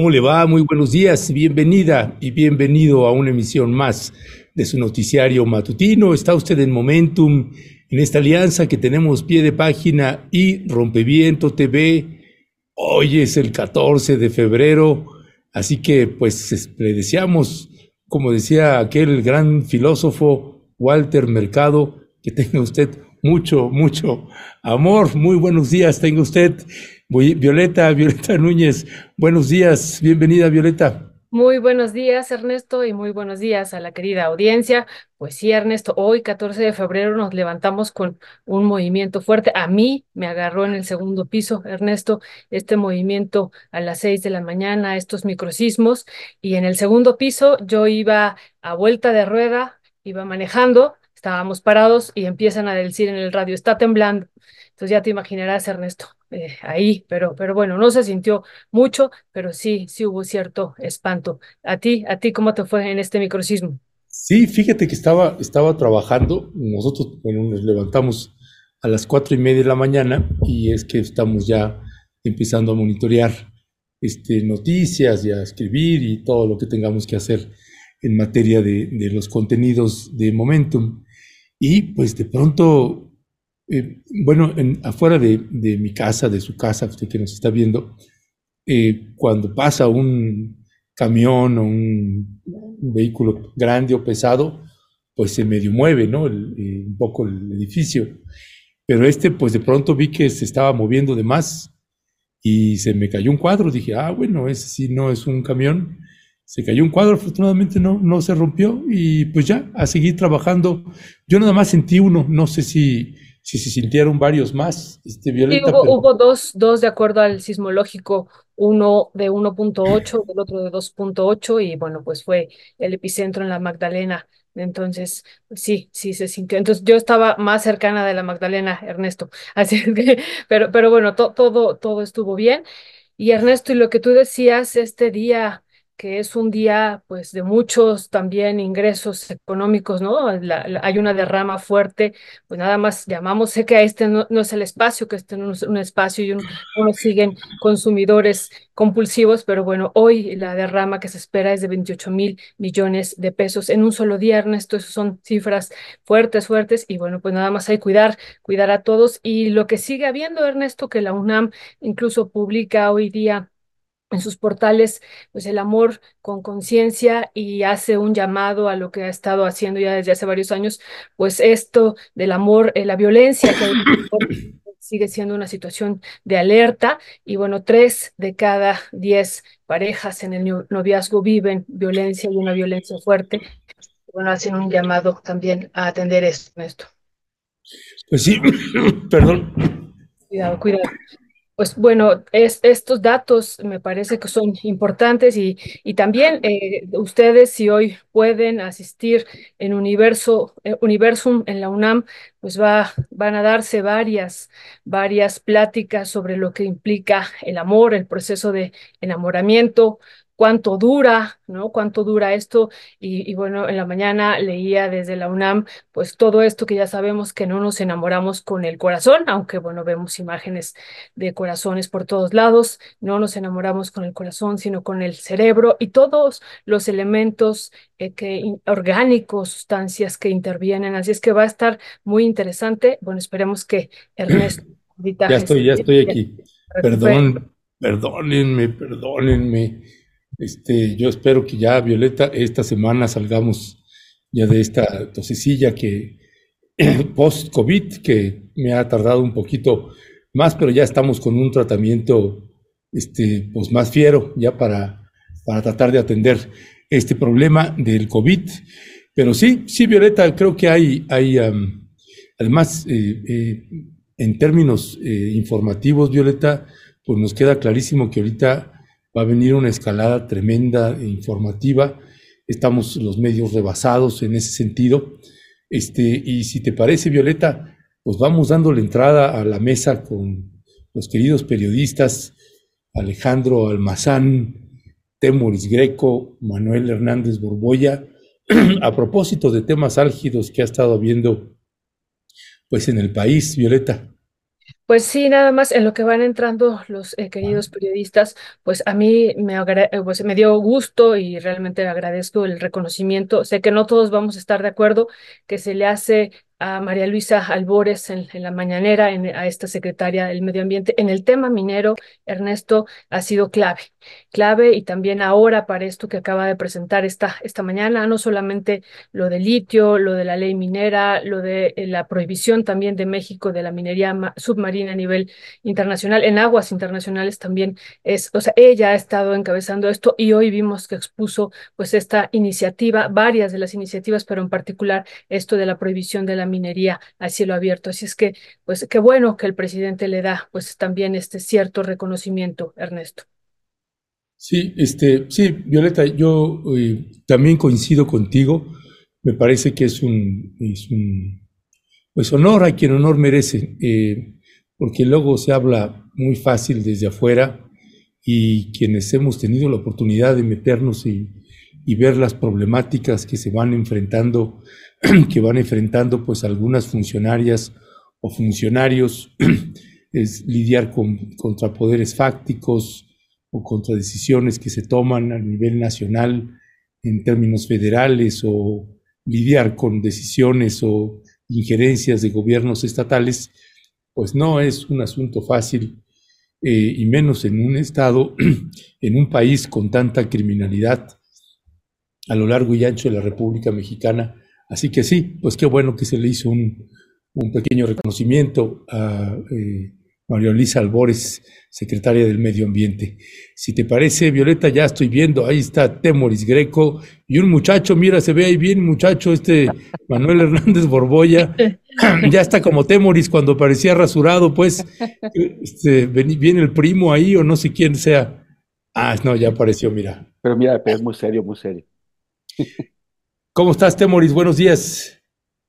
¿Cómo le va? Muy buenos días, bienvenida y bienvenido a una emisión más de su noticiario matutino. Está usted en Momentum, en esta alianza que tenemos pie de página y Rompeviento TV. Hoy es el 14 de febrero, así que pues le deseamos, como decía aquel gran filósofo Walter Mercado, que tenga usted mucho, mucho amor. Muy buenos días, tenga usted. Violeta, Violeta Núñez, buenos días, bienvenida Violeta. Muy buenos días, Ernesto, y muy buenos días a la querida audiencia. Pues sí, Ernesto, hoy, 14 de febrero, nos levantamos con un movimiento fuerte. A mí me agarró en el segundo piso, Ernesto, este movimiento a las seis de la mañana, estos microsismos, y en el segundo piso yo iba a vuelta de rueda, iba manejando, estábamos parados y empiezan a decir en el radio, está temblando. Entonces ya te imaginarás, Ernesto, eh, ahí, pero, pero bueno, no se sintió mucho, pero sí, sí hubo cierto espanto. ¿A ti, a ti cómo te fue en este microsismo? Sí, fíjate que estaba, estaba trabajando, nosotros bueno, nos levantamos a las cuatro y media de la mañana y es que estamos ya empezando a monitorear este, noticias y a escribir y todo lo que tengamos que hacer en materia de, de los contenidos de Momentum. Y pues de pronto eh, bueno, afuera de, mi casa, de su casa, usted que nos está viendo, eh, cuando pasa un camión o un, vehículo grande o pesado, pues se medio mueve, ¿no? Eh, un poco el edificio. Pero este, pues de pronto vi que se estaba moviendo de más y se me cayó un cuadro. Dije, ah, bueno, ese sí no es un camión. Se cayó un cuadro, afortunadamente no, no se rompió y pues ya, a seguir trabajando. Yo nada más sentí uno, no sé si si se sintieron varios más, este, Violeta. hubo, dos, dos de acuerdo al sismológico, uno de 1.8, el otro de 2.8, y bueno, pues fue el epicentro en la Magdalena. Entonces, sí, sí se sintió. Entonces, yo estaba más cercana de la Magdalena, Ernesto. Así que, pero, pero bueno, todo, todo estuvo bien. Y Ernesto, y lo que tú decías este día, que es un día pues de muchos también ingresos económicos, ¿no? hay una derrama fuerte, pues nada más llamamos, sé que este no, es el espacio, que este no es un espacio y uno, siguen consumidores compulsivos, pero bueno, hoy la derrama que se espera es de 28 mil millones de pesos en un solo día, Ernesto, esas son cifras fuertes, fuertes, y bueno, pues nada más hay cuidar, cuidar a todos, y lo que sigue habiendo, Ernesto, que la UNAM incluso publica hoy día en sus portales, pues el amor con conciencia y hace un llamado a lo que ha estado haciendo ya desde hace varios años, pues esto del amor, eh, la violencia que sigue siendo una situación de alerta y bueno, tres de cada diez parejas en el noviazgo viven violencia y una violencia fuerte. Bueno, hacen un llamado también a atender esto. Pues sí, perdón. Cuidado, cuidado. Pues bueno, es, estos datos me parece que son importantes y, y también eh, ustedes si hoy pueden asistir en Universo, eh, Universum en la UNAM, pues va, van a darse varias, varias pláticas sobre lo que implica el amor, el proceso de enamoramiento, cuánto dura, ¿no? Cuánto dura esto. Y, bueno, en la mañana leía desde la UNAM, pues todo esto que ya sabemos que no nos enamoramos con el corazón, aunque bueno, vemos imágenes de corazones por todos lados, no nos enamoramos con el corazón, sino con el cerebro y todos los elementos eh, que, orgánicos, sustancias que intervienen. Así es que va a estar muy interesante. Bueno, esperemos que Ernesto... ya estoy, ya estoy aquí. Perdón, perdónenme, perdónenme este, yo espero que ya, Violeta, esta semana salgamos ya de esta tosecilla que post-COVID, que me ha tardado un poquito más, pero ya estamos con un tratamiento este, pues más fiero ya para, para tratar de atender este problema del COVID. Pero sí, sí, Violeta, creo que hay, hay además, eh, eh, en términos eh, informativos, Violeta, pues nos queda clarísimo que ahorita va a venir una escalada tremenda e informativa. Estamos los medios rebasados en ese sentido. Este, y si te parece, Violeta, pues vamos dando la entrada a la mesa con los queridos periodistas Alejandro Almazán, Temoris Greco, Manuel Hernández Borboya, a propósito de temas álgidos que ha estado habiendo pues en el país, Violeta. Pues sí, nada más en lo que van entrando los eh, queridos periodistas, pues a mí me, eh, pues me dio gusto y realmente agradezco el reconocimiento. Sé que no todos vamos a estar de acuerdo, que se le hace a María Luisa Albores en, la mañanera, en- a esta secretaria del Medio Ambiente. En el tema minero, Ernesto, ha sido clave, clave y también ahora para esto que acaba de presentar esta, esta mañana, no solamente lo de litio, lo de la ley minera, lo de eh, la prohibición también de México de la minería ma- submarina a nivel internacional, en aguas internacionales también es, o sea, ella ha estado encabezando esto y hoy vimos que expuso pues esta iniciativa, varias de las iniciativas, pero en particular esto de la prohibición de la minería a cielo abierto. Así es que, pues qué bueno que el presidente le da pues también este cierto reconocimiento, Ernesto. Sí, este, sí, Violeta, yo eh, también coincido contigo. Me parece que es un, es un, pues honor a quien honor merece, eh, porque luego se habla muy fácil desde afuera y quienes hemos tenido la oportunidad de meternos y, y ver las problemáticas que se van enfrentando, que van enfrentando pues algunas funcionarias o funcionarios, es lidiar con contrapoderes fácticos o contra decisiones que se toman a nivel nacional en términos federales o lidiar con decisiones o injerencias de gobiernos estatales, pues no es un asunto fácil eh, y menos en un estado, en un país con tanta criminalidad a lo largo y ancho de la República Mexicana. Así que sí, pues qué bueno que se le hizo un, un pequeño reconocimiento a eh, María Luisa Albores, secretaria del Medio Ambiente. Si te parece, Violeta, ya estoy viendo, ahí está Temoris Greco y un muchacho, mira, se ve ahí bien, muchacho, este Manuel Hernández Borboya, ya está como Temoris cuando parecía rasurado, pues, este, viene el primo ahí o no sé quién sea. Ah, no, ya apareció, mira. Pero mira, es muy serio, muy serio. ¿Cómo estás, Temoris? Buenos días.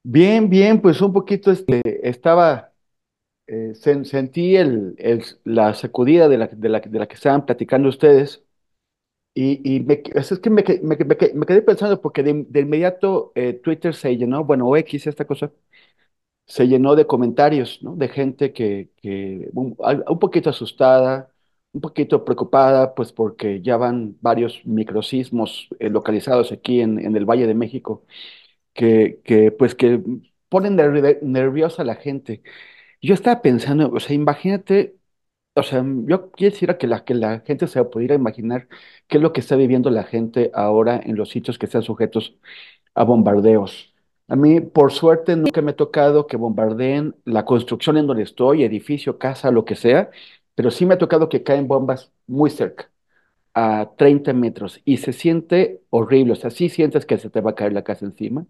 Bien, bien, pues un poquito este, estaba, eh, sen- sentí la sacudida de la, que estaban platicando ustedes y, me, es que me, que- me, que- me que- me quedé pensando porque de, de inmediato eh, Twitter se llenó, bueno, X, esta cosa, se llenó de comentarios, ¿no? De gente que, que un, un poquito asustada, un poquito preocupada, pues porque ya van varios microsismos eh, localizados aquí en, en el Valle de México que, que pues que ponen nervi- nerviosa a la gente. Yo estaba pensando, o sea, imagínate, o sea, yo quisiera que la, que la gente se pudiera imaginar qué es lo que está viviendo la gente ahora en los sitios que están sujetos a bombardeos. A mí, por suerte, nunca me ha tocado que bombardeen la construcción en donde estoy, edificio, casa, lo que sea, pero sí me ha tocado que caen bombas muy cerca, a 30 metros, y se siente horrible, o sea, sí sientes que se te va a caer la casa encima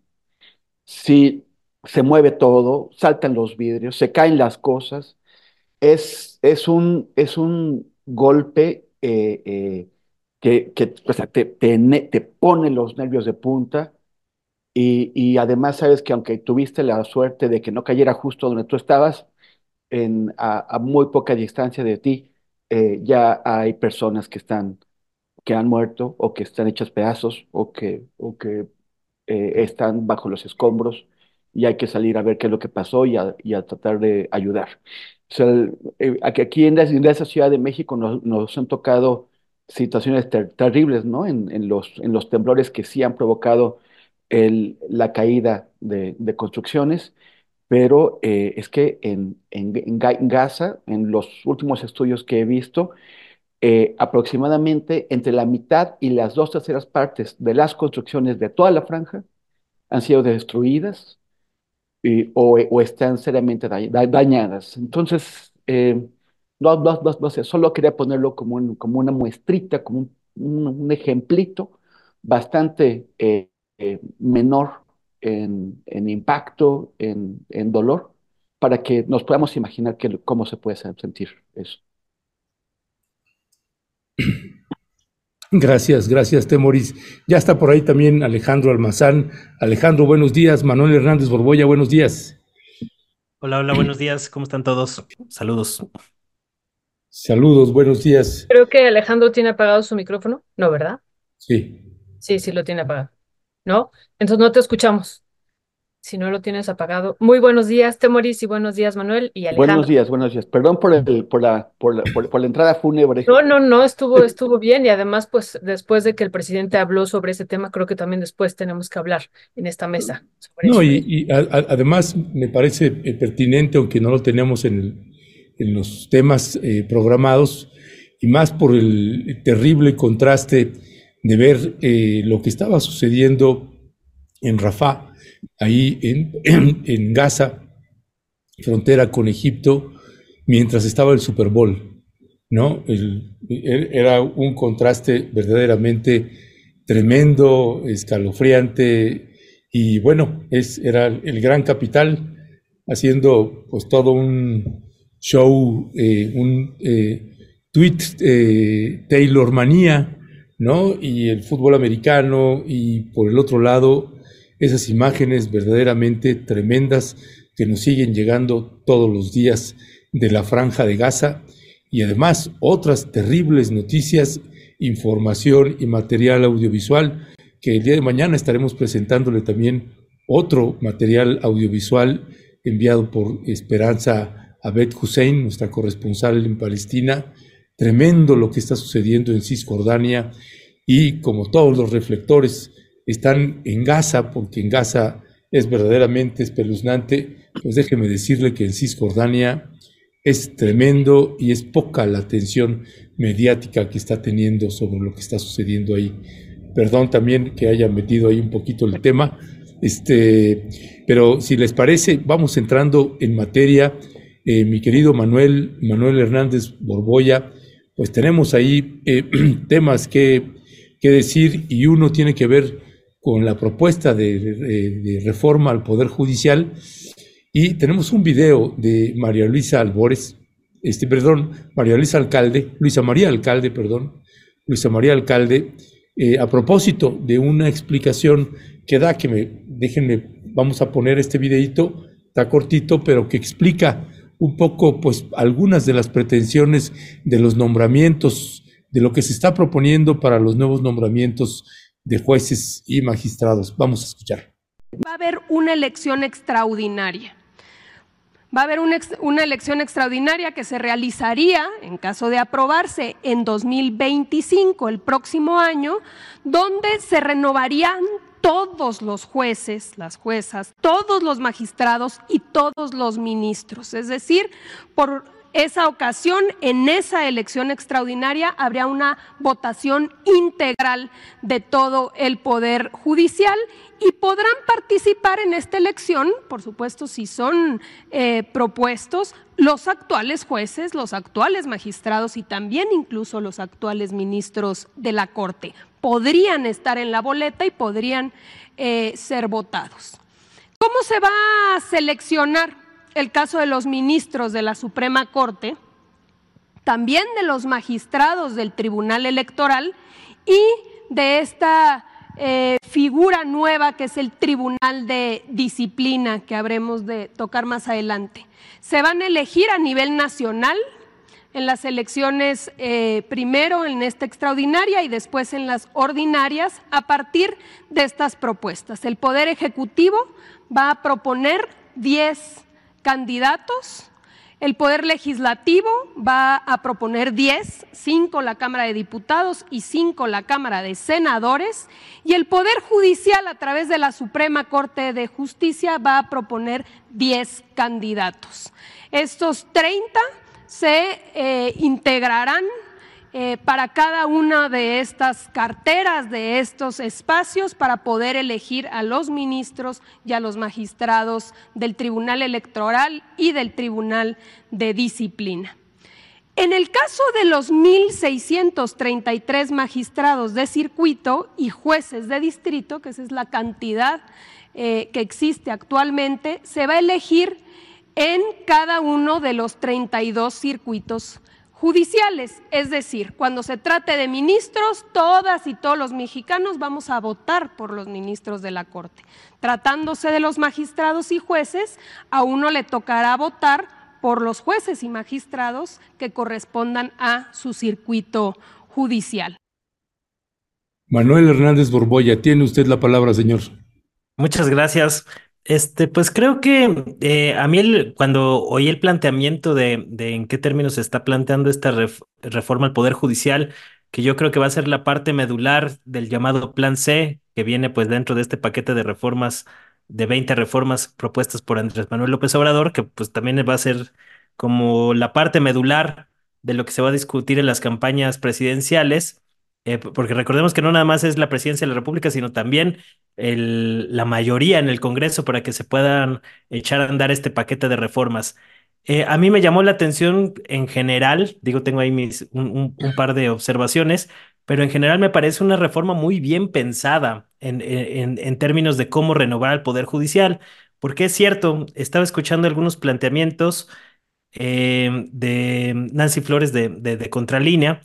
si se mueve todo, saltan los vidrios, se caen las cosas. Es, es un, es un golpe eh, eh, que, te, te, te pone los nervios de punta y, y además sabes que aunque tuviste la suerte de que no cayera justo donde tú estabas, en, a, a muy poca distancia de ti, eh, ya hay personas que están, que han muerto o que están hechas pedazos o que, o que eh, están bajo los escombros y hay que salir a ver qué es lo que pasó y a, y a tratar de ayudar. O sea, el- eh, aquí en, la- en esa Ciudad de México nos, nos han tocado situaciones ter- terribles, ¿no? En, en los, en los temblores que sí han provocado el, la caída de, de construcciones, pero eh, es que en, en, en Ga- en Gaza, en los últimos estudios que he visto, eh, aproximadamente entre la mitad y las dos terceras partes de las construcciones de toda la franja han sido destruidas y- o, están seriamente da- da- dañadas. Entonces, eh, no, no, no, no sé, solo quería ponerlo como, un- como una muestrita, como un, ejemplito bastante eh, eh, menor en, en impacto, en, en dolor, para que nos podamos imaginar que, cómo se puede sentir eso. Gracias, gracias, Temoris. Ya está por ahí también Alejandro Almazán. Alejandro, buenos días. Manuel Hernández Borboya, buenos días. Hola, hola, buenos días. ¿Cómo están todos? Saludos. Saludos, buenos días. Creo que Alejandro tiene apagado su micrófono, ¿no, verdad? Sí. Sí, sí lo tiene apagado, ¿no? Entonces no te escuchamos. Si no lo tienes apagado. Muy buenos días, Temoris, y buenos días, Manuel y Alejandro. Buenos días, buenos días. Perdón por, el, por, la, por, la, por, la entrada fúnebre. No, no, no, estuvo, estuvo bien y además, pues después de que el presidente habló sobre ese tema, creo que también después tenemos que hablar en esta mesa. Sobre no, y, y a, a, además me parece eh, pertinente, aunque no lo tenemos en, en los temas eh, programados, y más por el terrible contraste de ver eh, lo que estaba sucediendo en Rafah ahí en, en, Gaza, frontera con Egipto, mientras estaba el Super Bowl, ¿no? Era un contraste verdaderamente tremendo, escalofriante, y bueno, es, era el gran capital haciendo pues todo un show, eh, un eh, tweet Taylor manía, Y el fútbol americano, y por el otro lado, esas imágenes verdaderamente tremendas que nos siguen llegando todos los días de la franja de Gaza y además otras terribles noticias, información y material audiovisual que el día de mañana estaremos presentándole también otro material audiovisual enviado por Esperanza Abed Hussein, nuestra corresponsal en Palestina. Tremendo lo que está sucediendo en Cisjordania y como todos los reflectores están en Gaza, porque en Gaza es verdaderamente espeluznante, pues déjeme decirle que en Cisjordania es tremendo y es poca la atención mediática que está teniendo sobre lo que está sucediendo ahí. Perdón también que haya metido ahí un poquito el tema, este, pero si les parece, vamos entrando en materia. Eh, mi querido Manuel, Manuel Hernández Borboya, pues tenemos ahí eh, temas que, que decir y uno tiene que ver con la propuesta de, reforma al Poder Judicial. Y tenemos un video de María Luisa Albores, este, perdón, María Luisa Alcalde, Luisa María Alcalde, perdón, Luisa María Alcalde, eh, a propósito de una explicación que da, que me, déjenme, vamos a poner este videito, está cortito, pero que explica un poco, pues, algunas de las pretensiones de los nombramientos, de lo que se está proponiendo para los nuevos nombramientos de jueces y magistrados. Vamos a escuchar. Va a haber una elección extraordinaria. Va a haber una, elección extraordinaria que se realizaría, en caso de aprobarse, en 2025, el próximo año, donde se renovarían todos los jueces, las juezas, todos los magistrados y todos los ministros. Es decir, por esa ocasión, en esa elección extraordinaria, habría una votación integral de todo el Poder Judicial y podrán participar en esta elección, por supuesto, si son eh, propuestos, los actuales jueces, los actuales magistrados y también incluso los actuales ministros de la Corte. Podrían estar en la boleta y podrían eh, ser votados. ¿Cómo se va a seleccionar? el caso de los ministros de la Suprema Corte, también de los magistrados del Tribunal Electoral y de esta eh, figura nueva que es el Tribunal de Disciplina que habremos de tocar más adelante. Se van a elegir a nivel nacional en las elecciones eh, primero en esta extraordinaria y después en las ordinarias a partir de estas propuestas. El Poder Ejecutivo va a proponer 10 candidatos. El Poder Legislativo va a proponer 10, 5 la Cámara de Diputados y 5 la Cámara de Senadores. Y el Poder Judicial, a través de la Suprema Corte de Justicia, va a proponer 10 candidatos. Estos 30 se eh, integrarán eh, para cada una de estas carteras, de estos espacios, para poder elegir a los ministros y a los magistrados del Tribunal Electoral y del Tribunal de Disciplina. En el caso de los 1.633 magistrados de circuito y jueces de distrito, que esa es la cantidad eh, que existe actualmente, se va a elegir en cada uno de los 32 circuitos judiciales, es decir, cuando se trate de ministros, todas y todos los mexicanos vamos a votar por los ministros de la Corte. Tratándose de los magistrados y jueces, a uno le tocará votar por los jueces y magistrados que correspondan a su circuito judicial. Manuel Hernández Borboya, tiene usted la palabra, señor. Muchas gracias. Este, pues creo que eh, a mí el- cuando oí el planteamiento de, de en qué términos se está planteando esta ref- reforma al Poder Judicial, que yo creo que va a ser la parte medular del llamado Plan C, que viene pues dentro de este paquete de reformas, de 20 reformas propuestas por Andrés Manuel López Obrador, que pues también va a ser como la parte medular de lo que se va a discutir en las campañas presidenciales, eh, porque recordemos que no nada más es la presidencia de la República, sino también el- la mayoría en el Congreso para que se puedan echar a andar este paquete de reformas. Eh, a mí me llamó la atención en general, digo, tengo ahí mis, un, un- un par de observaciones, pero en general me parece una reforma muy bien pensada en, en, en términos de cómo renovar el Poder Judicial, porque es cierto, estaba escuchando algunos planteamientos eh, de Nancy Flores de, de, de Contralínea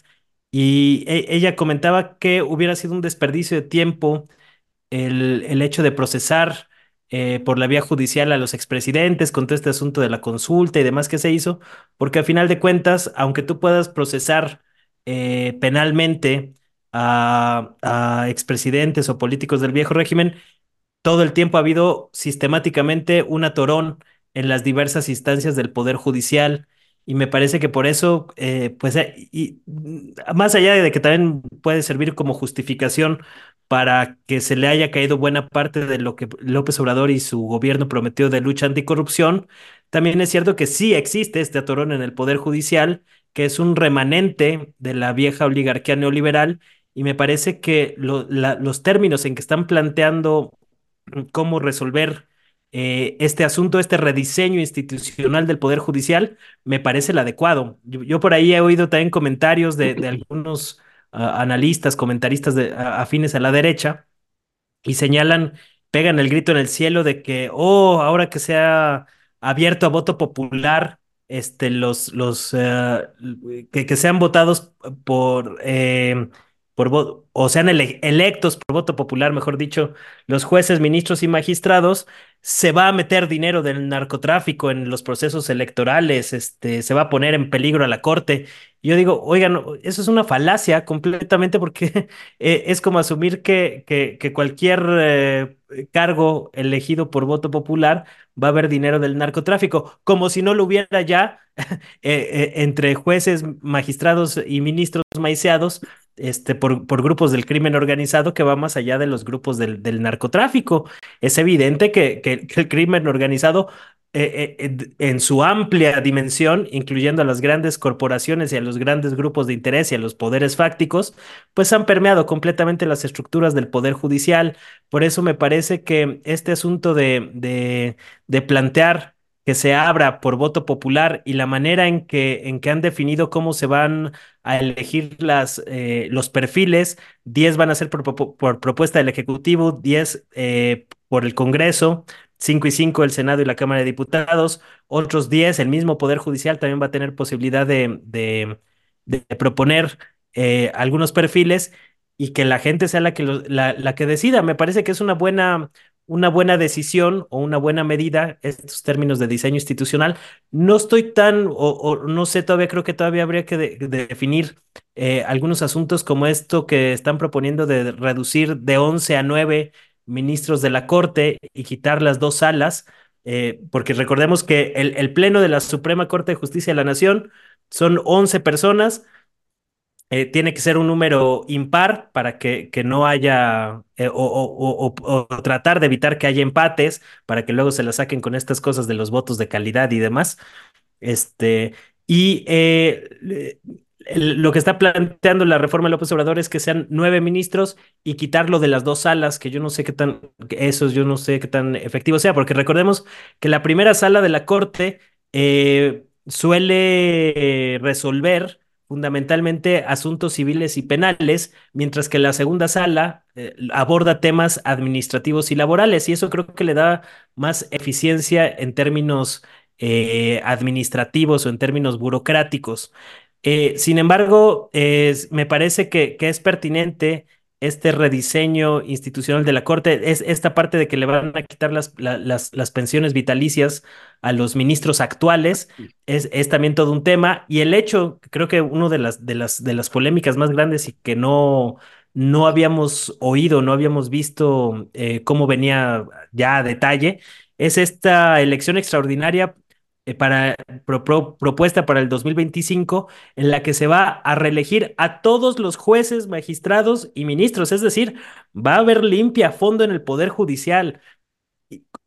y e- ella comentaba que hubiera sido un desperdicio de tiempo el, el hecho de procesar eh, por la vía judicial a los expresidentes con todo este asunto de la consulta y demás que se hizo, porque al final de cuentas, aunque tú puedas procesar eh, penalmente a, a expresidentes o políticos del viejo régimen, todo el tiempo ha habido sistemáticamente un atorón en las diversas instancias del Poder Judicial y me parece que por eso, eh, pues, eh, y, mm, más allá de que también puede servir como justificación para que se le haya caído buena parte de lo que López Obrador y su gobierno prometió de lucha anticorrupción, también es cierto que sí existe este atorón en el Poder Judicial, que es un remanente de la vieja oligarquía neoliberal y me parece que los términos en que están planteando cómo resolver eh, este asunto, este rediseño institucional del Poder Judicial, me parece el adecuado. Yo, por ahí he oído también comentarios de, de algunos ah, analistas, comentaristas de, afines a la derecha y señalan, pegan el grito en el cielo de que, oh, ahora que se ha abierto a voto popular, este, los, los, eh, que, que sean votados por, eh, por vo- o sean ele- electos por voto popular, mejor dicho, los jueces, ministros y magistrados, se va a meter dinero del narcotráfico en los procesos electorales, este, se va a poner en peligro a la corte. Yo digo, oigan, eso es una falacia completamente porque eh, es como asumir que, que, que cualquier eh, cargo elegido por voto popular va a haber dinero del narcotráfico, como si no lo hubiera ya eh, eh, entre jueces, magistrados y ministros maiceados este, por, por grupos del crimen organizado que va más allá de los grupos del, del narcotráfico. Es evidente que, que- el crimen organizado eh, eh, en su amplia dimensión, incluyendo a las grandes corporaciones y a los grandes grupos de interés y a los poderes fácticos, pues han permeado completamente las estructuras del poder judicial. Por eso me parece que este asunto de, de, de plantear que se abra por voto popular y la manera en que, en que han definido cómo se van a elegir las, eh, los perfiles, 10 van a ser por, por- propuesta del Ejecutivo, 10 eh, por el Congreso, 5 y 5 el Senado y la Cámara de Diputados, otros 10, el mismo Poder Judicial también va a tener posibilidad de, de, proponer eh, algunos perfiles y que la gente sea la que, la, la que decida. Me parece que es una buena, una buena decisión o una buena medida estos términos de diseño institucional. No estoy tan, o, no sé, todavía creo que todavía habría que de- de definir eh, algunos asuntos como esto que están proponiendo de reducir de 11 a 9 ministros de la Corte y quitar las dos salas, eh, porque recordemos que el, el Pleno de la Suprema Corte de Justicia de la Nación son 11 personas eh, tiene que ser un número impar para que, que no haya, eh, o, o- o- tratar de evitar que haya empates, para que luego se la saquen con estas cosas de los votos de calidad y demás. Este, y eh, lo que está planteando la reforma de López Obrador es que sean nueve ministros y quitarlo de las dos salas, que yo no sé qué tan, esos yo no sé qué tan efectivo sea, porque recordemos que la primera sala de la Corte suele resolver fundamentalmente asuntos civiles y penales, mientras que la segunda sala eh, aborda temas administrativos y laborales, y eso creo que le da más eficiencia en términos eh, administrativos o en términos burocráticos. Eh, sin embargo, me parece que, que es pertinente este rediseño institucional de la Corte, es esta parte de que le van a quitar las, la- las, las pensiones vitalicias a los ministros actuales, es, es también todo un tema. Y el hecho, creo que una de las, de las, de las polémicas más grandes y que no, no habíamos oído, no habíamos visto eh, cómo venía ya a detalle, es esta elección extraordinaria eh, para, propuesta para el 2025 en la que se va a reelegir a todos los jueces, magistrados y ministros. Es decir, va a haber limpia a fondo en el Poder Judicial.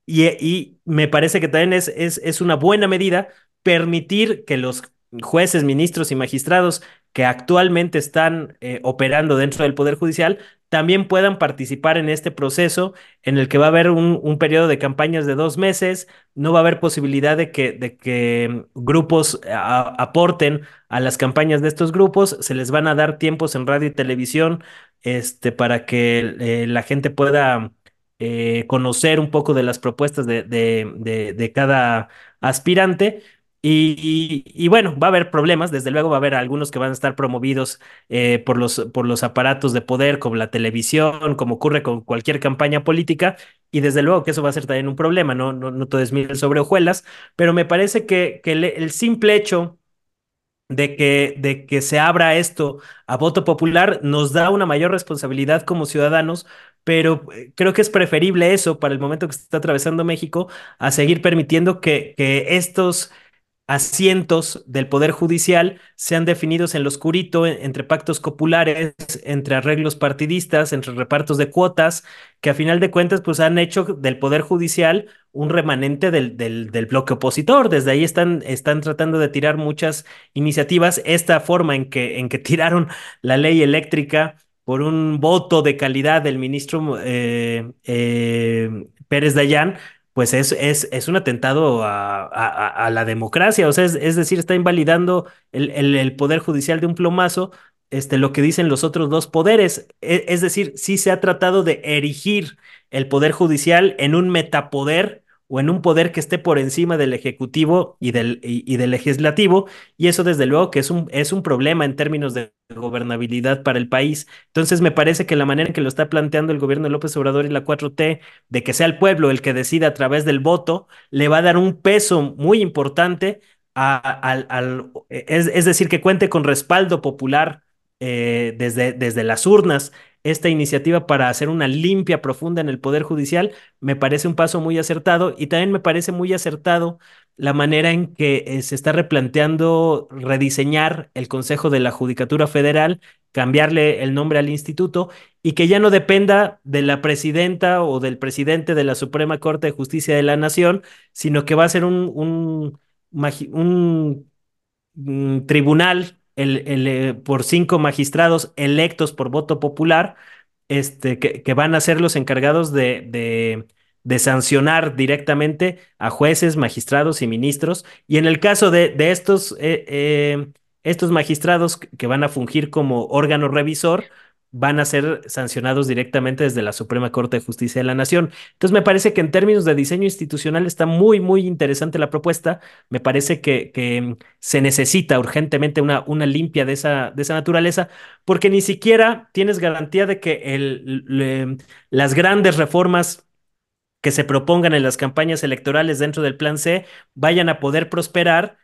Y, me parece que también es, es, es una buena medida permitir que los jueces, ministros y magistrados que actualmente están eh, operando dentro del Poder Judicial también puedan participar en este proceso en el que va a haber un, periodo de campañas de dos meses, no va a haber posibilidad de que, de que grupos aporten a las campañas de estos grupos, se les van a dar tiempos en radio y televisión este, para que eh, la gente pueda eh, conocer un poco de las propuestas de, de, de cada aspirante y, bueno, va a haber problemas, desde luego va a haber algunos que van a estar promovidos eh, por los, por los aparatos de poder, como la televisión, como ocurre con cualquier campaña política, y desde luego que eso va a ser también un problema, no, no, no todo es sobre hojuelas, pero me parece que, que el, simple hecho de que, de que se abra esto a voto popular nos da una mayor responsabilidad como ciudadanos, pero eh, creo que es preferible eso para el momento que se está atravesando México a seguir permitiendo que, que estos asientos del Poder Judicial sean definidos en lo oscurito, entre pactos copulares, entre arreglos partidistas, entre repartos de cuotas, que a final de cuentas pues han hecho del Poder Judicial un remanente del, del, del bloque opositor. Desde ahí están, están tratando de tirar muchas iniciativas. Esta forma en que, en que tiraron la ley eléctrica por un voto de calidad del ministro eh, eh, Pérez Dayán, pues es, es, es un atentado a, la democracia, o sea, es, decir, está invalidando el, el, poder judicial de un plomazo, este, lo que dicen los otros dos poderes, es, es decir, sí se ha tratado de erigir el poder judicial en un metapoder o en un poder que esté por encima del ejecutivo y del, y, del legislativo, y eso desde luego que es un, es un problema en términos de gobernabilidad para el país. Entonces me parece que la manera en que lo está planteando el gobierno de López Obrador y la 4T, de que sea el pueblo el que decida a través del voto, le va a dar un peso muy importante al, al es, es, decir, que cuente con respaldo popular eh, desde, desde las urnas esta iniciativa para hacer una limpia profunda en el Poder Judicial, me parece un paso muy acertado y también me parece muy acertado la manera en que eh, se está replanteando rediseñar el Consejo de la Judicatura Federal, cambiarle el nombre al instituto y que ya no dependa de la presidenta o del presidente de la Suprema Corte de Justicia de la Nación, sino que va a ser un, un, un tribunal eh, por cinco magistrados electos por voto popular, este, que, van a ser los encargados de, sancionar directamente a jueces, magistrados y ministros. Y en el caso de, eh, eh, estos magistrados que van a fungir como órgano revisor, van a ser sancionados directamente desde la Suprema Corte de Justicia de la Nación. Entonces, me parece que en términos de diseño institucional está muy, muy interesante la propuesta. Me parece que, que se necesita urgentemente una, una limpia de esa, de esa naturaleza, porque ni siquiera tienes garantía de que el, las grandes reformas que se propongan en las campañas electorales dentro del Plan C vayan a poder prosperar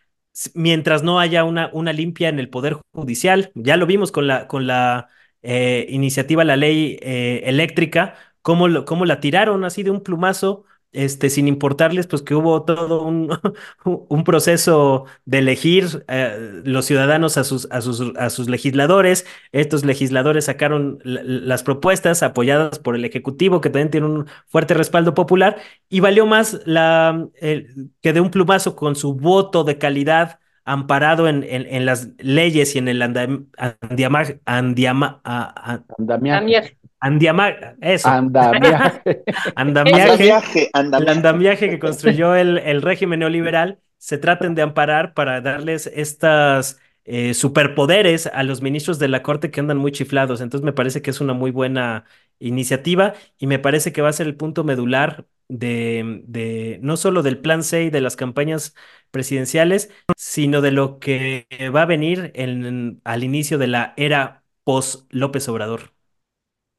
mientras no haya una, una limpia en el Poder Judicial. Ya lo vimos con la, con la eh, iniciativa la ley eh, eléctrica, cómo, lo, cómo la tiraron así de un plumazo, este, sin importarles pues que hubo todo un, un proceso de elegir eh, los ciudadanos a sus, a, sus, a sus legisladores. Estos legisladores sacaron las propuestas apoyadas por el Ejecutivo, que también tiene un fuerte respaldo popular, y valió más la, que de un plumazo con su voto de calidad amparado en, en, las leyes y en el andamiaje, andiama, andamiaje. Andiamaje, eso. Andamiaje. andamiaje, El andamiaje que construyó el, el régimen neoliberal se traten de amparar para darles estas eh, superpoderes a los ministros de la Corte que andan muy chiflados. Entonces me parece que es una muy buena iniciativa y me parece que va a ser el punto medular de, de no solo del plan C y de las campañas presidenciales, sino de lo que va a venir en, al inicio de la era post López Obrador.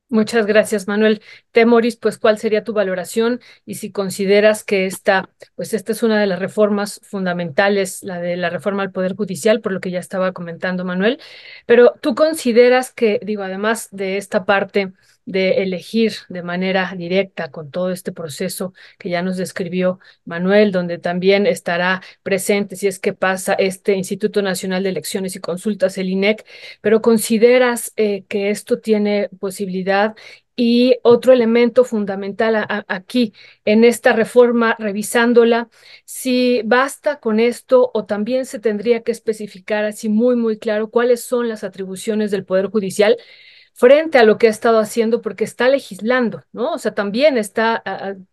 Muchas gracias, Manuel. Temoris, pues, ¿cuál sería tu valoración? Y si consideras que esta, pues, esta es una de las reformas fundamentales, la de la reforma al Poder Judicial, por lo que ya estaba comentando Manuel, pero tú consideras que, digo, además de esta parte de elegir de manera directa con todo este proceso que ya nos describió Manuel, donde también estará presente si es que pasa este Instituto Nacional de Elecciones y Consultas, el INEC, pero consideras eh, que esto tiene posibilidad y otro elemento fundamental aquí en esta reforma, revisándola, si basta con esto o también se tendría que especificar así muy, muy claro cuáles son las atribuciones del Poder Judicial frente a lo que ha estado haciendo porque está legislando, ¿no? O sea, también está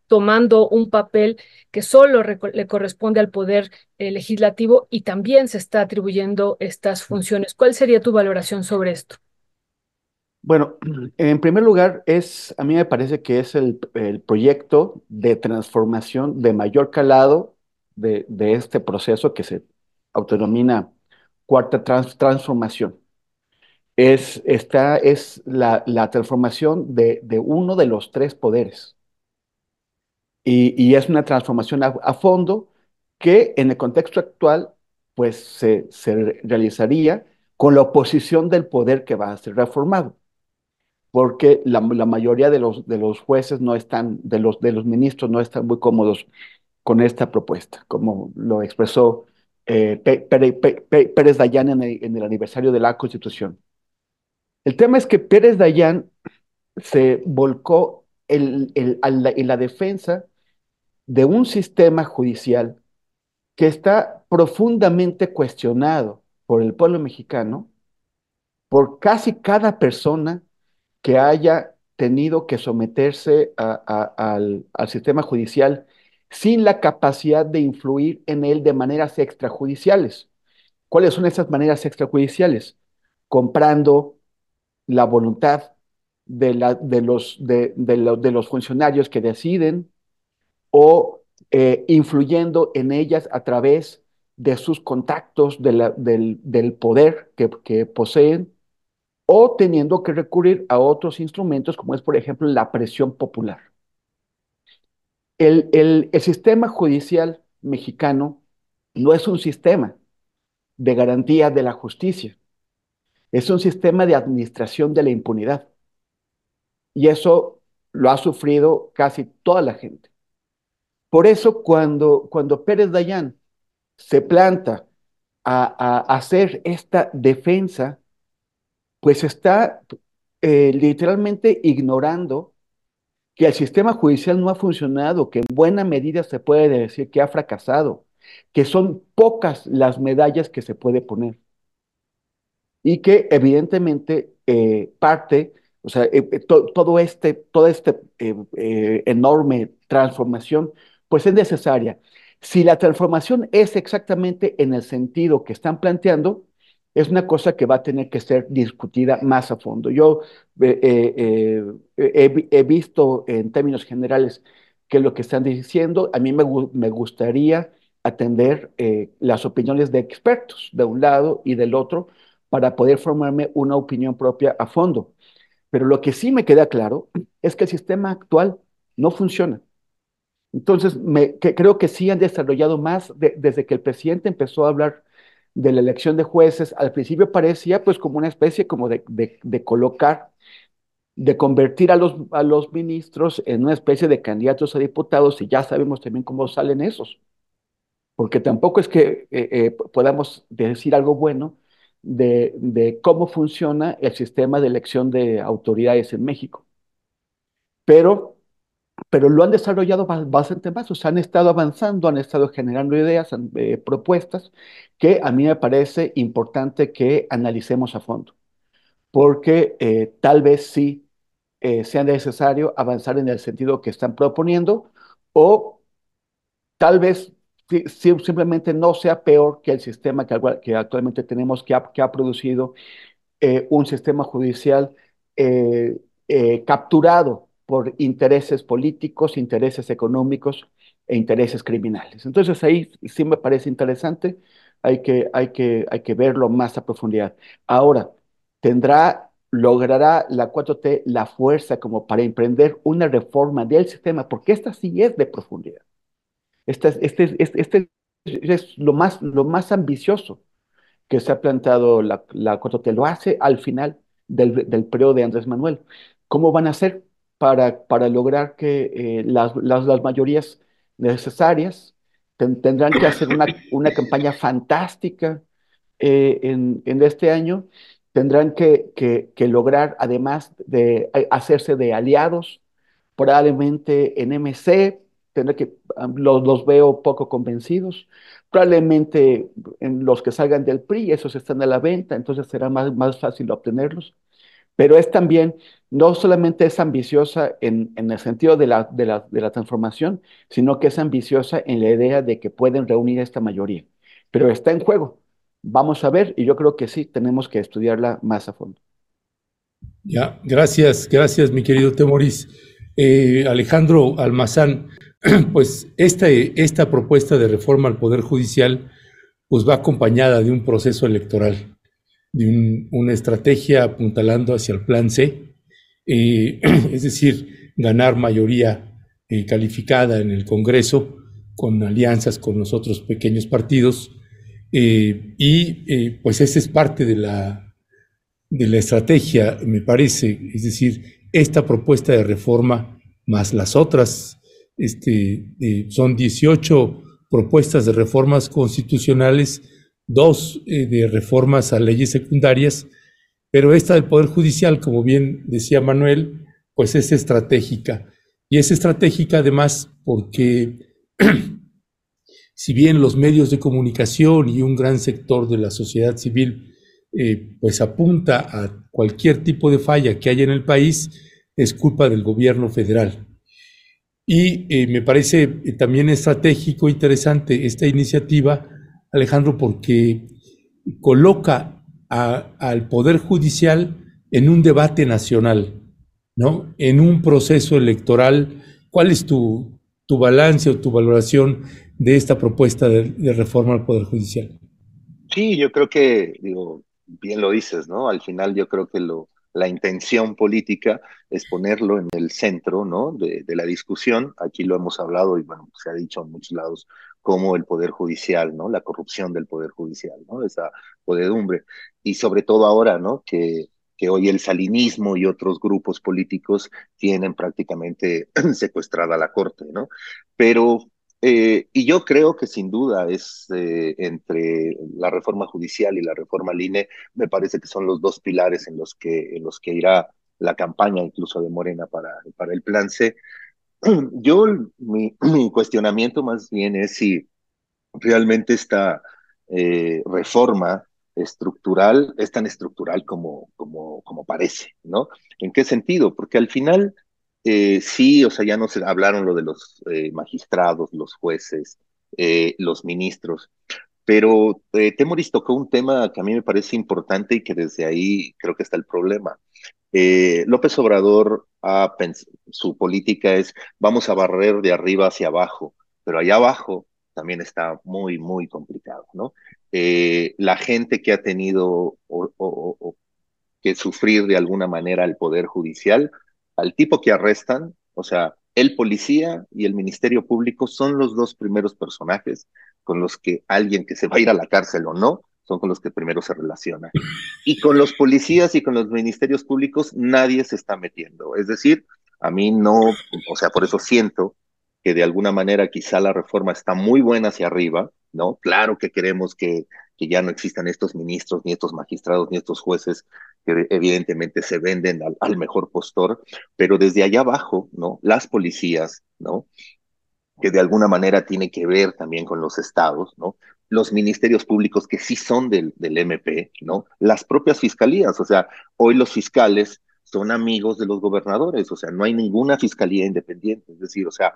tomando un papel que solo le corresponde al Poder eh, Legislativo y también se está atribuyendo estas funciones. ¿Cuál sería tu valoración sobre esto? Bueno, en primer lugar, es, a mí me parece que es el, proyecto de transformación de mayor calado de, este proceso que se autodenomina cuarta transformación. Es, esta es la, transformación de, uno de los tres poderes. Y, es una transformación a, fondo que en el contexto actual, pues se, se realizaría con la oposición del poder que va a ser reformado porque la, mayoría de los, de los jueces no están, de los, de los ministros no están muy cómodos con esta propuesta, como lo expresó eh, Pérez Dayan en el, aniversario de la Constitución. El tema es que Pérez Dayan se volcó en la defensa de un sistema judicial que está profundamente cuestionado por el pueblo mexicano, por casi cada persona que haya tenido que someterse al, sistema judicial sin la capacidad de influir en él de maneras extrajudiciales. ¿Cuáles son esas maneras extrajudiciales? Comprando la voluntad de, los, de, los, funcionarios que deciden o eh, influyendo en ellas a través de sus contactos, del, poder que, que poseen o teniendo que recurrir a otros instrumentos como es, por ejemplo, la presión popular. El, el, sistema judicial mexicano no es un sistema de garantía de la justicia, es un sistema de administración de la impunidad. Y eso lo ha sufrido casi toda la gente. Por eso cuando, cuando Pérez Dayán se planta a hacer esta defensa pues está eh, literalmente ignorando que el sistema judicial no ha funcionado, que en buena medida se puede decir que ha fracasado, que son pocas las medallas que se puede poner y que evidentemente eh, parte, o sea, eh, todo este, toda esta enorme transformación, pues es necesaria. Si la transformación es exactamente en el sentido que están planteando, es una cosa que va a tener que ser discutida más a fondo. Yo eh, eh, eh, he, visto en términos generales que lo que están diciendo, a mí me, gustaría atender las opiniones de expertos de un lado y del otro para poder formarme una opinión propia a fondo. Pero lo que sí me queda claro es que el sistema actual no funciona. Entonces, creo que sí han desarrollado más desde que el presidente empezó a hablar de la elección de jueces, al principio parecía pues como una especie como de, colocar, de convertir a los, a los ministros en una especie de candidatos a diputados y ya sabemos también cómo salen esos, porque tampoco es que eh, eh, podamos decir algo bueno de, cómo funciona el sistema de elección de autoridades en México. Pero pero lo han desarrollado bastante más, o sea, han estado avanzando, han estado generando ideas, eh, propuestas, que a mí me parece importante que analicemos a fondo, porque eh, tal vez sí eh, sea necesario avanzar en el sentido que están proponiendo, o tal vez simplemente no sea peor que el sistema que, actualmente tenemos, que ha, producido un sistema judicial capturado por intereses políticos, intereses económicos e intereses criminales. Entonces ahí sí me parece interesante, hay que, hay que, hay que verlo más a profundidad. Ahora, ¿tendrá, logrará la 4T la fuerza como para emprender una reforma del sistema? Porque esta sí es de profundidad. Este, este, este, es lo más, lo más ambicioso que se ha planteado la, la 4T. Lo hace al final del, del periodo de Andrés Manuel. ¿cómo van a hacer para, para lograr que eh, las, las, las, mayorías necesarias tendrán que hacer una, una campaña fantástica eh, en, en, este año? Tendrán que, que, que lograr, además de hacerse de aliados, probablemente en MC, tendré que, los, los, veo poco convencidos. Probablemente en los que salgan del PRI, esos están a la venta, entonces será más, más fácil obtenerlos. Pero es también, no solamente es ambiciosa en, en el sentido de la, de, la, de la transformación, sino que es ambiciosa en la idea de que pueden reunir esta mayoría. Pero está en juego. Vamos a ver, y yo creo que sí, tenemos que estudiarla más a fondo. Ya, gracias, gracias, mi querido Temoris. Eh, Alejandro Almazán, pues esta, esta propuesta de reforma al Poder Judicial pues va acompañada de un proceso electoral, de un, una estrategia apuntalando hacia el plan C, eh, es decir, ganar mayoría eh, calificada en el Congreso con alianzas con los otros pequeños partidos. Eh, y pues esa es parte de la, de la estrategia, me parece, es decir, esta propuesta de reforma más las otras este, eh, son 18 propuestas de reformas constitucionales, dos eh, de reformas a leyes secundarias, pero esta del Poder Judicial, como bien decía Manuel, pues es estratégica. Y es estratégica además porque si bien los medios de comunicación y un gran sector de la sociedad civil eh, pues apunta a cualquier tipo de falla que haya en el país, es culpa del gobierno federal. Y eh, me parece eh, también estratégico, interesante esta iniciativa, Alejandro, porque coloca al Poder Judicial en un debate nacional, ¿no? En un proceso electoral. ¿Cuál es tu, tu balance o tu valoración de esta propuesta de reforma al Poder Judicial? Sí, yo creo que, digo, bien lo dices, ¿no? Al final yo creo que lo, la intención política es ponerlo en el centro ¿no? de, la discusión. Aquí lo hemos hablado y bueno, se ha dicho en muchos lados como el poder judicial, ¿no? La corrupción del poder judicial, ¿no? Esa podedumbre. Y sobre todo ahora, ¿no? Que, que hoy el salinismo y otros grupos políticos tienen prácticamente secuestrada la corte, ¿no? Pero eh, y yo creo que sin duda es eh, entre la reforma judicial y la reforma al INE, me parece que son los dos pilares en los que, en los que irá la campaña incluso de Morena para, para el plan C. Yo, mi, mi cuestionamiento más bien es si realmente esta eh, reforma estructural es tan estructural como, como, como parece, ¿no? ¿En qué sentido? Porque al final eh, sí, o sea, ya no se hablaron lo de los eh, magistrados, los jueces, eh, los ministros, pero Temoris tocó un tema que a mí me parece importante y que desde ahí creo que está el problema. López Obrador, su política es vamos a barrer de arriba hacia abajo, pero allá abajo también está muy, muy complicado, ¿no? La gente que ha tenido que sufrir de alguna manera el Poder Judicial, al tipo que arrestan, o sea, el policía y el Ministerio Público son los dos primeros personajes con los que alguien que se va a ir a la cárcel o no, son con los que primero se relaciona. Y con los policías y con los ministerios públicos nadie se está metiendo. Es decir, a mí no, o sea, por eso siento que de alguna manera quizá la reforma está muy buena hacia arriba, ¿no? Claro que queremos que, que ya no existan estos ministros, ni estos magistrados, ni estos jueces que evidentemente se venden al, mejor postor, pero desde allá abajo, ¿no? Las policías, ¿no? Que de alguna manera tiene que ver también con los estados, ¿no? Los ministerios públicos que sí son del, del MP, ¿no? Las propias fiscalías, o sea, hoy los fiscales son amigos de los gobernadores, o sea, no hay ninguna fiscalía independiente, es decir, o sea,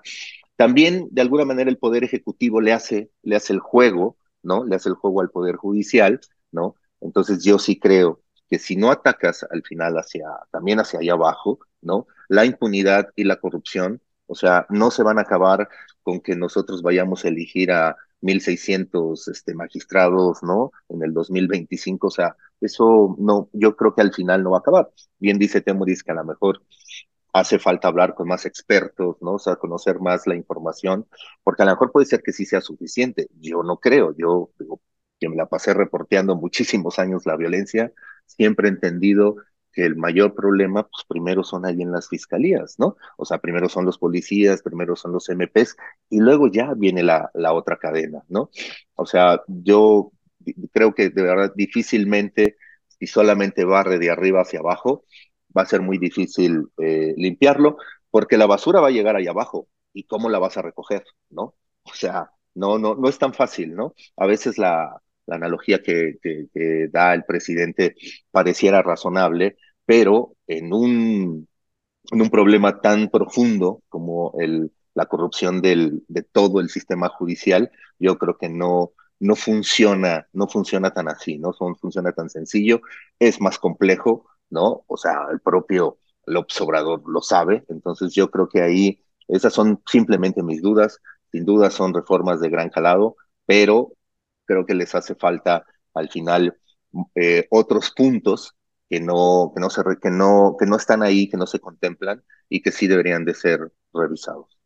también de alguna manera el poder ejecutivo le hace, le hace el juego, ¿no? Le hace el juego al poder judicial, ¿no? Entonces yo sí creo que si no atacas al final hacia, también hacia allá abajo, ¿no? La impunidad y la corrupción, o sea, no se van a acabar con que nosotros vayamos a elegir a 1.600 este, magistrados, ¿no? En el 2025, o sea, eso no, yo creo que al final no va a acabar. Bien dice Temuris que a lo mejor hace falta hablar con más expertos, ¿no? O sea, conocer más la información, porque a lo mejor puede ser que sí sea suficiente. Yo no creo, yo digo, que me la pasé reporteando muchísimos años la violencia, siempre he entendido que el mayor problema, pues primero son ahí en las fiscalías, ¿no? O sea, primero son los policías, primero son los MPs y luego ya viene la, la otra cadena, ¿no? O sea, yo creo que de verdad difícilmente, si solamente barre de arriba hacia abajo, va a ser muy difícil eh, limpiarlo, porque la basura va a llegar ahí abajo. ¿Y cómo la vas a recoger? ¿No? O sea, no, no, no es tan fácil, ¿no? A veces la, la analogía que, que, da el presidente pareciera razonable, pero en un, en un problema tan profundo como el, la corrupción del, de todo el sistema judicial, yo creo que no, no funciona, no funciona tan así, no funciona tan sencillo, es más complejo, ¿no? O sea, el propio López Obrador lo sabe, entonces yo creo que ahí esas son simplemente mis dudas, sin duda son reformas de gran calado, pero creo que les hace falta al final eh, otros puntos que no, que, no se, que, no, que no están ahí, que no se contemplan y que sí deberían de ser revisados.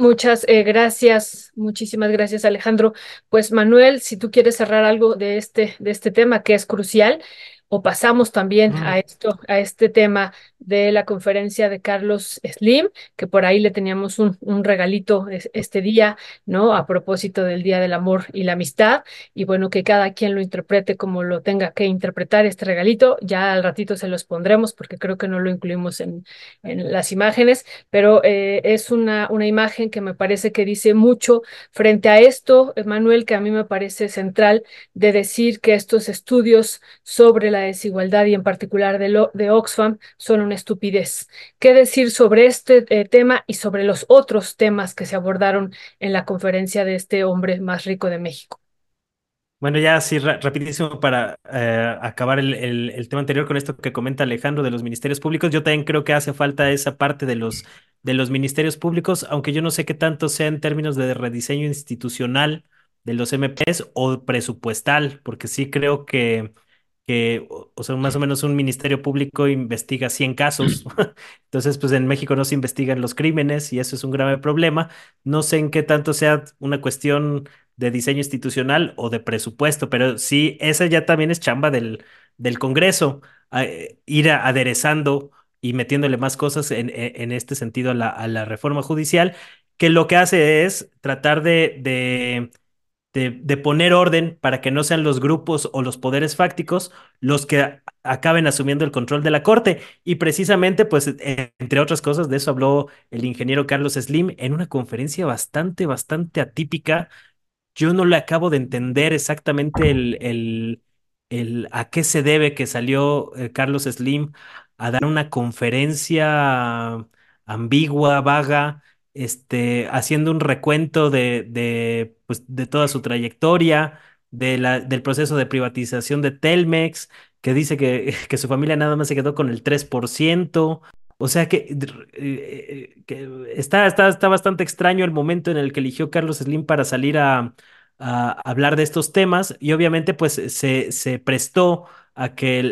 Muchas eh, gracias, muchísimas gracias Alejandro. Pues Manuel, si tú quieres cerrar algo de este, de este tema que es crucial, o pasamos también a esto, a este tema de la conferencia de Carlos Slim, que por ahí le teníamos un, un regalito este día, ¿no? A propósito del Día del Amor y la Amistad, y bueno, que cada quien lo interprete como lo tenga que interpretar este regalito, ya al ratito se los pondremos porque creo que no lo incluimos en, en las imágenes, pero eh, es una, una imagen que me parece que dice mucho frente a esto, Manuel, que a mí me parece central de decir que estos estudios sobre la desigualdad y en particular de, lo, de Oxfam son una estupidez. ¿Qué decir sobre este eh, tema y sobre los otros temas que se abordaron en la conferencia de este hombre más rico de México? Bueno, ya así rapidísimo para eh, acabar el, el, tema anterior con esto que comenta Alejandro de los ministerios públicos. Yo también creo que hace falta esa parte de los, de los ministerios públicos, aunque yo no sé qué tanto sea en términos de rediseño institucional de los MPs o presupuestal, porque sí creo que que, o sea, más o menos un ministerio público investiga 100 casos, entonces pues en México no se investigan los crímenes y eso es un grave problema. No sé en qué tanto sea una cuestión de diseño institucional o de presupuesto, pero sí, esa ya también es chamba del, del Congreso, eh, ir aderezando y metiéndole más cosas en, e, en este sentido a la, a la, reforma judicial, que lo que hace es tratar de, de de, poner orden para que no sean los grupos o los poderes fácticos los que acaben asumiendo el control de la corte. Y precisamente, pues, e, entre otras cosas, de eso habló el ingeniero Carlos Slim en una conferencia bastante, bastante atípica. Yo no le acabo de entender exactamente el, el, el a qué se debe que salió eh, Carlos Slim a dar una conferencia ambigua, vaga este, haciendo un recuento de, de, pues, de toda su trayectoria, de la, del proceso de privatización de Telmex, que dice que, que su familia nada más se quedó con el 3%. O sea que, eh, que está, está, está, bastante extraño el momento en el que eligió Carlos Slim para salir a, a hablar de estos temas y obviamente pues se, se prestó a que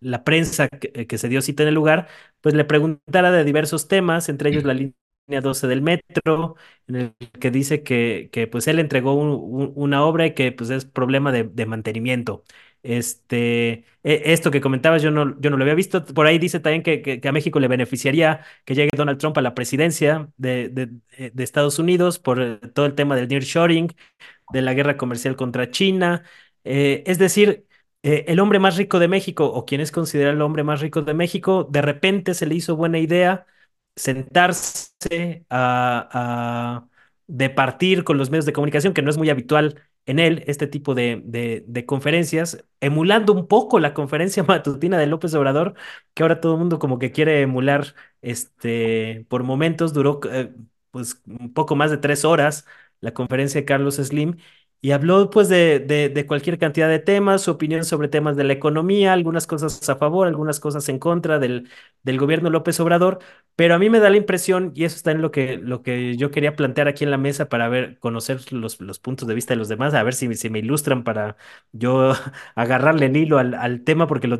la prensa que, que, se dio cita en el lugar pues le preguntara de diversos temas, entre ellos la línea 12 del metro, en el que dice que, que pues él entregó una obra y que pues es problema de, mantenimiento. Este, e, esto que comentabas yo no, yo no lo había visto. Por ahí dice también que, que, a México le beneficiaría que llegue Donald Trump a la presidencia de, de, de Estados Unidos por eh, todo el tema del nearshoring, de la guerra comercial contra China. Eh, es decir, eh, el hombre más rico de México, o quien es considerado el hombre más rico de México, de repente se le hizo buena idea sentarse a, departir con los medios de comunicación, que no es muy habitual en él, este tipo de, de, conferencias, emulando un poco la conferencia matutina de López Obrador, que ahora todo el mundo como que quiere emular, este, por momentos duró eh, pues un poco más de tres horas la conferencia de Carlos Slim, y habló pues de, de, cualquier cantidad de temas, su opinión sobre temas de la economía, algunas cosas a favor, algunas cosas en contra del, del gobierno López Obrador, pero a mí me da la impresión, y eso está en lo que, lo que yo quería plantear aquí en la mesa para ver, conocer los, los puntos de vista de los demás, a ver si, si me ilustran para yo agarrarle el hilo al, al tema, porque lo,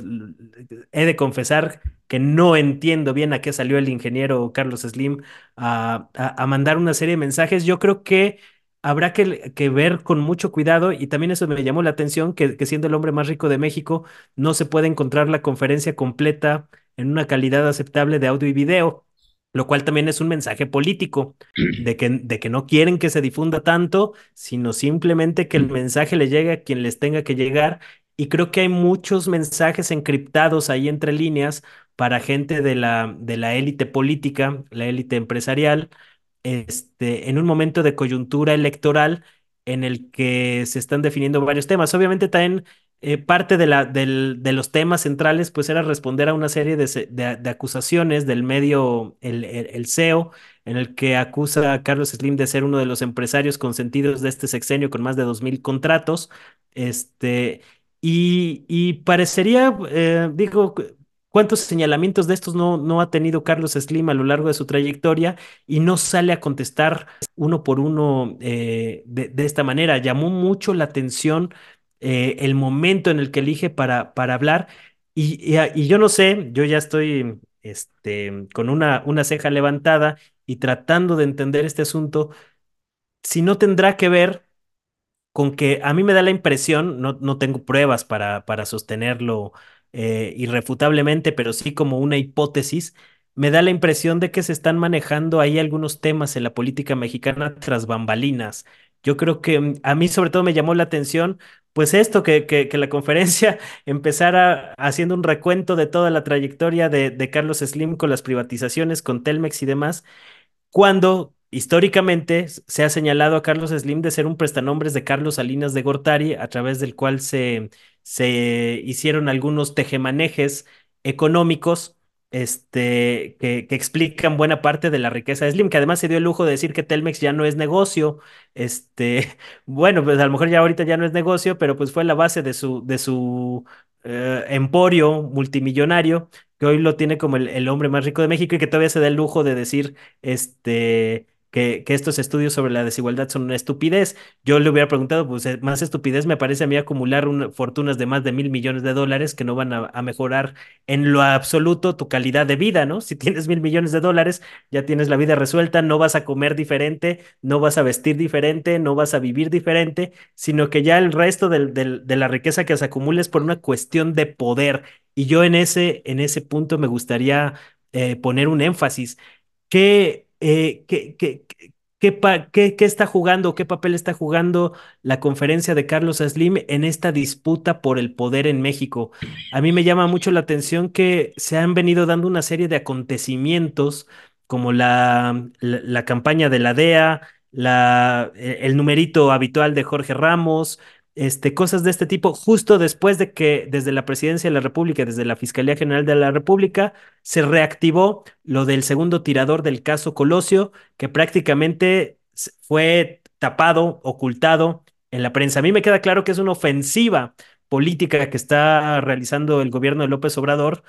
he de confesar que no entiendo bien a qué salió el ingeniero Carlos Slim a, a, a mandar una serie de mensajes. Yo creo que habrá que, ver con mucho cuidado y también eso me llamó la atención, que, que siendo el hombre más rico de México, no se puede encontrar la conferencia completa en una calidad aceptable de audio y video lo cual también es un mensaje político de que, de que no quieren que se difunda tanto, sino simplemente que el mensaje le llegue a quien les tenga que llegar. Y creo que hay muchos mensajes encriptados ahí entre líneas para gente de la, de la élite política, la élite empresarial, este, en un momento de coyuntura electoral en el que se están definiendo varios temas. Obviamente también eh, parte de, la, del, de los temas centrales pues era responder a una serie de, de, acusaciones del medio, el, el, CEO, en el que acusa a Carlos Slim de ser uno de los empresarios consentidos de este sexenio con más de 2.000 contratos. Este, y, y parecería, eh, digo, ¿Cuántos señalamientos de estos no, no ha tenido Carlos Slim a lo largo de su trayectoria y no sale a contestar uno por uno eh, de, esta manera? Llamó mucho la atención eh, el momento en el que elige para, para hablar. Y, y, yo no sé, yo ya estoy este, con una, una ceja levantada y tratando de entender este asunto, si no tendrá que ver con que a mí me da la impresión, no, no tengo pruebas para, para sostenerlo eh, irrefutablemente, pero sí como una hipótesis, me da la impresión de que se están manejando ahí algunos temas en la política mexicana tras bambalinas. Yo creo que mm, a mí sobre todo me llamó la atención, pues esto, que, que, la conferencia empezara haciendo un recuento de toda la trayectoria de, de Carlos Slim con las privatizaciones, con Telmex y demás, cuando históricamente se ha señalado a Carlos Slim de ser un prestanombres de Carlos Salinas de Gortari, a través del cual se, se hicieron algunos tejemanejes económicos este, que, que, explican buena parte de la riqueza de Slim, que además se dio el lujo de decir que Telmex ya no es negocio. Este, bueno, pues a lo mejor ya ahorita ya no es negocio, pero pues fue la base de su, de su eh, emporio multimillonario, que hoy lo tiene como el, el, hombre más rico de México y que todavía se da el lujo de decir, este, que, estos estudios sobre la desigualdad son una estupidez. Yo le hubiera preguntado, pues eh, más estupidez me parece a mí acumular fortunas de más de mil millones de dólares que no van a, mejorar en lo absoluto tu calidad de vida, ¿no? Si tienes mil millones de dólares, ya tienes la vida resuelta, no vas a comer diferente, no vas a vestir diferente, no vas a vivir diferente, sino que ya el resto de la riqueza que se acumula es por una cuestión de poder. Y yo en ese, en ese punto me gustaría eh, poner un énfasis. que eh, ¿qué, qué, qué, qué, está jugando, qué papel está jugando la conferencia de Carlos Slim en esta disputa por el poder en México? A mí me llama mucho la atención que se han venido dando una serie de acontecimientos como la, la, campaña de la DEA, la, e, el numerito habitual de Jorge Ramos, este, cosas de este tipo, justo después de que desde la Presidencia de la República, desde la Fiscalía General de la República, se reactivó lo del segundo tirador del caso Colosio, que prácticamente fue tapado, ocultado en la prensa. A mí me queda claro que es una ofensiva política que está realizando el gobierno de López Obrador,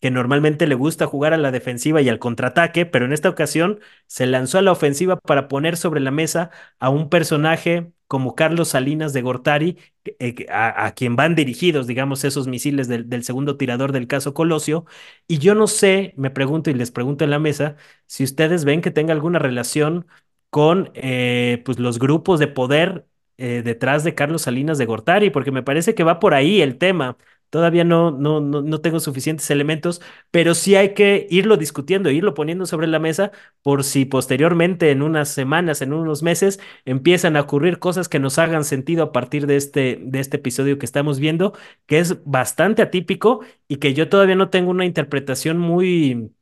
que normalmente le gusta jugar a la defensiva y al contraataque, pero en esta ocasión se lanzó a la ofensiva para poner sobre la mesa a un personaje como Carlos Salinas de Gortari, eh, a, quien van dirigidos, digamos, esos misiles del, segundo tirador del caso Colosio. Y yo no sé, me pregunto y les pregunto en la mesa, si ustedes ven que tenga alguna relación con eh, pues los grupos de poder eh, detrás de Carlos Salinas de Gortari, porque me parece que va por ahí el tema. Todavía no, no, no, tengo suficientes elementos, pero sí hay que irlo discutiendo, irlo poniendo sobre la mesa por si posteriormente, en unas semanas, en unos meses, empiezan a ocurrir cosas que nos hagan sentido a partir de este, de este episodio que estamos viendo, que es bastante atípico y que yo todavía no tengo una interpretación muy,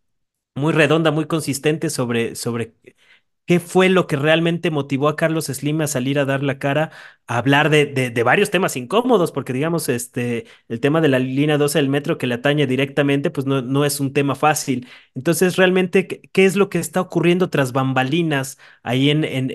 muy redonda, muy consistente sobre, sobre qué fue lo que realmente motivó a Carlos Slim a salir a dar la cara, a hablar de, varios temas incómodos, porque digamos, este, el tema de la línea 12 del metro que le atañe directamente, pues no, no es un tema fácil. Entonces, realmente, ¿qué, es lo que está ocurriendo tras bambalinas ahí en, en,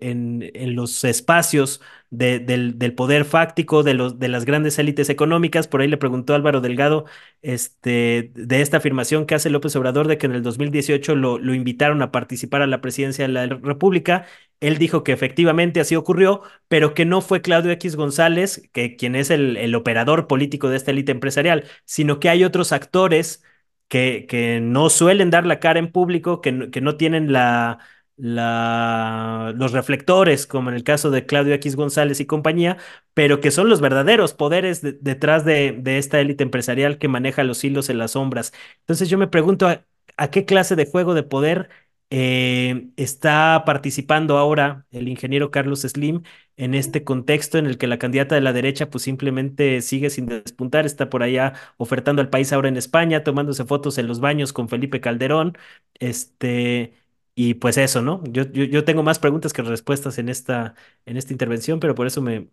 en, en los espacios del, del, poder fáctico de, los, de las grandes élites económicas? Por ahí le preguntó Álvaro Delgado este, de esta afirmación que hace López Obrador de que en el 2018 lo, lo invitaron a participar a la presidencia de la República él dijo que efectivamente así ocurrió, pero que no fue Claudio X González, que, quien es el, el operador político de esta élite empresarial, sino que hay otros actores que, que, no suelen dar la cara en público, que, que no tienen la, la, los reflectores, como en el caso de Claudio X González y compañía, pero que son los verdaderos poderes detrás de, de, esta élite empresarial que maneja los hilos en las sombras. Entonces yo me pregunto a, qué clase de juego de poder eh, está participando ahora el ingeniero Carlos Slim en este contexto en el que la candidata de la derecha pues simplemente sigue sin despuntar, está por allá ofertando al país ahora en España, tomándose fotos en los baños con Felipe Calderón, este, y pues eso, ¿no? Yo, yo, tengo más preguntas que respuestas en esta, en esta intervención, pero por eso me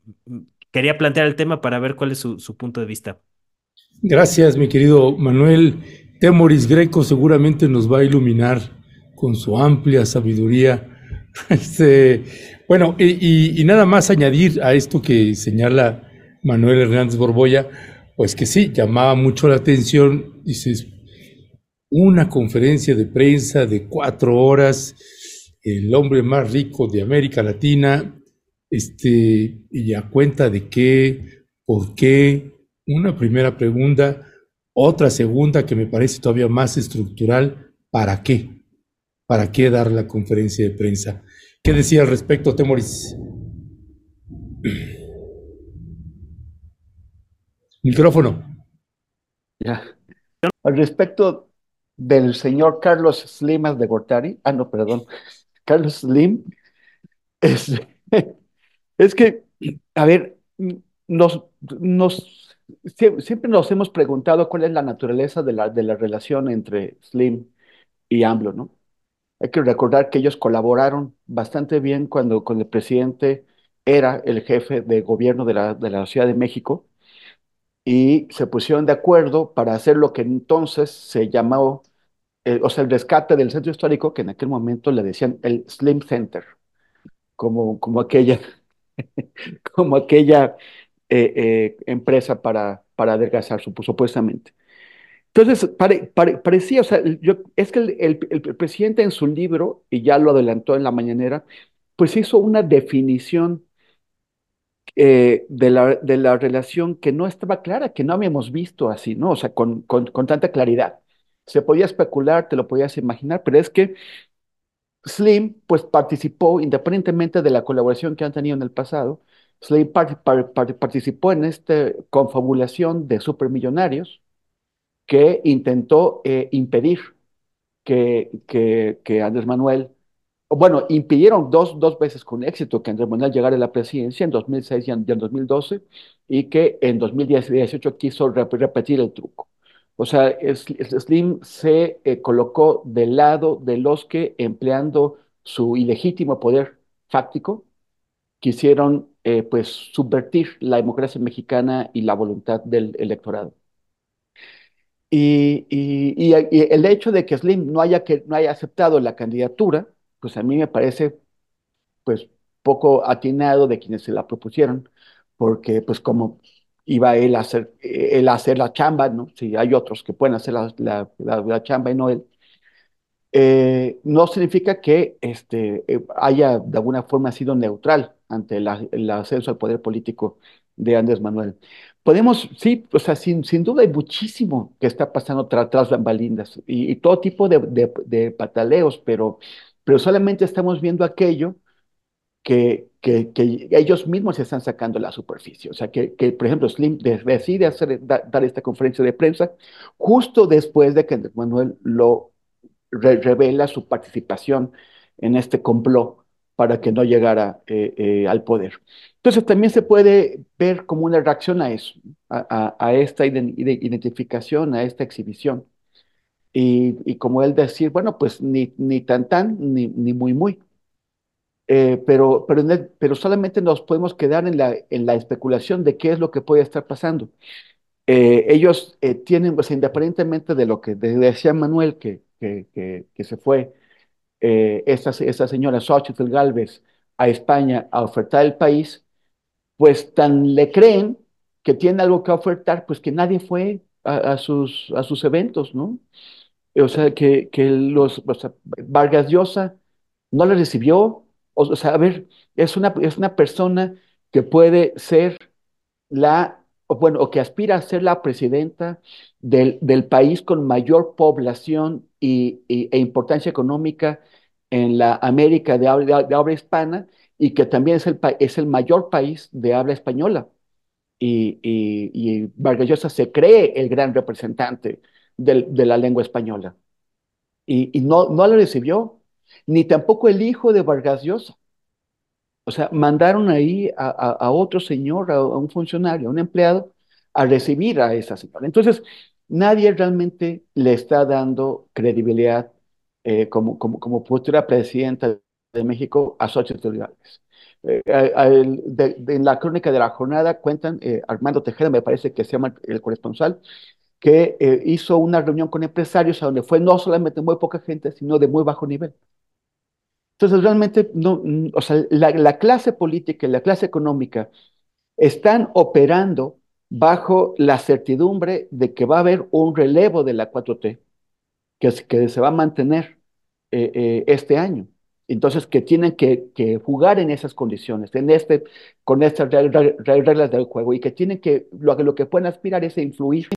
quería plantear el tema para ver cuál es su, su punto de vista. Gracias, mi querido Manuel. Temoris Greco seguramente nos va a iluminar con su amplia sabiduría. Este, bueno, y, y, nada más añadir a esto que señala Manuel Hernández Borboya, pues que sí, llamaba mucho la atención, dices, una conferencia de prensa de cuatro horas, el hombre más rico de América Latina, este, y a cuenta de qué, por qué, una primera pregunta, otra segunda que me parece todavía más estructural, ¿para qué? ¿Para qué dar la conferencia de prensa? ¿Qué decía al respecto, Temoris? Micrófono. Ya. Al respecto del señor Carlos Slimas de Gortari, ah, no, perdón, Carlos Slim, es, es que, a ver, nos, nos, siempre nos hemos preguntado cuál es la naturaleza de la, de la relación entre Slim y AMLO, ¿no? Hay que recordar que ellos colaboraron bastante bien cuando, cuando el presidente era el jefe de gobierno de la, de la Ciudad de México y se pusieron de acuerdo para hacer lo que entonces se llamó, eh, o sea, el rescate del centro histórico, que en aquel momento le decían el Slim Center, como, como aquella, como aquella eh, eh, empresa para, para adelgazar, supuestamente. Entonces, parecía, o sea, yo, es que el, el, presidente en su libro, y ya lo adelantó en la mañanera, pues hizo una definición eh, de, la, de la relación que no estaba clara, que no habíamos visto así, ¿no? O sea, con, con, con tanta claridad. Se podía especular, te lo podías imaginar, pero es que Slim, pues participó, independientemente de la colaboración que han tenido en el pasado, Slim participó en esta confabulación de supermillonarios que intentó eh, impedir que, que, que Andrés Manuel bueno, impidieron dos, dos veces con éxito que Andrés Manuel llegara a la presidencia en 2006 y en, 2012 y que en 2018 quiso repetir el truco. O sea, Slim se eh, colocó del lado de los que, empleando su ilegítimo poder fáctico, quisieron eh, pues subvertir la democracia mexicana y la voluntad del electorado. Y, y, el hecho de que Slim no haya, que, no haya aceptado la candidatura, pues a mí me parece pues poco atinado de quienes se la propusieron, porque pues como iba él a hacer, él a hacer la chamba, ¿no? Si hay otros que pueden hacer la, la, la, chamba y no él, eh, no significa que este, eh, haya de alguna forma sido neutral ante el ascenso al poder político de Andrés Manuel. Podemos, sí, o sea, sin, sin duda hay muchísimo que está pasando tras, tras bambalinas y, y, todo tipo de, de, de pataleos, pero pero solamente estamos viendo aquello que, ellos mismos se están sacando a la superficie. O sea, que, por ejemplo, Slim decide hacer, dar esta conferencia de prensa justo después de que Manuel lo revela su participación en este complot para que no llegara eh, eh, al poder. Entonces también se puede ver como una reacción a eso, a esta identificación, a esta exhibición y, como él decir, bueno, pues ni, ni tan tan, ni, ni muy muy. Eh, pero, pero, pero solamente nos podemos quedar en la, en la especulación de qué es lo que puede estar pasando. Eh, ellos eh, tienen, pues independientemente de lo que decía Manuel, que, que, que, se fue esta, esta señora Xochitl Galvez a España a ofertar el país, pues tan le creen que tiene algo que ofertar, pues que nadie fue a, a sus, a sus eventos, ¿no? O sea, que, que los, Vargas Llosa no le recibió, o, sea, a ver, es una, es una persona que puede ser la, bueno, o que aspira a ser la presidenta del, del país con mayor población y, e importancia económica en la América de habla, de habla hispana y que también es el, es el mayor país de habla española. Y, y, y Vargas Llosa se cree el gran representante de, la lengua española. Y, no, no lo recibió, ni tampoco el hijo de Vargas Llosa. O sea, mandaron ahí a, otro señor, a, un funcionario, a un empleado, a recibir a esa señora. Entonces, nadie realmente le está dando credibilidad eh, como, como, como futura presidenta de México a Xochitl Galvez. Eh, en la crónica de la jornada cuentan, eh, Armando Tejeda, me parece que se llama el corresponsal, que eh, hizo una reunión con empresarios a donde fue no solamente muy poca gente, sino de muy bajo nivel. Entonces, realmente, no, o sea, la, la clase política y la clase económica están operando bajo la certidumbre de que va a haber un relevo de la 4T, que, que se va a mantener eh, eh, este año. Entonces, que tienen que, que, jugar en esas condiciones, en este, con estas reglas del juego, y que tienen que, lo, lo que pueden aspirar es a influir.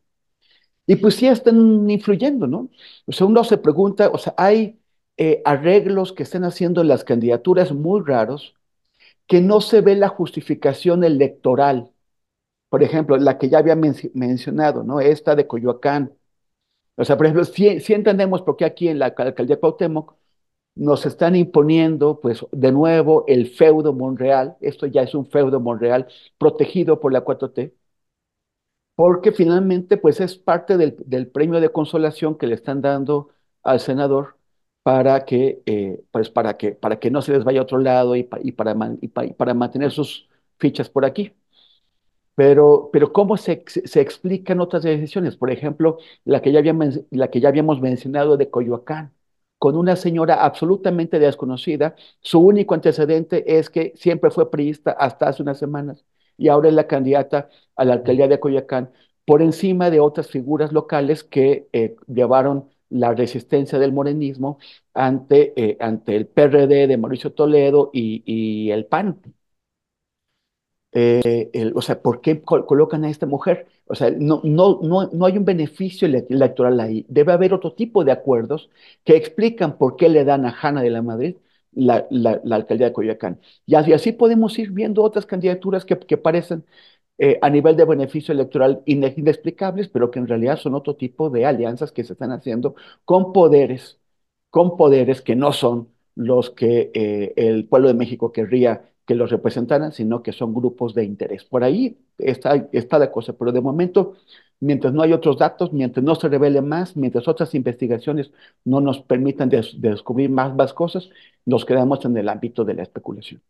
Y pues sí están influyendo, ¿no? O sea, uno se pregunta, o sea, hay eh, arreglos que están haciendo las candidaturas muy raros, que no se ve la justificación electoral. Por ejemplo, la que ya había men mencionado, ¿no? Esta de Coyoacán. O sea, por ejemplo, si entendemos por qué aquí en la alcaldía Cuauhtémoc nos están imponiendo, pues, de nuevo el feudo Monreal. Esto ya es un feudo Monreal protegido por la 4T porque finalmente pues es parte del, del, premio de consolación que le están dando al senador para que, eh, pues para que, para que no se les vaya a otro lado y, pa, y, para, y, pa, y, para mantener sus fichas por aquí. Pero, pero ¿cómo se, se, explican otras decisiones? Por ejemplo, la que, ya habíamos, la que ya habíamos mencionado de Coyoacán, con una señora absolutamente desconocida, su único antecedente es que siempre fue priista hasta hace unas semanas y ahora es la candidata a la alcaldía de Coyoacán, por encima de otras figuras locales que eh, llevaron la resistencia del morenismo ante, eh, ante el PRD de Mauricio Toledo y, y el PAN. Eh, el, o sea, ¿por qué col colocan a esta mujer? O sea, no, no, no, no hay un beneficio electoral ahí. Debe haber otro tipo de acuerdos que explican por qué le dan a Hanna de la Madrid la, la, la, alcaldía de Coyoacán. Y así, así, podemos ir viendo otras candidaturas que, que parecen eh, a nivel de beneficio electoral inexplicables, pero que en realidad son otro tipo de alianzas que se están haciendo con poderes, con poderes que no son los que eh, el pueblo de México querría que los representaran, sino que son grupos de interés. Por ahí está, la cosa, pero de momento mientras no hay otros datos, mientras no se revele más, mientras otras investigaciones no nos permitan des descubrir más, más cosas, nos quedamos en el ámbito de la especulación.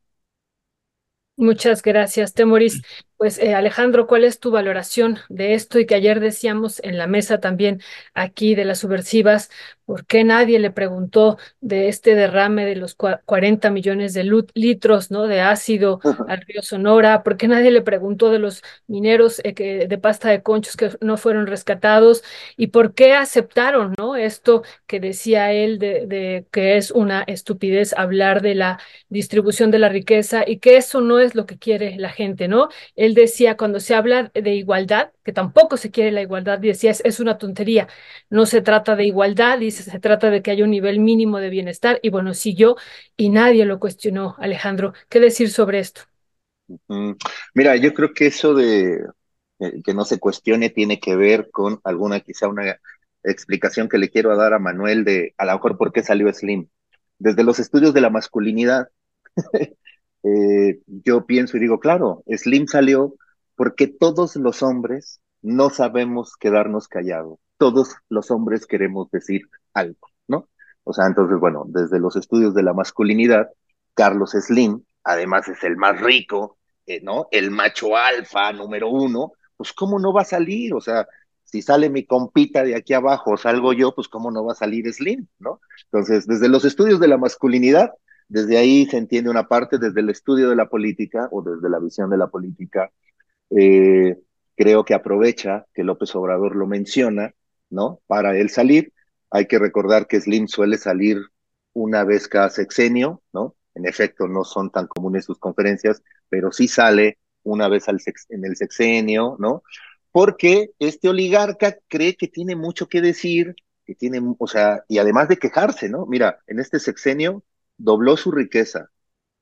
Muchas gracias, Temoris. Pues eh, Alejandro, ¿cuál es tu valoración de esto? Y que ayer decíamos en la mesa también aquí de las subversivas, ¿por qué nadie le preguntó de este derrame de los 40 millones de litros ¿no? de ácido al río Sonora? ¿Por qué nadie le preguntó de los mineros eh, que, de pasta de conchos que no fueron rescatados? ¿Y por qué aceptaron ¿no? esto que decía él de, de que es una estupidez hablar de la distribución de la riqueza y que eso no es lo que quiere la gente, ¿no? Él decía, cuando se habla de igualdad, que tampoco se quiere la igualdad, decía, es, es, una tontería, no se trata de igualdad, dice, se trata de que haya un nivel mínimo de bienestar, y bueno, siguió y nadie lo cuestionó, Alejandro. ¿Qué decir sobre esto? Mira, yo creo que eso de eh, que no se cuestione tiene que ver con alguna, quizá una explicación que le quiero dar a Manuel de a lo mejor por qué salió Slim. Desde los estudios de la masculinidad, eh, yo pienso y digo, claro, Slim salió porque todos los hombres no sabemos quedarnos callados. Todos los hombres queremos decir algo, ¿no? O sea, entonces, bueno, desde los estudios de la masculinidad, Carlos Slim, además es el más rico, eh, ¿no? El macho alfa número uno, pues ¿cómo no va a salir? O sea, si sale mi compita de aquí abajo salgo yo, pues ¿cómo no va a salir Slim, ¿no? Entonces, desde los estudios de la masculinidad, desde ahí se entiende una parte, desde el estudio de la política o desde la visión de la política, eh, creo que aprovecha que López Obrador lo menciona, ¿no? Para él salir. Hay que recordar que Slim suele salir una vez cada sexenio, ¿no? En efecto, no son tan comunes sus conferencias, pero sí sale una vez al en el sexenio, ¿no? Porque este oligarca cree que tiene mucho que decir, que tiene, o sea, y además de quejarse, ¿no? Mira, en este sexenio dobló su riqueza,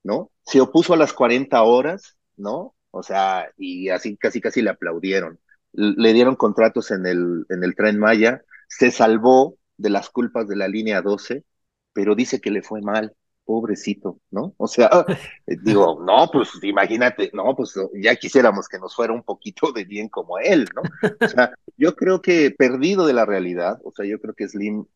¿no? Se opuso a las 40 horas, ¿no? O sea, y así casi casi le aplaudieron. Le dieron contratos en el, en el tren Maya, se salvó de las culpas de la línea 12, pero dice que le fue mal, pobrecito, ¿no? O sea, digo, no, pues imagínate, no, pues ya quisiéramos que nos fuera un poquito de bien como él, ¿no? O sea, yo creo que perdido de la realidad, o sea, yo creo que Slim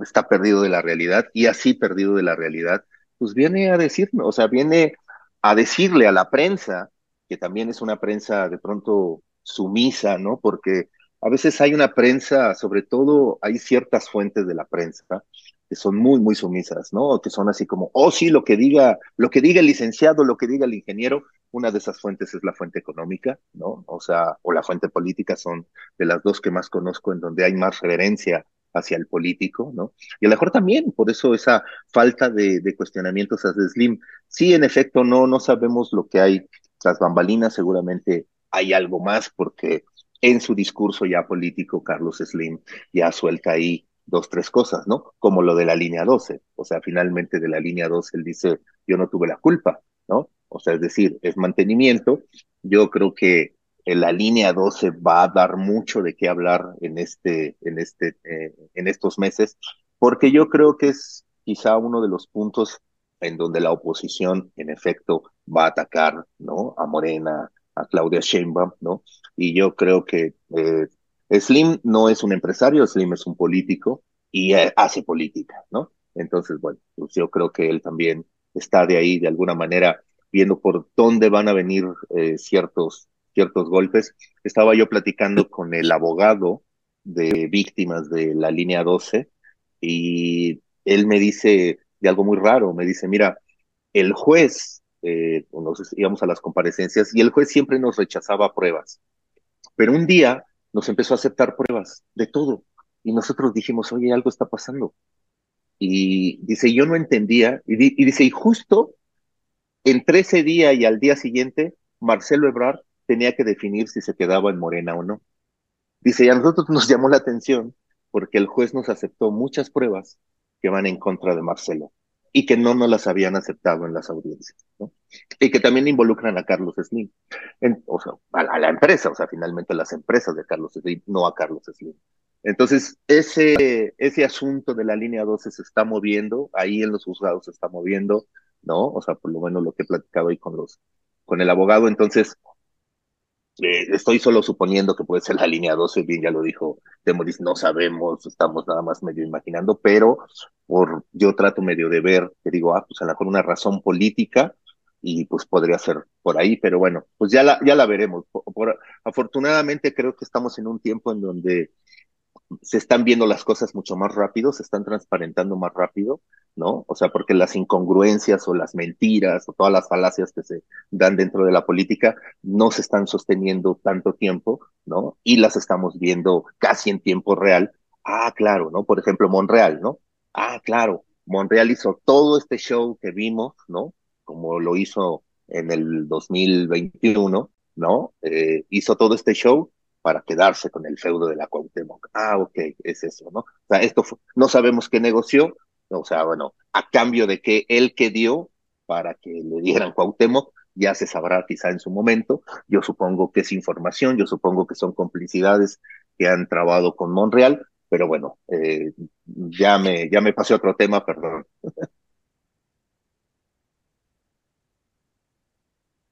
está perdido de la realidad y así perdido de la realidad, pues viene a decirnos, o sea, viene a decirle a la prensa, que también es una prensa de pronto sumisa, ¿no? Porque a veces hay una prensa, sobre todo hay ciertas fuentes de la prensa que son muy, muy sumisas, ¿no? Que son así como, oh sí, lo que diga, lo que diga el licenciado, lo que diga el ingeniero, una de esas fuentes es la fuente económica, ¿no? O sea, o la fuente política son de las dos que más conozco en donde hay más reverencia hacia el político, ¿no? Y a lo mejor también, por eso esa falta de, cuestionamientos hacia Slim. Sí, en efecto, no, no sabemos lo que hay tras bambalinas, seguramente hay algo más, porque en su discurso ya político, Carlos Slim ya suelta ahí dos, tres cosas, ¿no? Como lo de la línea 12. O sea, finalmente de la línea 12 él dice, yo no tuve la culpa, ¿no? O sea, es decir, es mantenimiento. Yo creo que la línea 12 va a dar mucho de qué hablar en este, en este, eh, en estos meses, porque yo creo que es quizá uno de los puntos en donde la oposición, en efecto, va a atacar, ¿no? A Morena, a Claudia Sheinbaum, ¿no? Y yo creo que eh, Slim no es un empresario, Slim es un político y eh, hace política, ¿no? Entonces, bueno, pues yo creo que él también está de ahí, de alguna manera, viendo por dónde van a venir ciertos, ciertos golpes. Estaba yo platicando con el abogado de víctimas de la línea 12 y él me dice de algo muy raro, me dice, mira, el juez eh, nos íbamos a las comparecencias y el juez siempre nos rechazaba pruebas. Pero un día nos empezó a aceptar pruebas de todo y nosotros dijimos, oye, algo está pasando. Y dice, yo no entendía, y, dice, y justo entre ese día y al día siguiente, Marcelo Ebrard tenía que definir si se quedaba en Morena o no. Dice, y a nosotros nos llamó la atención porque el juez nos aceptó muchas pruebas que van en contra de Marcelo y que no nos las habían aceptado en las audiencias, ¿no? Y que también involucran a Carlos Slim, o sea, a la, empresa, o sea, finalmente las empresas de Carlos Slim, no a Carlos Slim. Entonces, ese, ese asunto de la línea 12 se está moviendo, ahí en los juzgados se está moviendo, ¿no? O sea, por lo menos lo que he platicado ahí con los, con el abogado, entonces, eh, estoy solo suponiendo que puede ser la línea 12, bien ya lo dijo Temoris, no sabemos, estamos nada más medio imaginando, pero por yo trato medio de ver, que digo, ah, pues a lo mejor una razón política y pues podría ser por ahí, pero bueno, pues ya la, ya la veremos. por, afortunadamente creo que estamos en un tiempo en donde se están viendo las cosas mucho más rápido, se están transparentando más rápido, ¿no? O sea, porque las incongruencias o las mentiras o todas las falacias que se dan dentro de la política no se están sosteniendo tanto tiempo, ¿no? Y las estamos viendo casi en tiempo real. Ah, claro, ¿no? Por ejemplo, Monreal, ¿no? Ah, claro, Monreal hizo todo este show que vimos, ¿no? Como lo hizo en el 2021, ¿no? Eh, hizo todo este show para quedarse con el feudo de la Cuauhtémoc. Ah, ok, es eso, ¿no? O sea, esto no sabemos qué negoció, o sea, bueno, a cambio de que él que dio para que le dieran Cuauhtémoc, ya se sabrá quizá en su momento. Yo supongo que es información, yo supongo que son complicidades que han trabado con Monreal, pero bueno, eh, ya me, ya me pasé otro tema, perdón.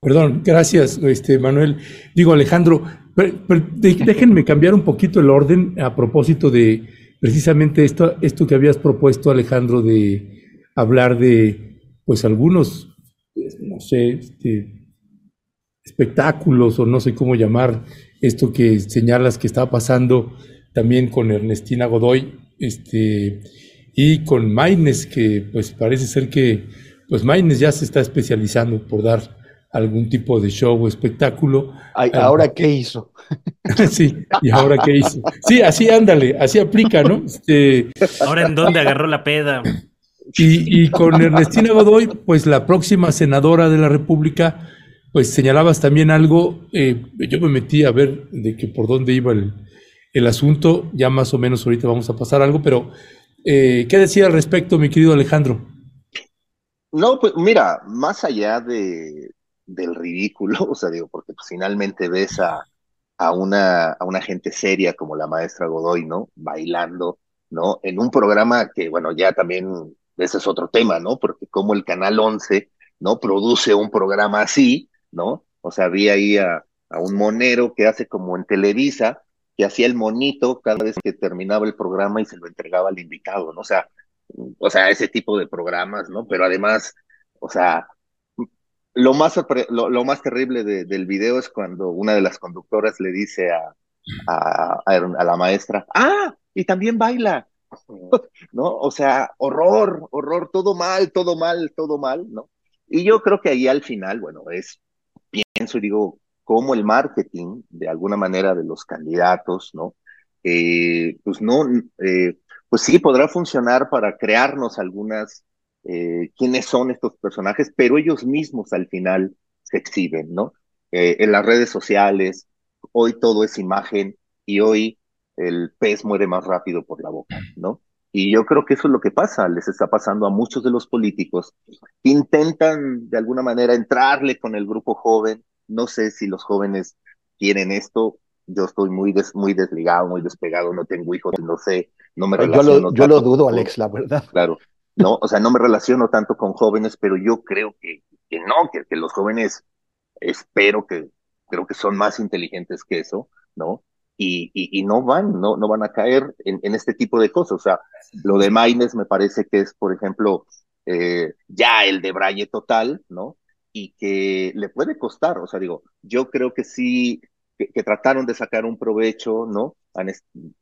Perdón, gracias, este, Manuel. Digo, Alejandro, déjenme cambiar un poquito el orden a propósito de precisamente esto, esto que habías propuesto, Alejandro, de hablar de, pues, algunos, pues, no sé, este, espectáculos o no sé cómo llamar esto que señalas que estaba pasando también con Ernestina Godoy, este, y con Maines, que pues parece ser que, pues Maines ya se está especializando por dar algún tipo de show o espectáculo. Ay, ¿Ahora qué hizo? sí, y ahora qué hizo. Sí, así ándale, así aplica, ¿no? Este, ahora en dónde agarró la peda. Y, y, con Ernestina Godoy, pues la próxima senadora de la República, pues señalabas también algo, eh, yo me metí a ver de que por dónde iba el, el asunto, ya más o menos ahorita vamos a pasar algo, pero eh, ¿qué decía al respecto, mi querido Alejandro? No, pues mira, más allá de, del ridículo, o sea, digo, porque pues, finalmente ves a, a, una, a una gente seria como la maestra Godoy, ¿no? Bailando, ¿no? En un programa que, bueno, ya también ese es otro tema, ¿no? Porque como el Canal 11, ¿no? Produce un programa así, ¿no? O sea, había ahí a, a un monero que hace como en Televisa, que hacía el monito cada vez que terminaba el programa y se lo entregaba al invitado, ¿no? O sea, o sea, ese tipo de programas, ¿no? Pero además, o sea, lo más, lo, lo más terrible de, del video es cuando una de las conductoras le dice a, a, a, la maestra, ah, y también baila, ¿no? O sea, horror, horror, todo mal, todo mal, todo mal, ¿no? Y yo creo que ahí al final, bueno, es, pienso y digo, cómo el marketing, de alguna manera, de los candidatos, ¿no? Eh, pues no, eh, pues sí, podrá funcionar para crearnos algunas, eh, quiénes son estos personajes, pero ellos mismos al final se exhiben, ¿no? Eh, en las redes sociales, hoy todo es imagen y hoy el pez muere más rápido por la boca, ¿no? Y yo creo que eso es lo que pasa, les está pasando a muchos de los políticos que intentan de alguna manera entrarle con el grupo joven. No sé si los jóvenes quieren esto. Yo estoy muy, des, muy desligado, muy despegado, no tengo hijos, no sé, no me relaciono. Yo lo, yo lo dudo, Alex, la verdad. Claro, no, o sea, no me relaciono tanto con jóvenes, pero yo creo que, que no, que, los jóvenes espero que, creo que son más inteligentes que eso, ¿no? y, y, y, no van, no, no van a caer en, en, este tipo de cosas. O sea, lo de Maines me parece que es, por ejemplo, eh, ya el de Braille total, ¿no? Y que le puede costar, o sea, digo, yo creo que sí, que, que trataron de sacar un provecho, ¿no?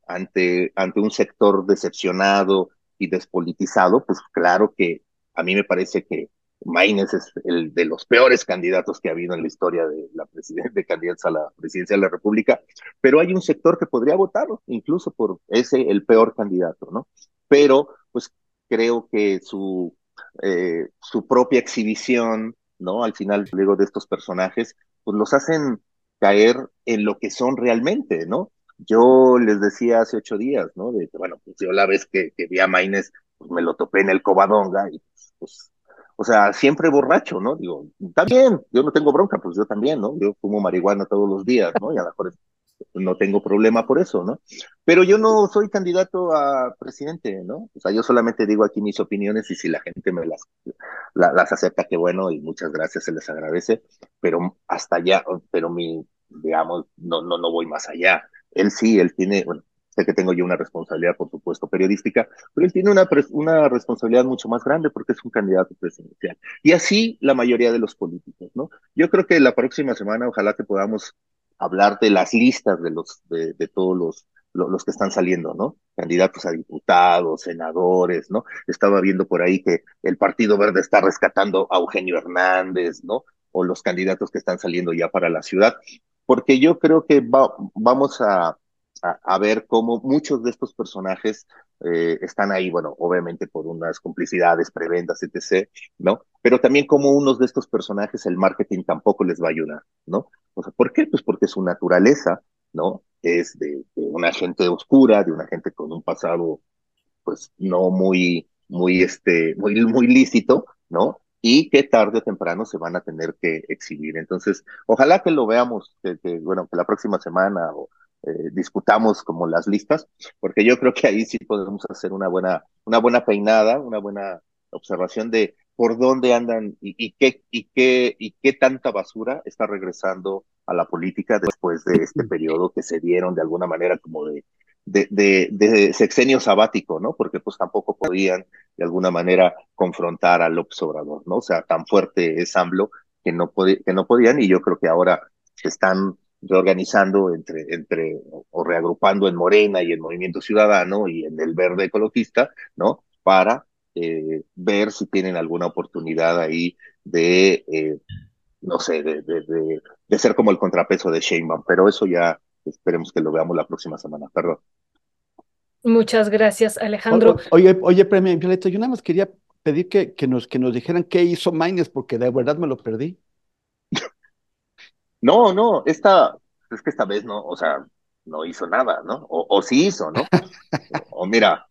Ante, ante un sector decepcionado y despolitizado, pues claro que a mí me parece que Maines es el de los peores candidatos que ha habido en la historia de la de candidatos a la presidencia de la República, pero hay un sector que podría votarlo, incluso por ese el peor candidato, ¿no? Pero, pues creo que su, eh, su propia exhibición, ¿no? Al final, luego de estos personajes, pues los hacen caer en lo que son realmente, ¿no? Yo les decía hace ocho días, ¿no? De, bueno, pues yo la vez que, que vi a Maines, pues me lo topé en el Covadonga y pues o sea, siempre borracho, ¿no? Digo, está bien, yo no tengo bronca, pues yo también, ¿no? Yo fumo marihuana todos los días, ¿no? Y a lo mejor no tengo problema por eso, ¿no? Pero yo no soy candidato a presidente, ¿no? O sea, yo solamente digo aquí mis opiniones y si la gente me las, la, las acepta, qué bueno, y muchas gracias, se les agradece, pero hasta allá, pero mi, digamos, no, no, no voy más allá. Él sí, él tiene, bueno, Sé que tengo yo una responsabilidad, por supuesto, periodística, pero él tiene una, una responsabilidad mucho más grande porque es un candidato presidencial. Y así la mayoría de los políticos, ¿no? Yo creo que la próxima semana ojalá que podamos hablar de las listas de los, de, de todos los, los, los que están saliendo, ¿no? Candidatos a diputados, senadores, ¿no? Estaba viendo por ahí que el Partido Verde está rescatando a Eugenio Hernández, ¿no? O los candidatos que están saliendo ya para la ciudad, porque yo creo que va, vamos a, ver cómo muchos de estos personajes eh, están ahí, bueno, obviamente por unas complicidades, preventas, etc., ¿no? Pero también como unos de estos personajes el marketing tampoco les va a ayudar, ¿no? O sea, ¿por qué? Pues porque su naturaleza, ¿no? Es de, de una gente oscura, de una gente con un pasado, pues, no muy, muy, este, muy, muy lícito, ¿no? Y que tarde o temprano se van a tener que exhibir. Entonces, ojalá que lo veamos, que, que bueno, que la próxima semana o, eh, discutamos como las listas, porque yo creo que ahí sí podemos hacer una buena, una buena peinada, una buena observación de por dónde andan y, y, qué, y, qué, y qué tanta basura está regresando a la política después de este periodo que se dieron de alguna manera como de, de, de, de sexenio sabático, ¿no? Porque pues tampoco podían de alguna manera confrontar al López Obrador, ¿no? O sea, tan fuerte es AMLO que no, que no podían y yo creo que ahora se están reorganizando entre, entre, o reagrupando en Morena y en Movimiento Ciudadano y en el Verde Ecologista, ¿no? Para eh, ver si tienen alguna oportunidad ahí de, eh, no sé, de, de, de, de, ser como el contrapeso de Sheinbaum, pero eso ya esperemos que lo veamos la próxima semana, perdón. Muchas gracias, Alejandro. O, oye, oye, Premio Violeta, yo nada más quería pedir que, que, nos, que nos dijeran qué hizo Maines, porque de verdad me lo perdí. No, no, esta, es que esta vez no, o sea, no hizo nada, ¿no? O, o sí hizo, ¿no? o, o, mira,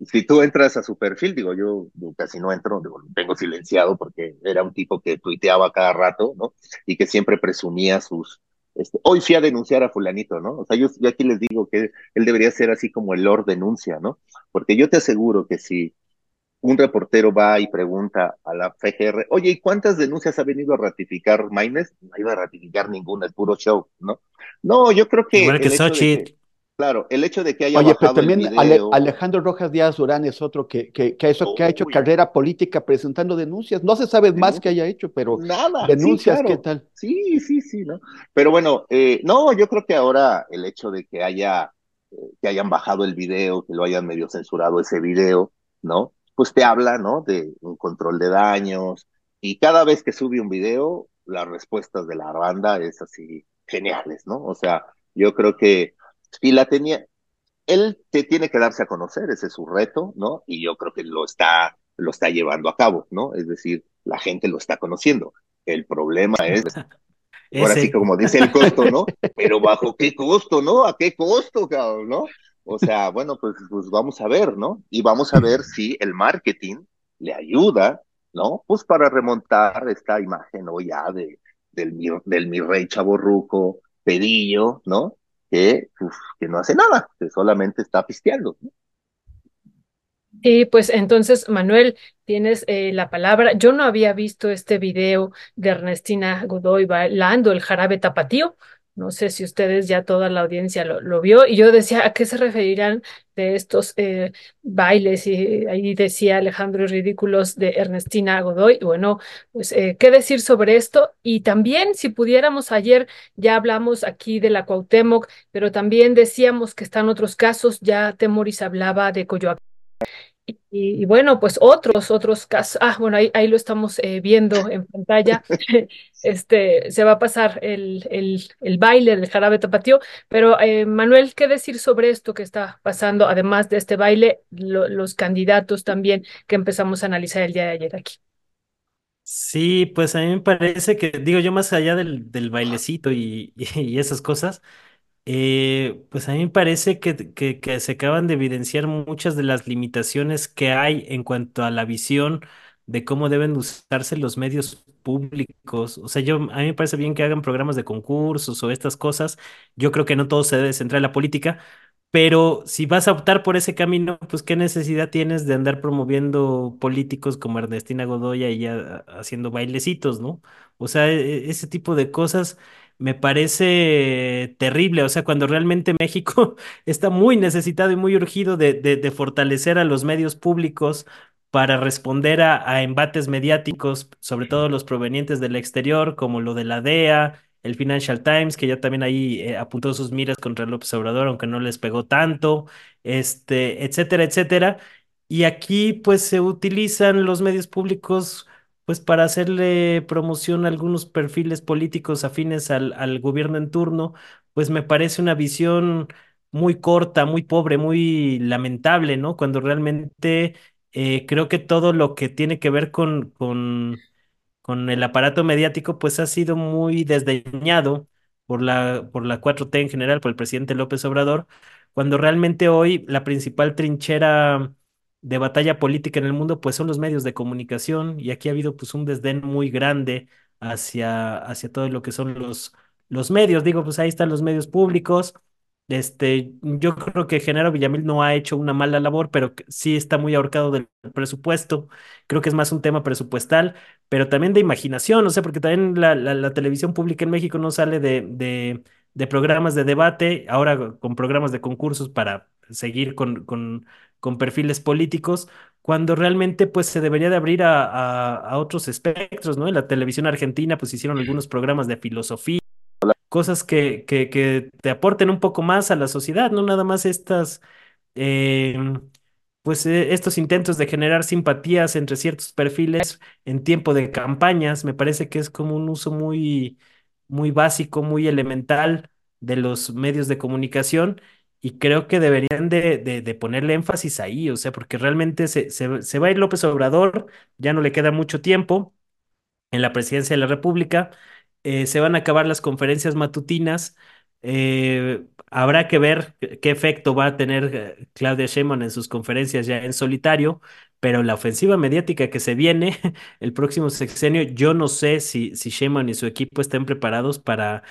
si tú entras a su perfil, digo, yo, casi no entro, digo, tengo silenciado porque era un tipo que tuiteaba cada rato, ¿no? Y que siempre presumía sus, este, hoy fui a denunciar a fulanito, ¿no? O sea, yo, yo, aquí les digo que él debería ser así como el Lord denuncia, ¿no? Porque yo te aseguro que si un reportero va y pregunta a la FGR, oye, ¿y cuántas denuncias ha venido a ratificar Maines? No iba a ratificar ninguna, es puro show, ¿no? No, yo creo que... Igual que Xochitl. Claro, el hecho de que haya Oye, pero bajado también el video, Alejandro Rojas Díaz Durán es otro que, que, que, eso, que ha hecho Uy. carrera política presentando denuncias. No se sabe más que haya hecho, pero nada, sí, denuncias, claro. ¿qué tal? Sí, sí, sí, ¿no? Pero bueno, eh, no, yo creo que ahora el hecho de que haya, eh, que hayan bajado el video, que lo hayan medio censurado ese video, ¿no? Pues te habla, ¿no? De un control de daños. Y cada vez que sube un video, las respuestas de la banda es así geniales, ¿no? O sea, yo creo que si la tenía, él te tiene que darse a conocer, ese es su reto, ¿no? Y yo creo que lo está, lo está llevando a cabo, ¿no? Es decir, la gente lo está conociendo. El problema es, ahora Ese. sí como dice el costo, ¿no? Pero bajo qué costo, ¿no? ¿A qué costo, cabrón, no? O sea, bueno, pues, pues vamos a ver, ¿no? Y vamos a ver si el marketing le ayuda, ¿no? Pues para remontar esta imagen, ¿no? Ya de, del, mi, del mi rey chaborruco, pedillo, ¿no? Que, que no hace nada, que solamente está pisteando. Sí, pues entonces, Manuel, tienes eh, la palabra. Yo no había visto este video de Ernestina Godoy bailando el jarabe tapatío. No sé si ustedes ya toda la audiencia lo, vio. Y yo decía, ¿a qué se referirán de estos eh, bailes? Y ahí decía Alejandro ridículos de Ernestina Godoy. Bueno, pues, eh, ¿qué decir sobre esto? Y también, si pudiéramos, ayer ya hablamos aquí de la Cuauhtémoc, pero también decíamos que están otros casos. Ya Temoris hablaba de Coyoacán. Y, bueno, pues otros, otros casos. Ah, bueno, ahí, ahí lo estamos eh, viendo en pantalla. Este, se va a pasar el, el, el baile del jarabe tapatío. Pero, eh, Manuel, ¿qué decir sobre esto que está pasando? Además de este baile, lo, los candidatos también que empezamos a analizar el día de ayer aquí. Sí, pues a mí me parece que, digo yo, más allá del, del bailecito y, y esas cosas, eh, pues a mí me parece que, se acaban de evidenciar muchas de las limitaciones que hay en cuanto a la visión de cómo deben usarse los medios públicos. O sea, a mí me parece bien que hagan programas de concursos o estas cosas. Yo creo que no todo se debe centrar en la política, pero si vas a optar por ese camino, pues qué necesidad tienes de andar promoviendo políticos como Ernestina Godoy y ya haciendo bailecitos, ¿no? O sea, e- e- ese tipo de cosas me parece terrible. O sea, cuando realmente México está muy necesitado y muy urgido de, de- de fortalecer a los medios públicos para responder a, a embates mediáticos, sobre todo los provenientes del exterior, como lo de la DEA el Financial Times, que ya también ahí eh, apuntó sus miras contra López Obrador, aunque no les pegó tanto, este, etcétera, etcétera. Y aquí pues se utilizan los medios públicos pues para hacerle promoción a algunos perfiles políticos afines al, al gobierno en turno, pues me parece una visión muy corta, muy pobre, muy lamentable, ¿no? Cuando realmente eh, creo que todo lo que tiene que ver con, con con el aparato mediático, pues ha sido muy desdeñado por la, por la 4T en general, por el presidente López Obrador, cuando realmente hoy la principal trinchera de batalla política en el mundo, pues son los medios de comunicación, y aquí ha habido pues un desdén muy grande hacia, hacia todo lo que son los, los medios. Digo, pues ahí están los medios públicos. Este, yo creo que Genaro Villamil no ha hecho una mala labor, pero sí está muy ahorcado del presupuesto. Creo que es más un tema presupuestal pero también de imaginación, o sea, porque también la, la- la televisión pública en México no sale de, de, de programas de debate, ahora con programas de concursos para seguir con, con, con perfiles políticos, cuando realmente pues se debería de abrir a, a, a otros espectros, ¿no? En la televisión argentina pues hicieron algunos programas de filosofía, cosas que, que, que te aporten un poco más a la sociedad, no nada más estas... em, pues eh, estos intentos de generar simpatías entre ciertos perfiles en tiempo de campañas, me parece que es como un uso muy, muy básico, muy elemental de los medios de comunicación y creo que deberían de, de- ponerle énfasis ahí, o sea, porque realmente se, se, se va a ir López Obrador, ya no le queda mucho tiempo en la presidencia de la República, eh, se van a acabar las conferencias matutinas, Eh, habrá que ver qué efecto va a tener eh, Claudia Sheinbaum en sus conferencias ya en solitario, pero la ofensiva mediática que se viene el próximo sexenio, yo no sé si, si Sheinbaum y su equipo estén preparados para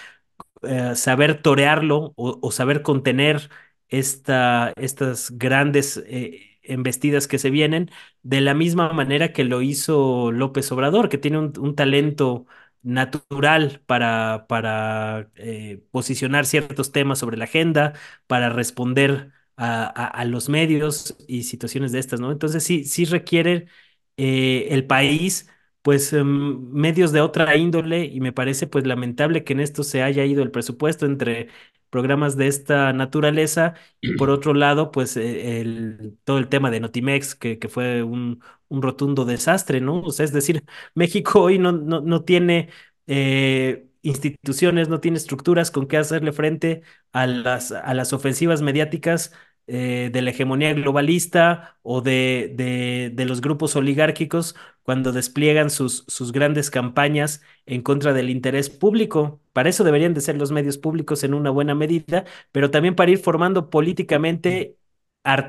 eh, saber torearlo o, saber contener esta, estas grandes eh, embestidas que se vienen, de la misma manera que lo hizo López Obrador, que tiene un, talento natural para, para eh, posicionar ciertos temas sobre la agenda, para responder a, a- a los medios y situaciones de estas, ¿no? Entonces sí, sí requiere el país pues em, medios de otra índole y me parece pues lamentable que en esto se haya ido el presupuesto entre programas de esta naturaleza y por otro lado pues eh, el, todo el tema de Notimex que, que fue un, un rotundo desastre, ¿no? O sea, es decir, México hoy no, no, no tiene eh, instituciones, no tiene estructuras con que hacerle frente a las, a las ofensivas mediáticas eh, de la hegemonía globalista o de, de, de los grupos oligárquicos cuando despliegan sus, sus grandes campañas en contra del interés público. Para eso deberían de ser los medios públicos en una buena medida, pero también para ir formando políticamente,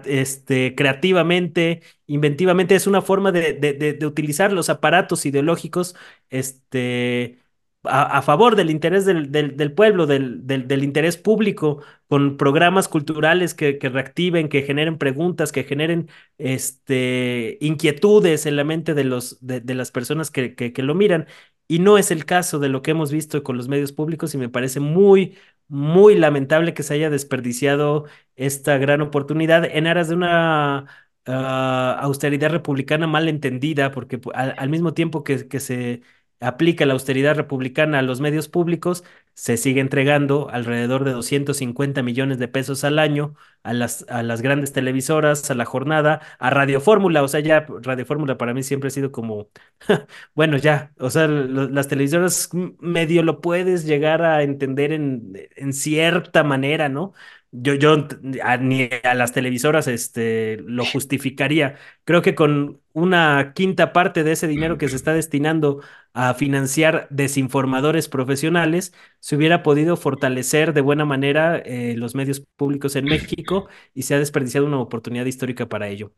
este, creativamente, inventivamente. Es una forma de, de- de- de utilizar los aparatos ideológicos este, a, favor del interés del, del- pueblo, del, del- interés público, con programas culturales que, que reactiven, que generen preguntas, que generen este, inquietudes en la mente de los, de, de las personas que, que, lo miran. Y no es el caso de lo que hemos visto con los medios públicos y me parece muy, muy lamentable que se haya desperdiciado esta gran oportunidad en aras de una ah, austeridad republicana mal entendida, porque al, al mismo tiempo que, que se aplica la austeridad republicana a los medios públicos, se sigue entregando alrededor de 250 millones de pesos al año a las, a las grandes televisoras, a la jornada, a Radio Fórmula. O sea, ya Radio Fórmula para mí siempre ha sido como, bueno, ya, o sea, las televisoras m- medio lo puedes llegar a entender en, en cierta manera, ¿no? Yo, yo a- ni a las televisoras este, lo justificaría. Creo que con una quinta parte de ese dinero que se está destinando a financiar desinformadores profesionales, se hubiera podido fortalecer de buena manera eh, los medios públicos en México y se ha desperdiciado una oportunidad histórica para ello.